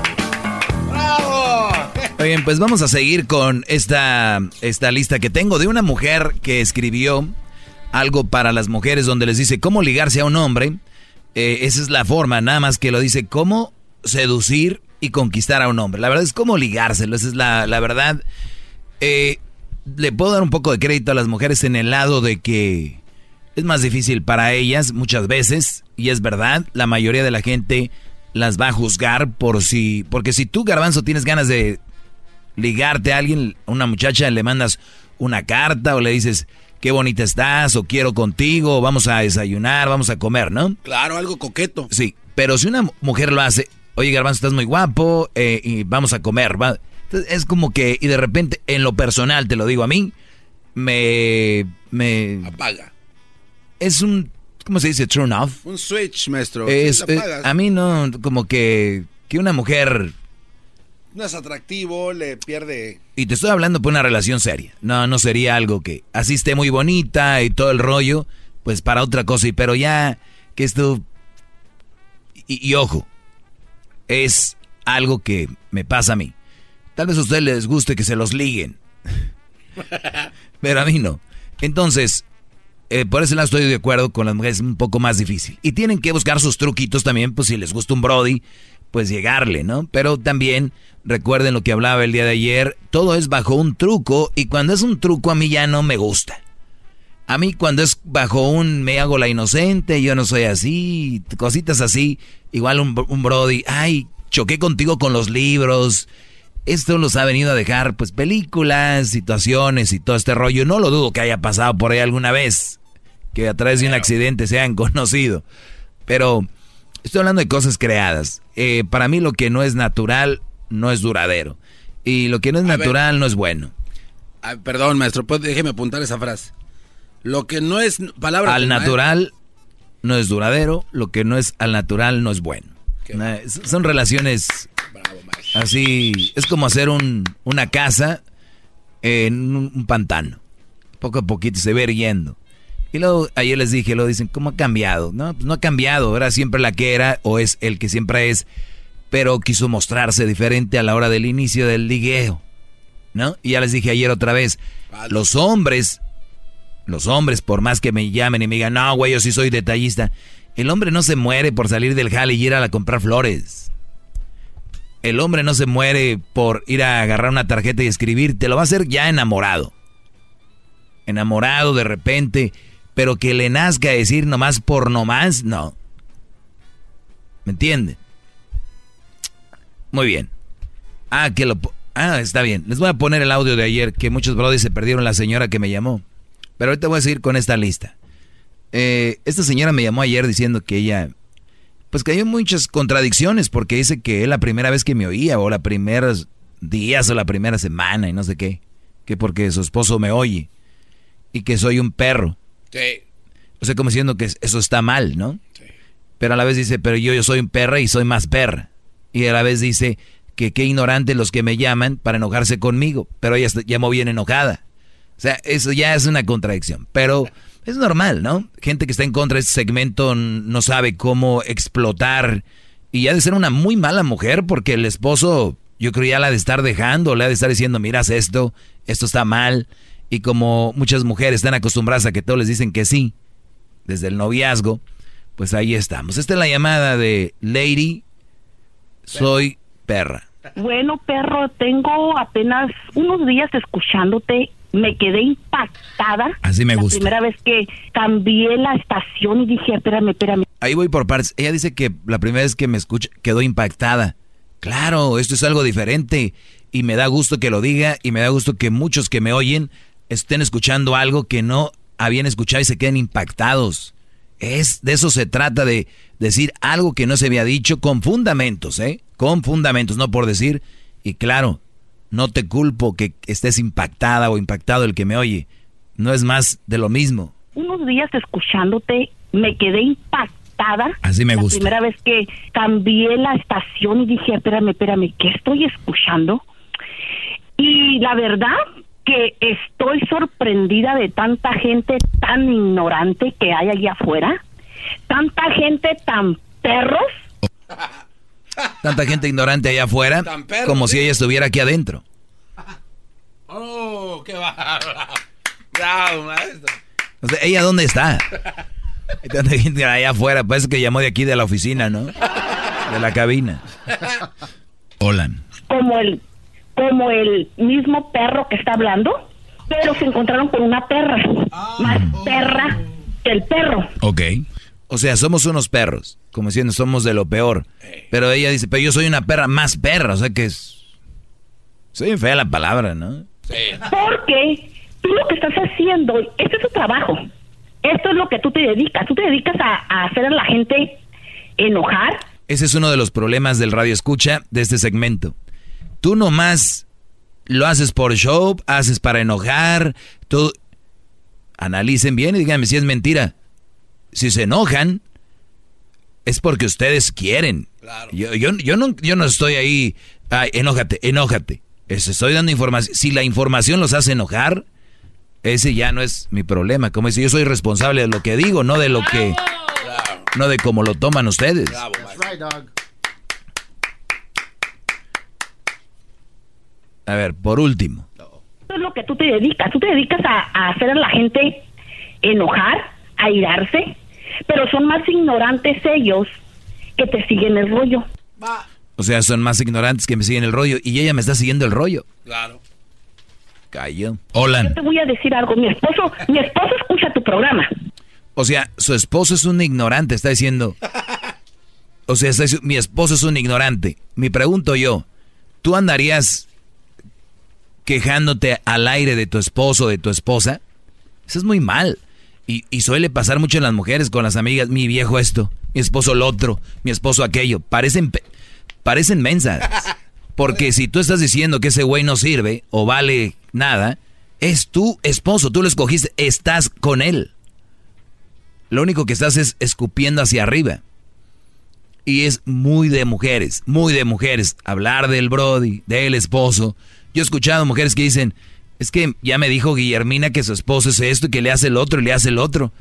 Oigan, pues vamos a seguir con esta, esta lista que tengo de una mujer que escribió algo para las mujeres donde les dice cómo ligarse a un hombre. Eh, esa es la forma, nada más que lo dice cómo seducir y conquistar a un hombre. La verdad es cómo ligárselo, esa es la, la verdad. Eh, le puedo dar un poco de crédito a las mujeres en el lado de que es más difícil para ellas muchas veces, y es verdad, la mayoría de la gente las va a juzgar por si, porque si tú, garbanzo, tienes ganas de ligarte a alguien, a una muchacha, le mandas una carta o le dices, qué bonita estás, o quiero contigo, o vamos a desayunar, vamos a comer, ¿no? Claro, algo coqueto. Sí, pero si una mujer lo hace, oye, garbanzo, estás muy guapo, eh, y vamos a comer, va. Entonces, es como que, y de repente, en lo personal, te lo digo a mí, me... me Apaga. es un, ¿cómo se dice? Turn off. Un switch, maestro. Es, eh, a mí no, como que, que una mujer, No es atractivo, le pierde. y te estoy hablando por una relación seria, no, no sería algo que así esté muy bonita y todo el rollo, pues para otra cosa, y pero ya que esto, y, y ojo, es algo que me pasa a mí. Tal vez a ustedes les guste que se los liguen, pero a mí no. Entonces, eh, por ese lado estoy de acuerdo con las mujeres, es un poco más difícil. Y tienen que buscar sus truquitos también, pues si les gusta un Brody, pues llegarle, ¿no? Pero también recuerden lo que hablaba el día de ayer, todo es bajo un truco y cuando es un truco a mí ya no me gusta. A mí cuando es bajo un me hago la inocente, yo no soy así, cositas así, igual un, un Brody, ay, choqué contigo con los libros. Esto los ha venido a dejar, pues, películas, situaciones y todo este rollo. No lo dudo que haya pasado por ahí alguna vez, que a través de un accidente se hayan conocido. Pero estoy hablando de cosas creadas. Eh, para mí lo que no es natural no es duradero. Y lo que no es natural no es bueno. perdón, maestro, déjeme apuntar esa frase. Lo que no es palabra... Al natural no es duradero, lo que no es al natural no es bueno. son relaciones así, es como hacer un, una casa en un, pantano. Poco a poquito se ve yendo. Y luego ayer les dije, lo dicen, ¿cómo ha cambiado? No, pues no ha cambiado, era siempre la que era o es el que siempre es, pero quiso mostrarse diferente a la hora del inicio del ligueo. ¿No? Y ya les dije ayer otra vez, los hombres los hombres, por más que me llamen y me digan, no, güey, yo sí soy detallista. El hombre no se muere por salir del jale y ir a comprar flores. El hombre no se muere por ir a agarrar una tarjeta y escribir. Te lo va a hacer ya enamorado. Enamorado de repente. Pero que le nazca decir nomás por nomás, no. ¿Me entienden? Muy bien. Ah, que lo... Ah, está bien. Les voy a poner el audio de ayer que muchos brothers se perdieron la señora que me llamó. Pero ahorita voy a seguir con esta lista. Eh, esta señora me llamó ayer diciendo que ella, pues que hay muchas contradicciones porque dice que es la primera vez que me oía o la primera días o la primera semana y no sé qué. Que porque su esposo me oye y que soy un perro. Sí. O sea, como diciendo que eso está mal, ¿no? Sí. Pero a la vez dice, pero yo, yo soy un perro y soy más perra. Y a la vez dice que qué ignorante los que me llaman para enojarse conmigo. Pero ella llamó bien enojada. O sea, eso ya es una contradicción. Pero es normal, ¿no? Gente que está en contra de este segmento no sabe cómo explotar. Y ha de ser una muy mala mujer porque el esposo, yo creo ya la de estar dejando, le ha de estar diciendo, miras esto, esto está mal. Y como muchas mujeres están acostumbradas a que todos les dicen que sí, desde el noviazgo, pues ahí estamos. Esta es la llamada de Lady, soy perra. Bueno, perro, tengo apenas unos días escuchándote me quedé impactada. Así me gusta. La primera vez que cambié la estación y dije, espérame, espérame. Ahí voy por partes. Ella dice que la primera vez que me escucha quedó impactada. Claro, esto es algo diferente y me da gusto que lo diga y me da gusto que muchos que me oyen estén escuchando algo que no habían escuchado y se queden impactados. Es de eso se trata de decir algo que no se había dicho con fundamentos, ¿eh? Con fundamentos, no por decir. Y claro, no te culpo que estés impactada o impactado el que me oye. No es más de lo mismo. Unos días escuchándote me quedé impactada. Así me gusta. La primera vez que cambié la estación y dije, espérame, espérame, ¿qué estoy escuchando? Y la verdad que estoy sorprendida de tanta gente tan ignorante que hay allá afuera. Tanta gente tan perros. Tanta gente ignorante allá afuera, como si ella estuviera aquí adentro. Oh, qué Bravo, maestro. ¿ella dónde está? Hay tanta gente allá afuera, parece que llamó de aquí de la oficina, ¿no? De la cabina. Hola. Como el, como el mismo perro que está hablando, pero se encontraron con una perra. Más perra que el perro. Ok. O sea, somos unos perros, como diciendo, somos de lo peor. Pero ella dice, pero yo soy una perra más perra, o sea que es... Soy fea la palabra, ¿no? Sí. Porque tú lo que estás haciendo, este es tu trabajo. Esto es lo que tú te dedicas. Tú te dedicas a, a hacer a la gente enojar. Ese es uno de los problemas del radio escucha de este segmento. Tú nomás lo haces por show, haces para enojar, tú... Analicen bien y díganme si es mentira si se enojan, es porque ustedes quieren. Yo, yo, yo, no, yo no estoy ahí, ay, enójate, enójate. Les estoy dando información. Si la información los hace enojar, ese ya no es mi problema. Como dice, yo soy responsable de lo que digo, no de lo que... No de cómo lo toman ustedes. A ver, por último. Eso es lo que tú te dedicas. Tú te dedicas a, a hacer a la gente enojar, a irarse, pero son más ignorantes ellos que te siguen el rollo. O sea, son más ignorantes que me siguen el rollo y ella me está siguiendo el rollo. Claro. Cayó. Hola. Yo te voy a decir algo. Mi esposo, mi esposo escucha tu programa. O sea, su esposo es un ignorante, está diciendo. O sea, mi esposo es un ignorante. Me pregunto yo, ¿tú andarías quejándote al aire de tu esposo de tu esposa? Eso es muy mal. Y, suele pasar mucho en las mujeres con las amigas, mi viejo esto, mi esposo lo otro, mi esposo aquello. Parecen, parecen mensas. Porque si tú estás diciendo que ese güey no sirve o vale nada, es tu esposo, tú lo escogiste, estás con él. Lo único que estás es escupiendo hacia arriba. Y es muy de mujeres, muy de mujeres. Hablar del Brody, del esposo. Yo he escuchado mujeres que dicen, es que ya me dijo Guillermina que su esposo es esto y que le hace el otro y le hace el otro.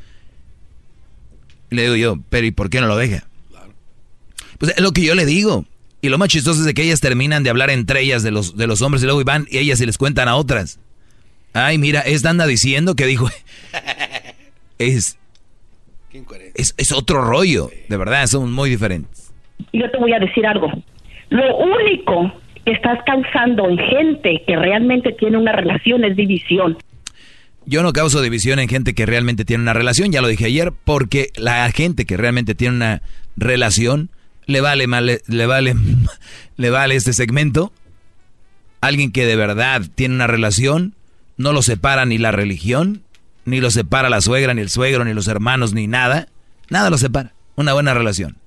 Y le digo yo, pero ¿y por qué no lo deja? Pues es lo que yo le digo. Y lo más chistoso es de que ellas terminan de hablar entre ellas de los, de los hombres y luego van y ellas se les cuentan a otras. Ay, mira, esta anda diciendo que dijo... es, es, es otro rollo, de verdad, son muy diferentes. Yo te voy a decir algo. Lo único estás causando en gente que realmente tiene una relación es división. Yo no causo división en gente que realmente tiene una relación, ya lo dije ayer, porque la gente que realmente tiene una relación le vale mal, le vale, le vale este segmento. Alguien que de verdad tiene una relación, no lo separa ni la religión, ni lo separa la suegra, ni el suegro, ni los hermanos, ni nada. Nada lo separa. Una buena relación.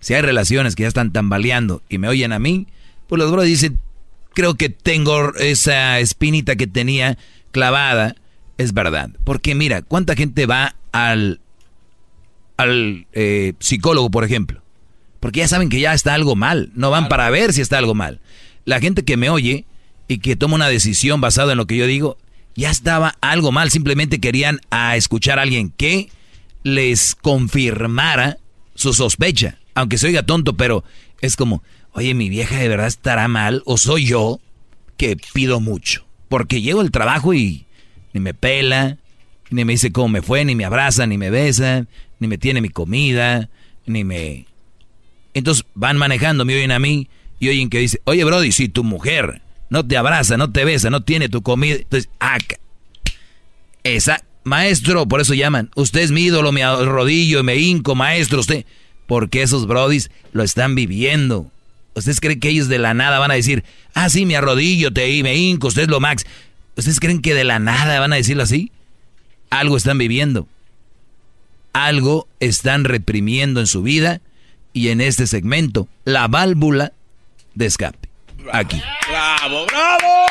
Si hay relaciones que ya están tambaleando y me oyen a mí, pues los bros dicen, creo que tengo esa espinita que tenía clavada. Es verdad. Porque mira, ¿cuánta gente va al, al eh, psicólogo, por ejemplo? Porque ya saben que ya está algo mal. No van para ver si está algo mal. La gente que me oye y que toma una decisión basada en lo que yo digo, ya estaba algo mal. Simplemente querían a escuchar a alguien que les confirmara su sospecha. Aunque se oiga tonto, pero es como, oye, mi vieja de verdad estará mal o soy yo que pido mucho. Porque llego al trabajo y ni me pela, ni me dice cómo me fue, ni me abraza, ni me besa, ni me tiene mi comida, ni me... Entonces van manejando, me oyen a mí y oyen que dice, oye Brody, si tu mujer no te abraza, no te besa, no tiene tu comida. Entonces, ah, esa, maestro, por eso llaman. Usted es mi ídolo, me arrodillo y me hinco, maestro, usted. Porque esos brodis lo están viviendo. ¿Ustedes creen que ellos de la nada van a decir, ah, sí, me arrodillo, te, me hinco, usted es lo max? ¿Ustedes creen que de la nada van a decirlo así? Algo están viviendo. Algo están reprimiendo en su vida y en este segmento, la válvula de escape aquí. ¡Bravo, bravo!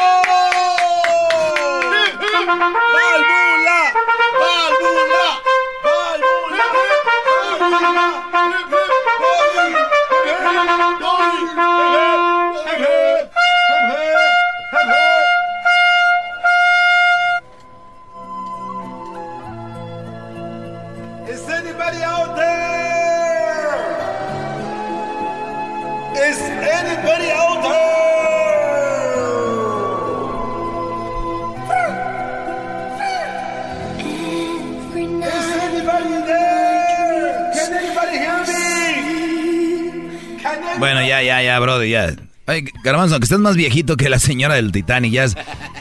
¡Válvula! ¡Válvula! Hey, hey. Ya, ya. Ay, Garbanzo, aunque estés más viejito que la señora del Titanic, ya es-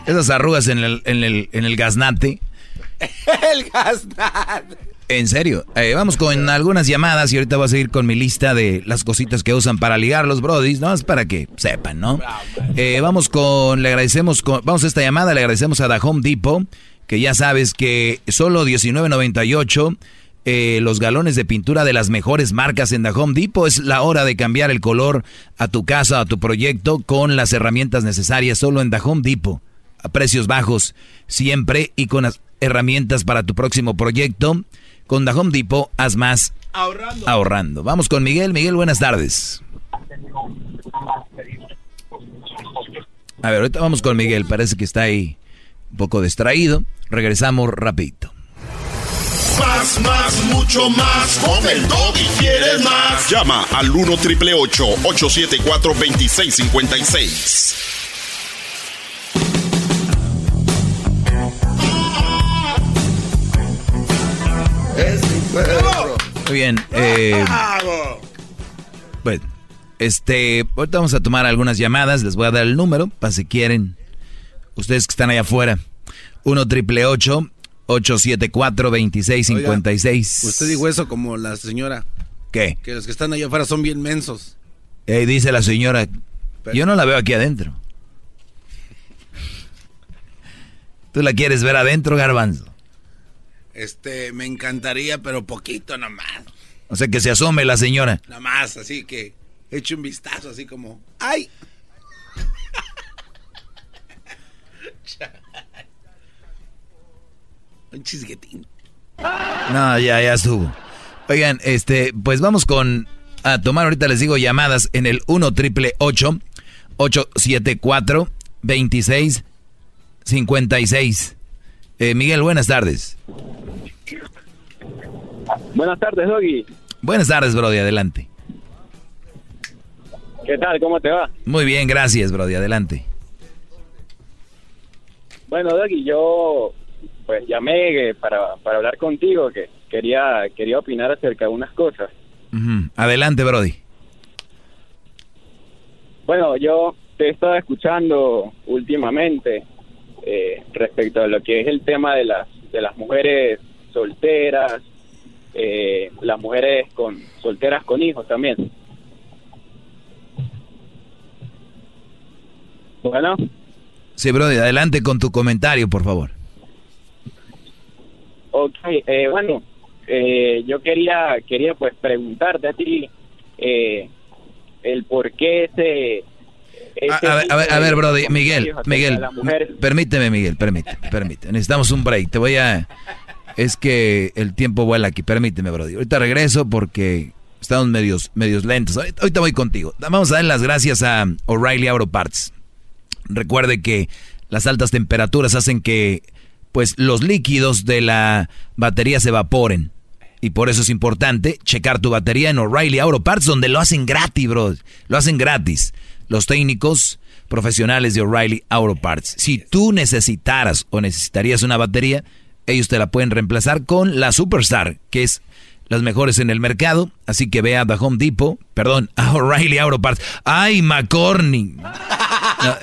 esas arrugas en el, en el, en el gaznate. El gasnat. En serio, Eh, vamos con algunas llamadas y ahorita voy a seguir con mi lista de las cositas que usan para ligar los brodis, ¿no? Es para que sepan, ¿no? Eh, vamos con, le agradecemos, con- vamos a esta llamada, le agradecemos a The Home Depot, que ya sabes que solo 19.98 eh, los galones de pintura de las mejores marcas en The Home Depot. Es la hora de cambiar el color a tu casa, a tu proyecto, con las herramientas necesarias solo en The Home Depot. A precios bajos, siempre y con las herramientas para tu próximo proyecto. Con The Home Depot, haz más Ahorrando. ahorrando. Vamos con Miguel. Miguel, buenas tardes. A ver, ahorita vamos con Miguel. Parece que está ahí un poco distraído. Regresamos rapidito. Más, más, mucho más. Con el y quieres más. Llama al 1 triple 874 2656. Muy bien. Eh, bueno, este, ahorita vamos a tomar algunas llamadas. Les voy a dar el número para si quieren. Ustedes que están allá afuera. 1 triple 874 2656. Usted dijo eso como la señora. ¿Qué? Que los que están allá afuera son bien mensos. Eh, dice la señora. Yo no la veo aquí adentro. ¿Tú la quieres ver adentro, Garbanzo? Este, me encantaría, pero poquito nomás. O sea, que se asome la señora. Nomás, así que eche un vistazo, así como. ¡Ay! Chisguetín. No, ya, ya estuvo. Oigan, este, pues vamos con a tomar ahorita les digo llamadas en el 1 triple 874 26 56. Miguel, buenas tardes. Buenas tardes, Doggy. Buenas tardes, Brody, adelante. ¿Qué tal? ¿Cómo te va? Muy bien, gracias, Brody, adelante. Bueno, Doggy, yo pues llamé eh, para, para hablar contigo, que quería, quería opinar acerca de unas cosas. Adelante, Brody. Bueno, yo te he estado escuchando últimamente eh, respecto a lo que es el tema de las, de las mujeres solteras, eh, las mujeres con solteras con hijos también. Bueno. Sí, Brody, adelante con tu comentario, por favor. Ok, eh, bueno, eh, yo quería, quería pues preguntarte a ti eh, el por qué ese... a, ver, a, ver, a ver, Brody, Miguel, Miguel, permíteme, Miguel, permíteme, permíteme. Necesitamos un break. Te voy a... Es que el tiempo vuela aquí, permíteme, Brody. Ahorita regreso porque estamos medios, medios lentos. Ahorita voy contigo. Vamos a dar las gracias a O'Reilly Auto Parts. Recuerde que las altas temperaturas hacen que pues los líquidos de la batería se evaporen. Y por eso es importante checar tu batería en O'Reilly Auto Parts, donde lo hacen gratis, bro. Lo hacen gratis. Los técnicos profesionales de O'Reilly Auto Parts. Si tú necesitaras o necesitarías una batería, ellos te la pueden reemplazar con la Superstar, que es las mejores en el mercado. Así que ve a The Home Depot, perdón, a O'Reilly Auto Parts. ¡Ay, McCorney!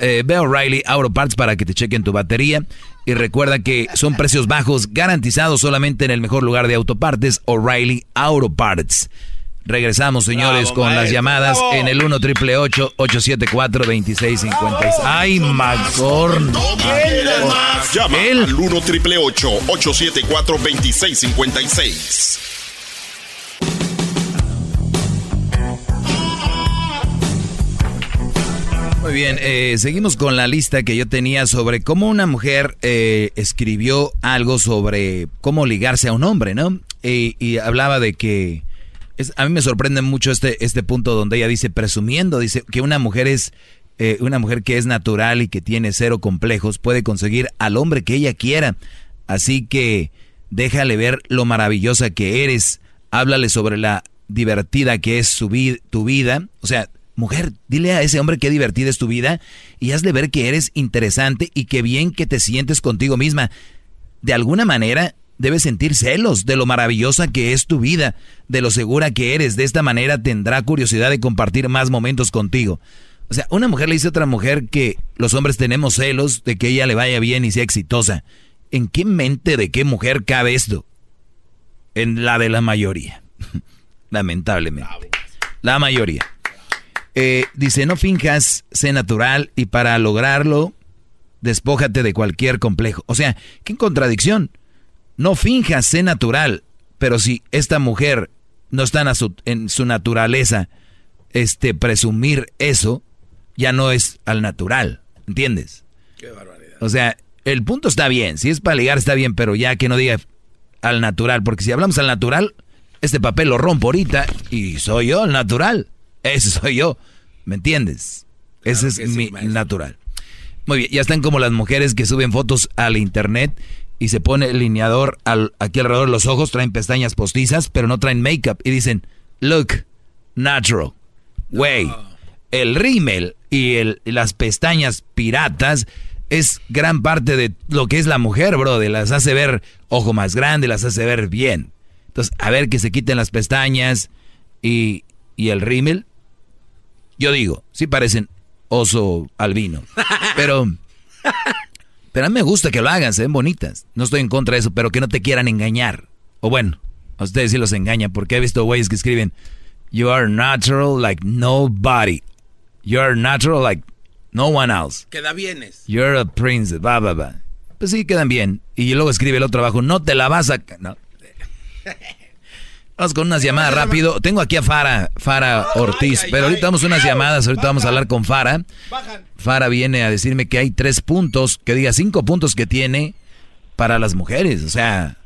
Eh, ve a O'Reilly Auto Parts para que te chequen tu batería. Y recuerda que son precios bajos garantizados solamente en el mejor lugar de autopartes, O'Reilly Auto Parts. Regresamos, señores, con las llamadas en el 1 triple 874 2656. ¡Ay, McCorn! Llama al 1 triple 874 2656. Muy bien, eh, seguimos con la lista que yo tenía sobre cómo una mujer eh, escribió algo sobre cómo ligarse a un hombre, ¿no? y hablaba de que es, a mí me sorprende mucho este, este punto donde ella dice presumiendo, dice que una mujer es eh, una mujer que es natural y que tiene cero complejos puede conseguir al hombre que ella quiera. Así que déjale ver lo maravillosa que eres, háblale sobre la divertida que es su tu vida, o sea, Mujer, dile a ese hombre qué divertida es tu vida y hazle ver que eres interesante y que bien que te sientes contigo misma. De alguna manera, debes sentir celos de lo maravillosa que es tu vida, de lo segura que eres. De esta manera tendrá curiosidad de compartir más momentos contigo. O sea, una mujer le dice a otra mujer que los hombres tenemos celos de que ella le vaya bien y sea exitosa. ¿En qué mente de qué mujer cabe esto? En la de la mayoría. Lamentablemente. La mayoría. Eh, dice, no finjas, sé natural y para lograrlo, despójate de cualquier complejo. O sea, ¿qué contradicción? No finjas, sé natural, pero si esta mujer no está en su, naturaleza, este, presumir eso, ya no es al natural, ¿entiendes? Qué barbaridad. O sea, el punto está bien, si es para ligar está bien, pero ya que no diga al natural, porque si hablamos al natural, este papel lo rompo ahorita y soy yo el natural. Ese soy yo. ¿Me entiendes? Ese es mi natural. Muy bien, ya están como las mujeres que suben fotos al internet y se pone el lineador al, aquí alrededor de los ojos, traen pestañas postizas, pero no traen make-up y dicen, look, natural. Wey, el rímel y, el, las pestañas piratas es gran parte de lo que es la mujer, bro. De las hace ver ojo más grande, las hace ver bien. Entonces, a ver que se quiten las pestañas y, y el rímel yo digo, sí parecen oso albino. Pero, pero a mí me gusta que lo hagan, se ven bonitas. No estoy en contra de eso, pero que no te quieran engañar. O bueno, a ustedes sí los engañan, porque he visto güeyes que escriben, You are natural like nobody. You are natural like no one else. Queda bienes. You're a princess, va, va, va. Pues sí, quedan bien. Y luego escribe el otro abajo, no te la vas a... No. Vamos con unas llamadas rápido. Tengo aquí a Fara, Fara Ortiz, pero ahorita vamos unas llamadas, ahorita vamos a hablar con Fara. Fara viene a decirme que hay tres puntos, que diga cinco puntos que tiene para las mujeres, o sea,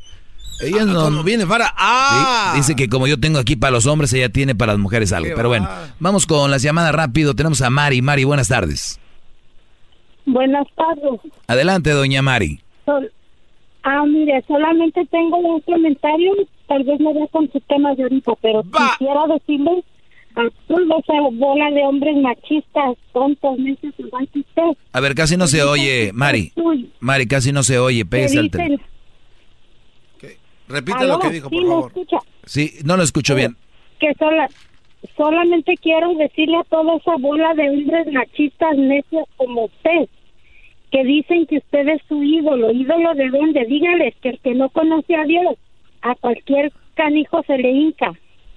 ella ah, no. viene para. ¡Ah! dice que como yo tengo aquí para los hombres, ella tiene para las mujeres algo. Pero bueno, vamos con las llamadas rápido. Tenemos a Mari. Mari, buenas tardes. Buenas tardes. Adelante, doña Mari. ah, mire, solamente tengo un comentario. Tal vez no vea con su tema de ahorita, pero quisiera decirle a toda esa bola de hombres machistas, tontos, necios, usted. A ver, casi no se oye, Mari. Mari, casi no se oye. Pégase al teléfono. Repite lo que dijo, por favor. Sí, no lo escucho bien. Que sola, solamente quiero decirle a toda esa bola de hombres machistas necios como usted, que dicen que usted es su ídolo. ¿Ídolo de dónde? Dígales que el que no conoce a Dios, a cualquier canijo se le hinca.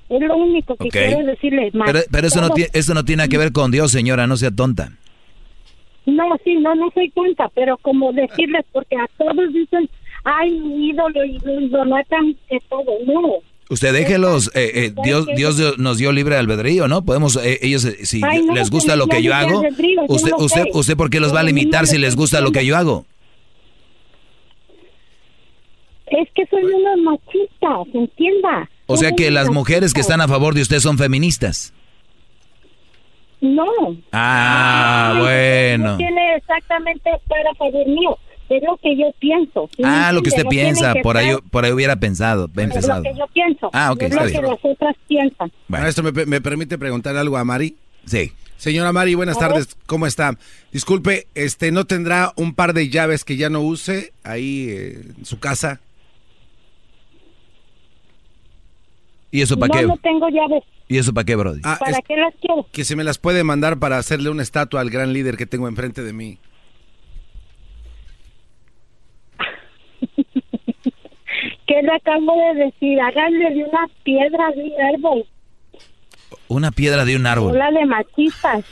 Es lo único que quiero decirle. Pero, pero eso, no tiene, eso no tiene que ver con Dios, señora, no sea tonta. No, sí, no, no soy tonta, pero como decirles, porque a todos dicen ay, mi ídolo, y idolatran que todo, no. Usted déjelos, eh, eh, Dios, Dios nos dio libre albedrío, ¿no? Podemos, eh, ellos, si les gusta lo que yo hago, usted, usted, usted, ¿por qué los va a limitar si les gusta lo que yo hago? Es que soy una machista, entienda. O sea que las mujeres que están a favor de usted son feministas. No. Ah, bueno. No tiene exactamente para favor mío es lo que yo pienso. ah, lo que usted piensa, por ahí, por ahí hubiera pensado, Es lo que yo pienso. Ah, ok, es lo que las otras piensan. Bueno, esto me, me, permite preguntar algo a Mari. Sí. Señora Mari, buenas tardes, ¿cómo está? Disculpe, este, ¿no tendrá un par de llaves que ya no use ahí eh, en su casa? ¿Y eso para no, qué? No tengo llaves. ¿Y eso para qué, Brody? Ah, ¿Para qué las quiero? Que se me las puede mandar para hacerle una estatua al gran líder que tengo enfrente de mí. ¿Qué le acabo de decir? Háganle de una piedra de un árbol. Una piedra de un árbol. Una de machistas.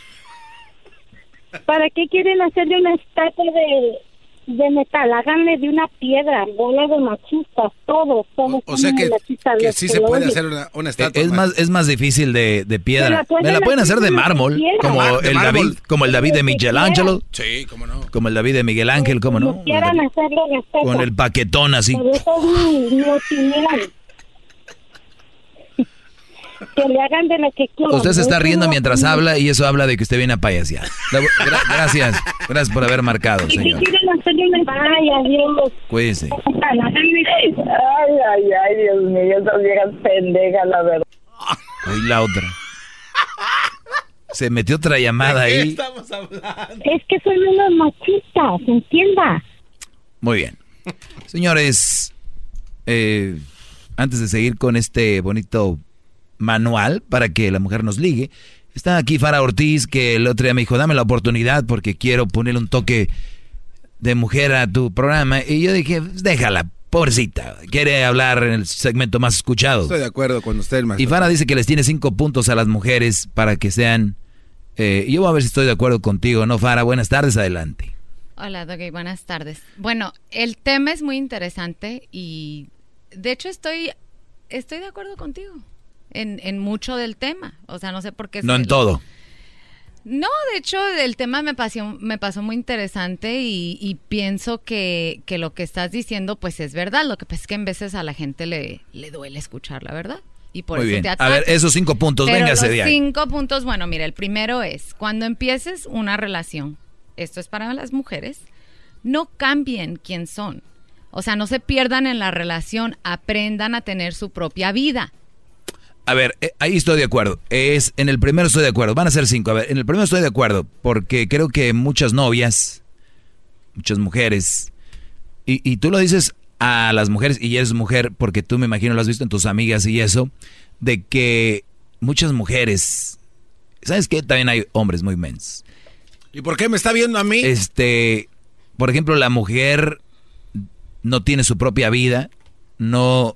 ¿Para qué quieren hacerle una estatua de, de metal, háganle de una piedra, bola de machistas, todo, todo. O, sea que, que sí se puede hacer una, una estatua. Es más, es más difícil de, de piedra. Me la pueden hacer de mármol, como el David, como el David de Miguel Ángel. Sí, cómo no. Como el David de Miguel Ángel, cómo no. Con el paquetón así. Que le hagan de lo que Usted se está riendo mientras habla y eso habla de que usted viene a payasear. gracias, gracias por haber marcado, señor. Ay, adiós. Cuídese. Ay, ay, ay, Dios mío, esas viejas pendejas, la verdad. Ay, la otra. Se metió otra llamada ¿De qué ahí. estamos hablando? Es que soy una machista, ¿se entienda? Muy bien. Señores, eh, antes de seguir con este bonito manual para que la mujer nos ligue. Está aquí Fara Ortiz, que el otro día me dijo, dame la oportunidad porque quiero ponerle un toque de mujer a tu programa. Y yo dije, déjala, pobrecita. Quiere hablar en el segmento más escuchado. Estoy de acuerdo con usted, maestro. Y Fara dice que les tiene cinco puntos a las mujeres para que sean... Eh, yo voy a ver si estoy de acuerdo contigo, ¿no, Fara? Buenas tardes, adelante. Hola, Doggy, buenas tardes. Bueno, el tema es muy interesante y de hecho estoy, estoy de acuerdo contigo en, mucho del tema. O sea, no sé por qué. No en todo. No, de hecho, el tema me pasó, me pasó muy interesante y, pienso que, lo que estás diciendo, pues es verdad. Lo que pasa es que en veces a la gente le, le duele escuchar la verdad. Y por muy eso bien. a ver, esos cinco puntos, véngase de Cinco puntos, bueno, mira, el primero es, cuando empieces una relación, esto es para las mujeres, no cambien quién son. O sea, no se pierdan en la relación, aprendan a tener su propia vida. A ver, eh, ahí estoy de acuerdo. Es en el primero estoy de acuerdo. Van a ser cinco. A ver, en el primero estoy de acuerdo porque creo que muchas novias, muchas mujeres, y, tú lo dices a las mujeres y eres mujer porque tú me imagino lo has visto en tus amigas y eso, de que muchas mujeres, ¿sabes qué? También hay hombres muy mens. ¿Y por qué me está viendo a mí? Este, por ejemplo, la mujer no tiene su propia vida, no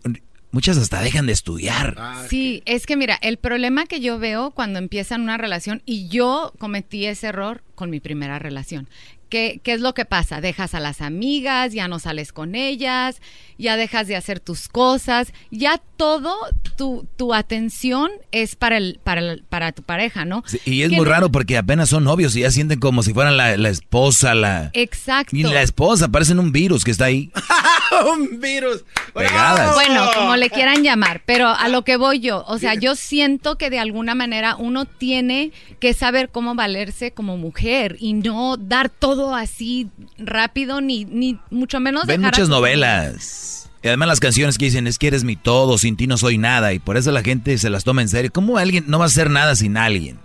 muchas hasta dejan de estudiar. Ah, sí, es que mira, el problema que yo veo cuando empiezan una relación, y yo cometí ese error con mi primera relación, ¿qué, ¿qué es lo que pasa? Dejas a las amigas, ya no sales con ellas, ya dejas de hacer tus cosas, ya todo tu, tu atención es para, el, para, el- para tu pareja, ¿no? Sí, y es Que muy no- raro porque apenas son novios y ya sienten como si fueran la, la esposa, la... Exacto. Y la esposa, parecen un virus que está ahí. un virus. Pegadas. Bueno, como le quieran llamar, pero a lo que voy yo, o sea, yo siento que de alguna manera uno tiene que saber cómo valerse como mujer y no dar todo así rápido ni, ni mucho menos Ven dejar muchas novelas. Y además las canciones que dicen es que eres mi todo, sin ti no soy nada. Y por eso la gente se las toma en serio. ¿Cómo alguien no va a hacer nada sin alguien?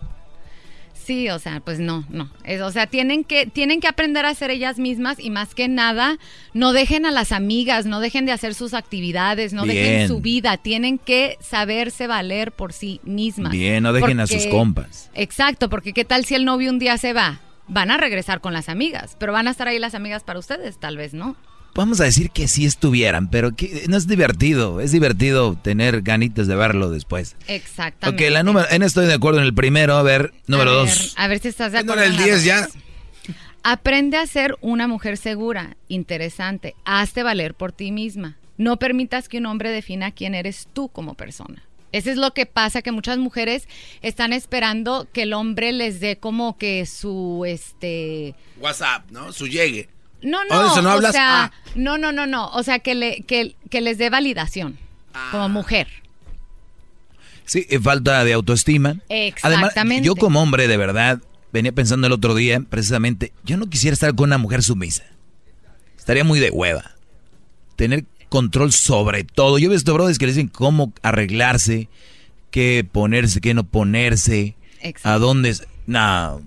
Sí, o sea, pues no, no. Es- o sea, tienen que, tienen que aprender a ser ellas mismas y más que nada, no dejen a las amigas, no dejen de hacer sus actividades, no dejen su vida. Tienen que saberse valer por sí mismas. Bien, no dejen a sus compas. Exacto, porque qué tal si el novio un día se va. Van a regresar con las amigas, pero van a estar ahí las amigas para ustedes, tal vez, ¿no? Vamos a decir que sí estuvieran, pero que no es divertido. Es divertido tener ganitas de verlo después. Ok, Exactamente. la número, en esto estoy de acuerdo en el primero. A ver, número a ver, dos. A ver si estás de acuerdo. el en la 10 dos. ya. Aprende a ser una mujer segura, interesante. Hazte valer por ti misma. No permitas que un hombre defina quién eres tú como persona. Eso es lo que pasa, que muchas mujeres están esperando que el hombre les dé como que su, este... WhatsApp, ¿no? Su llegue. No, ¿Oh, no, de eso no o hablas? sea, Ah. no, no, no, no. O sea, que, le, que, que les dé validación Ah. como mujer. Sí, falta de autoestima. Además, Exactamente. yo como hombre, de verdad, venía pensando el otro día, precisamente, yo no quisiera estar con una mujer sumisa. Estaría muy de hueva. Tener control sobre todo. Yo he visto brothers que le dicen cómo arreglarse, qué ponerse, qué no ponerse, a dónde... es- No,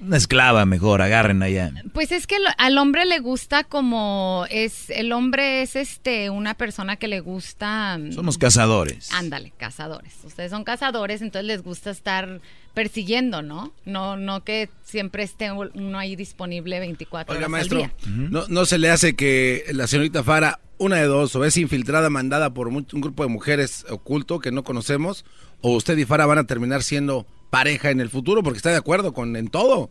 una esclava mejor, agarren allá. Pues es que lo- al hombre le gusta como es, el hombre es este, una persona que le gusta... mm, Somos cazadores. Ándale, cazadores. Ustedes son cazadores, entonces les gusta estar persiguiendo, ¿no? No, no que siempre esté uno ahí disponible 24 Oiga, horas maestro, al día. ¿no, ¿no se le hace que la señorita Fara, una de dos, o es infiltrada, mandada por mu- un grupo de mujeres oculto que no conocemos, o usted y Fara van a terminar siendo pareja en el futuro porque está de acuerdo con en todo?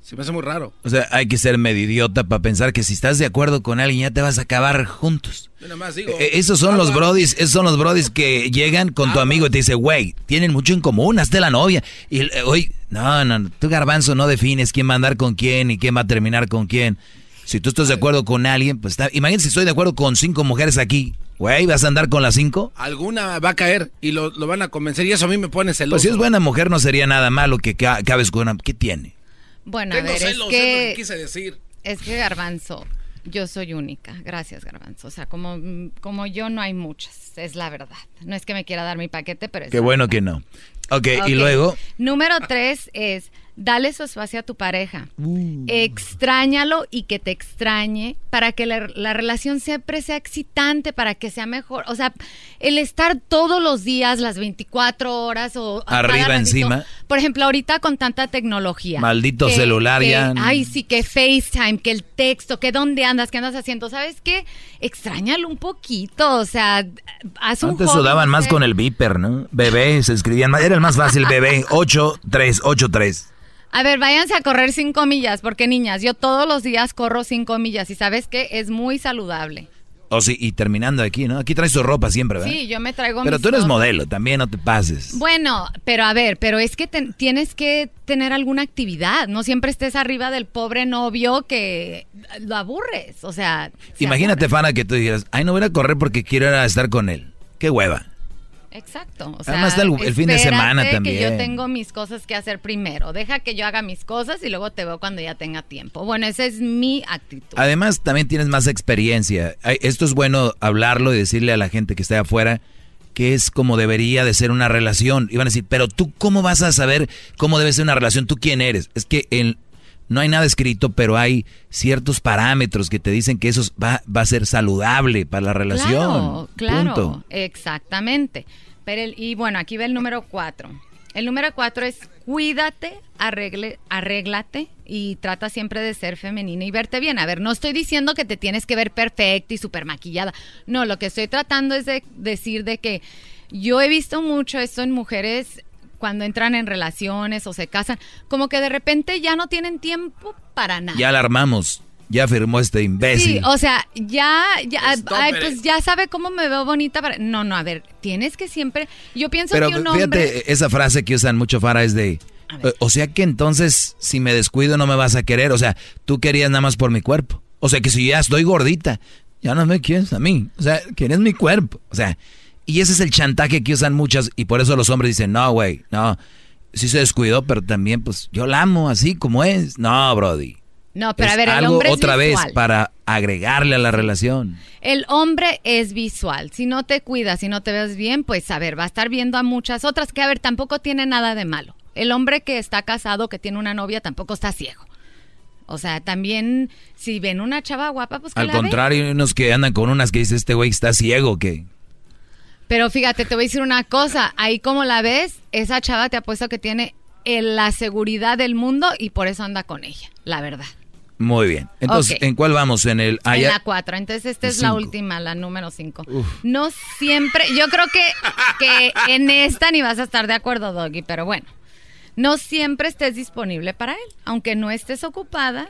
Se me hace muy raro. O sea, hay que ser medio idiota para pensar que si estás de acuerdo con alguien ya te vas a acabar juntos. Yo más digo. Eh, esos son los brodis, esos son los brodis que llegan con tu amigo y te dice, güey, tienen mucho en común, hazte la novia. Y el- eh, no, no, tú garbanzo no defines quién va a andar con quién y quién va a terminar con quién. Si tú estás de acuerdo con alguien, pues está, imagínate si estoy de acuerdo con cinco mujeres aquí, güey, ¿vas a andar con las cinco? Alguna va a caer y lo, lo van a convencer y eso a mí me pone celoso. Pues si es buena mujer no sería nada malo que ca- cabes con una... ¿Qué tiene? Bueno, Tengo a ver, celos, es es lo que, que quise decir. es que Garbanzo, yo soy única. Gracias, Garbanzo. O sea, como, como yo no hay muchas, es la verdad. No es que me quiera dar mi paquete, pero es Qué la bueno que no. Ok, Ok. y luego... Número tres es, dale su espacio a tu pareja. Uh. Extrañalo y que te extrañe para que la, la relación siempre sea excitante, para que sea mejor. O sea, el estar todos los días, las 24 horas o... Arriba, ratito. encima. Por ejemplo, ahorita con tanta tecnología. Maldito que- celular que- ya. Ay, sí, que FaceTime, que el texto, que dónde andas, qué andas haciendo. ¿Sabes qué? Extrañalo un poquito. O sea, haz un Antes sudaban más con el viper, ¿no? Bebé, se escribían más. Era el más fácil, bebé. 8383. A ver, váyanse a correr cinco millas, porque niñas, yo todos los días corro cinco millas y sabes que es muy saludable. O sí, y terminando aquí, ¿no? Aquí traes tu ropa siempre, ¿verdad? Sí, yo me traigo Pero mis tú eres modelo, también no te pases. Bueno, pero a ver, pero es que tienes que tener alguna actividad, no siempre estés arriba del pobre novio que lo aburres, o sea, se Imagínate, Fana, que tú dijeras, ay, no voy a correr porque quiero estar con él. Qué hueva. Exacto. O sea, Además el- el fin de semana que también. yo tengo mis cosas que hacer primero. Deja que yo haga mis cosas y luego te veo cuando ya tenga tiempo. Bueno, esa es mi actitud. Además, también tienes más experiencia. Esto es bueno hablarlo y decirle a la gente que está afuera que es como debería de ser una relación. Y van a decir, pero tú, ¿cómo vas a saber cómo debe ser una relación? ¿Tú quién eres? Es que el- no hay nada escrito, pero hay ciertos parámetros que te dicen que eso va, va a ser saludable para la relación. Claro, claro, Punto. exactamente. Pero el- y bueno, aquí ve el número cuatro. El número cuatro es cuídate, arregle, arréglate y trata siempre de ser femenina y verte bien. A ver, no estoy diciendo que te tienes que ver perfecta y súper maquillada. No, lo que estoy tratando es de decir de que yo he visto mucho esto en mujeres cuando entran en relaciones o se casan, como que de repente ya no tienen tiempo para nada. Ya la armamos. Ya firmó este imbécil. Sí, o sea, ya, ya, ay, pues ya sabe cómo me veo bonita. Para... No, no, a ver, tienes que siempre. Yo pienso Pero que un fíjate, hombre. esa frase que usan mucho Fara es de. O sea que entonces, si me descuido, no me vas a querer. O sea, tú querías nada más por mi cuerpo. O sea que si ya estoy gordita, ya no me quieres a mí. O sea, quieres mi cuerpo. O sea, y ese es el chantaje que usan muchas. Y por eso los hombres dicen, no, güey, no. Sí se descuidó, pero también, pues, yo la amo así como es. No, Brody. No, pero Es a ver, el algo hombre es otra vez para agregarle a la relación. El hombre es visual. Si no te cuidas, si no te ves bien, pues a ver, va a estar viendo a muchas otras que, a ver, tampoco tiene nada de malo. El hombre que está casado, que tiene una novia, tampoco está ciego. O sea, también si ven una chava guapa, pues que Al la contrario, hay unos que andan con unas que dice este güey está ciego, que Pero fíjate, te voy a decir una cosa. Ahí como la ves, esa chava te apuesto que tiene el- la seguridad del mundo y por eso anda con ella, la verdad. muy bien. Entonces. ¿en cuál vamos? En el ah, en la 4. Entonces, esta es la última, la número 5. No siempre, yo creo que, que en esta ni vas a estar de acuerdo, Doggy, pero bueno. No siempre estés disponible para él. Aunque no estés ocupada,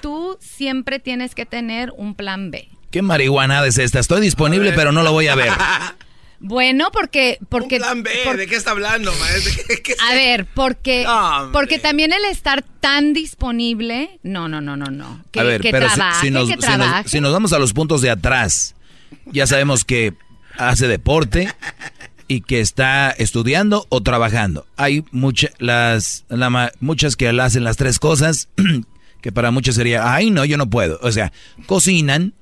tú siempre tienes que tener un plan B. ¿Qué marihuana es esta? Estoy disponible, pero no lo voy a ver. Bueno, porque... porque Plan B, por- ¿de qué está hablando, maestro? ¿Qué- qué- a ver, porque, hombre. porque también el estar tan disponible, no, no, no, no, no. Que, a ver, que pero si- trabaje, si, nos, que si nos- si nos vamos a los puntos de atrás, ya sabemos que hace deporte y que está estudiando o trabajando. Hay mucha- las, la ma- muchas que hacen las tres cosas, que para muchos sería, ay, no, yo no puedo. O sea, cocinan,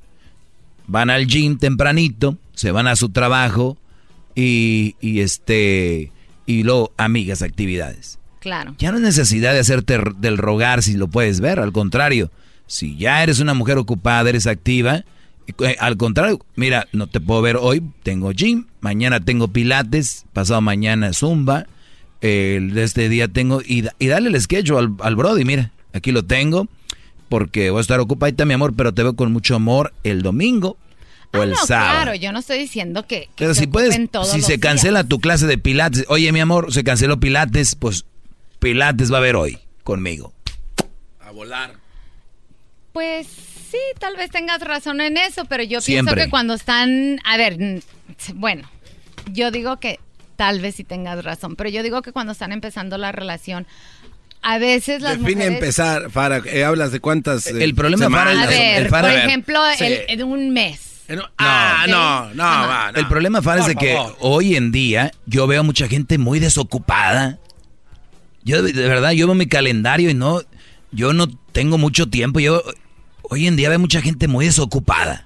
van al gym tempranito, se van a su trabajo y, y este y luego amigas, actividades. Claro. Ya no hay necesidad de hacerte del rogar si lo puedes ver, al contrario, si ya eres una mujer ocupada, eres activa, eh, al contrario, mira, no te puedo ver hoy, tengo gym, mañana tengo pilates, pasado mañana zumba, el de este día tengo, y, y dale el sketch al, al Brody, mira, aquí lo tengo, porque voy a estar ocupadita, mi amor, pero te veo con mucho amor el domingo o el no, sábado. claro, yo no estoy diciendo que, que Pero se si puedes, si se días. cancela tu clase de pilates, oye mi amor, se canceló pilates, pues pilates va a haber hoy conmigo. A volar. Pues sí, tal vez tengas razón en eso, pero yo Siempre. pienso que cuando están, a ver, bueno, yo digo que tal vez sí tengas razón, pero yo digo que cuando están empezando la relación, a veces las Define mujeres... empezar, Fara. eh, hablas de cuántas. eh, El problema, semanas? Fara, A ver, el Fara- por ver, ejemplo, sí. el, un mes. Ah, Ok. no, no, Ajá. va, no. El problema, Fara, es de que hoy en día yo veo mucha gente muy desocupada. Yo, de verdad, yo veo mi calendario y no, yo no tengo mucho tiempo. Yo, hoy en día veo mucha gente muy desocupada.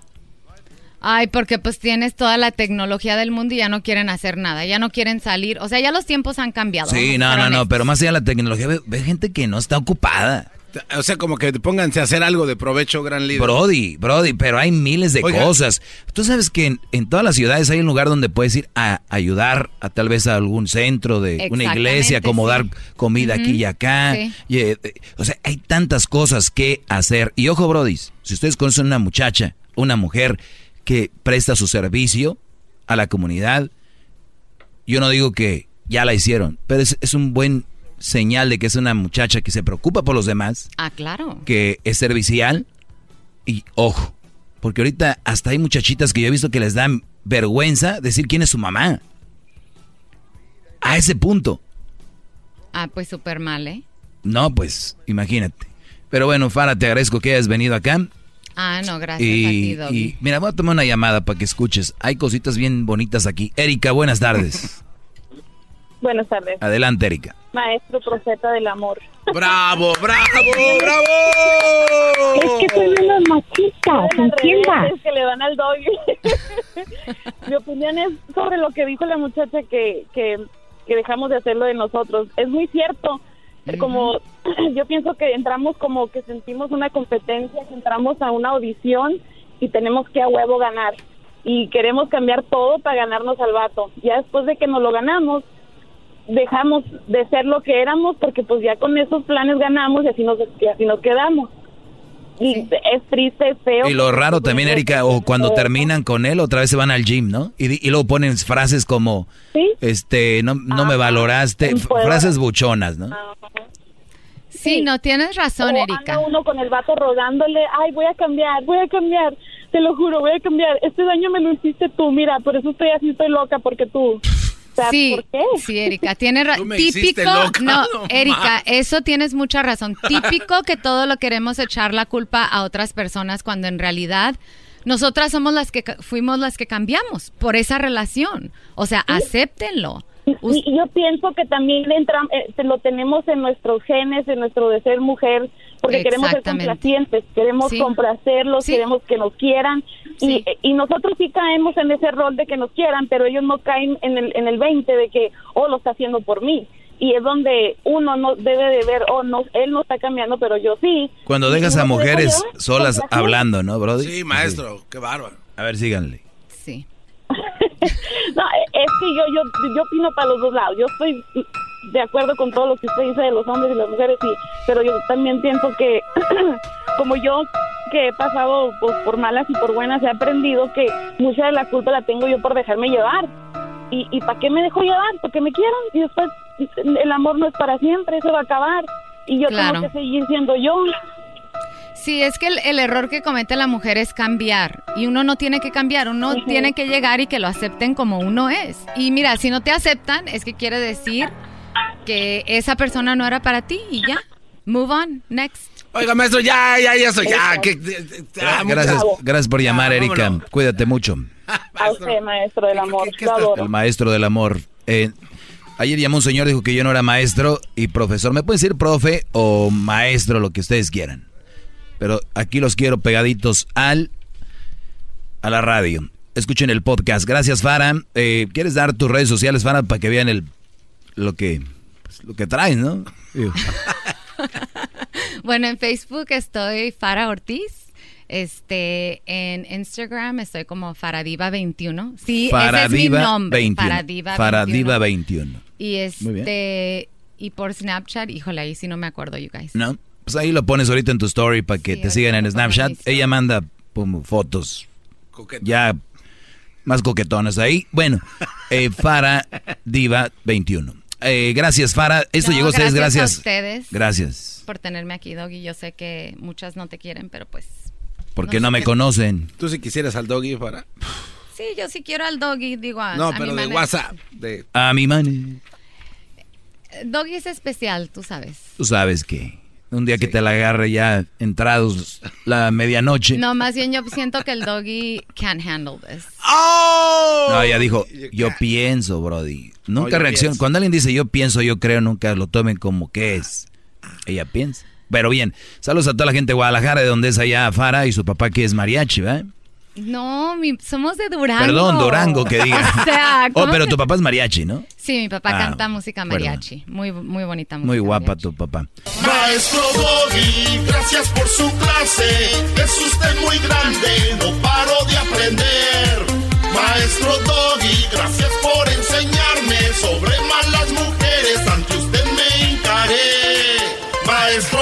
Ay, porque pues tienes toda la tecnología del mundo y ya no quieren hacer nada, ya no quieren salir, o sea, ya los tiempos han cambiado. Sí, no, no, no, pero más allá de la tecnología, ve, ve gente que no está ocupada. O sea, como que pónganse a hacer algo de provecho, gran líder. Brody, Brody, pero hay miles de Oiga. cosas. Tú sabes que en, en todas las ciudades hay un lugar donde puedes ir a ayudar a tal vez a algún centro de una iglesia, acomodar sí. comida aquí y acá. sí. Y, eh, eh, o sea, hay tantas cosas que hacer. Y ojo, Brody, si ustedes conocen una muchacha, una mujer que presta su servicio a la comunidad, yo no digo que ya la hicieron, pero es, es un buen señal de que es una muchacha que se preocupa por los demás Ah, claro. que es servicial y ojo, porque ahorita hasta hay muchachitas que yo he visto que les dan vergüenza decir quién es su mamá. A ese punto. Ah, pues súper mal, ¿eh? No, pues imagínate. Pero bueno, Fara, te agradezco que hayas venido acá. Ah, no, gracias a ti, Y, Doggy. y mira, voy a tomar una llamada para que escuches. Hay cositas bien bonitas aquí. Erika, buenas tardes. Buenas tardes. Adelante, Erika. Maestro profeta del amor. ¡Bravo, bravo, bravo! Es que son unos machistas, entienda. Es que le dan al doggy. Mi opinión es sobre lo que dijo la muchacha que, que, que dejamos de hacerlo de nosotros. Es muy cierto. Como yo pienso que entramos como que sentimos una competencia, que entramos a una audición y tenemos que a huevo ganar. Y queremos cambiar todo para ganarnos al vato. Ya después de que nos lo ganamos, dejamos de ser lo que éramos porque pues ya con esos planes ganamos y así nos, y así nos quedamos. Y es triste, es feo. Y lo raro también, Erika, o cuando terminan con él, otra vez se van al gym, ¿no? Y, y luego ponen frases como, este, no, no me valoraste, frases buchonas, ¿no? Sí, no tienes razón, o Erika. Anda uno con el vato rodándole, ay, voy a cambiar, voy a cambiar, te lo juro, voy a cambiar. Este daño me lo hiciste tú, mira, por eso estoy así, estoy loca, porque tú. Sí, ¿por qué? sí, Erika, tienes razón. Típico, loca, no, no Erika, eso tienes mucha razón. Típico que todo lo queremos echar la culpa a otras personas cuando en realidad nosotras somos las que ca- fuimos las que cambiamos por esa relación. O sea, acéptenlo. Y, y yo pienso que también entra, eh, lo tenemos en nuestros genes, en nuestro de ser mujer, porque queremos ser complacientes, queremos Sí. complacerlos, queremos que nos quieran, y, y nosotros sí caemos en ese rol de que nos quieran, pero ellos no caen en el, en el 20 de que, oh, lo está haciendo por mí. Y es donde uno no debe de ver, oh, no, él no está cambiando, pero yo sí. Cuando dejas a mujeres llevar, solas hablando, ¿no, Brody? Sí, maestro, qué bárbaro. A ver, síganle. Sí. No, es que yo, yo, yo opino para los dos lados. Yo estoy de acuerdo con todo lo que usted dice de los hombres y las mujeres, sí, pero yo también pienso que, como yo que he pasado pues, por malas y por buenas, he aprendido que mucha de la culpa la tengo yo por dejarme llevar. ¿Y, y para qué me dejo llevar? Porque me quieran y después el amor no es para siempre, eso va a acabar. Y yo Claro. tengo que seguir siendo yo. Sí, es que el, el error que comete la mujer es cambiar y uno no tiene que cambiar, uno tiene que llegar y que lo acepten como uno es. Y mira, si no te aceptan, es que quiere decir que esa persona no era para ti y ya. Move on, next. Oiga, maestro, ya, ya, ya soy, ya. Que, ah, Gracias, gracias por llamar, Erika. Cuídate mucho. A usted, maestro del amor. Adoro. El maestro del amor. Eh, ayer llamó un señor, dijo que yo no era maestro y profesor. Me pueden decir profe o maestro, lo que ustedes quieran. Pero aquí los quiero pegaditos al a la radio. Escuchen el podcast. Gracias, Farah. Eh, ¿Quieres dar tus redes sociales, Farah, para que vean el lo que pues, lo que traes, no? Bueno, en Facebook estoy Fara Ortiz. Este, en Instagram estoy como Faradiva21. Sí, ese es mi Faradiva nombre. 21. Faradiva, Faradiva 21. 21. Y este, y por Snapchat, híjole, ahí sí no me acuerdo, you guys. ¿No? Pues ahí lo pones ahorita en tu story para que te sigan en Snapchat. Ella manda pum, fotos ya más coquetonas ahí. Bueno, eh, Fara Diva 21. Eh, gracias, Fara. Esto No, llegó a ustedes gracias a gracias. ustedes. Gracias. Por tenerme aquí, Doggy. Yo sé que muchas no te quieren, pero pues. Porque no, me conocen. Tú si quisieras al doggy para... Sí, yo sí quiero al Doggy, digo a, No, a mi pero de. WhatsApp. De... A mi mano. Doggy es especial, tú sabes. Tú sabes que un día que te la agarre ya entrados la medianoche. No, más bien yo siento que el Doggy can't handle this. No, ella dijo, yo pienso, Brody. Nunca yo reacciona. Cuando alguien dice yo pienso, yo creo, nunca lo tomen como que es. Ella piensa. Pero bien, saludos a toda la gente de Guadalajara, de donde es allá Fara y su papá que es mariachi, ¿verdad? No, mi- somos de Durango. Perdón, Durango, que diga. O sea, oh, ¿cómo pero te- tu papá es mariachi, ¿no? Sí, mi papá Ah, canta música perdón. mariachi. Muy, muy bonita música. Muy guapa tu papá. Maestro Doggy, gracias por su clase. Es usted muy grande, no paro de aprender. Maestro Doggy, gracias por enseñarme sobre malas mujeres. Ante usted me encaré. Maestro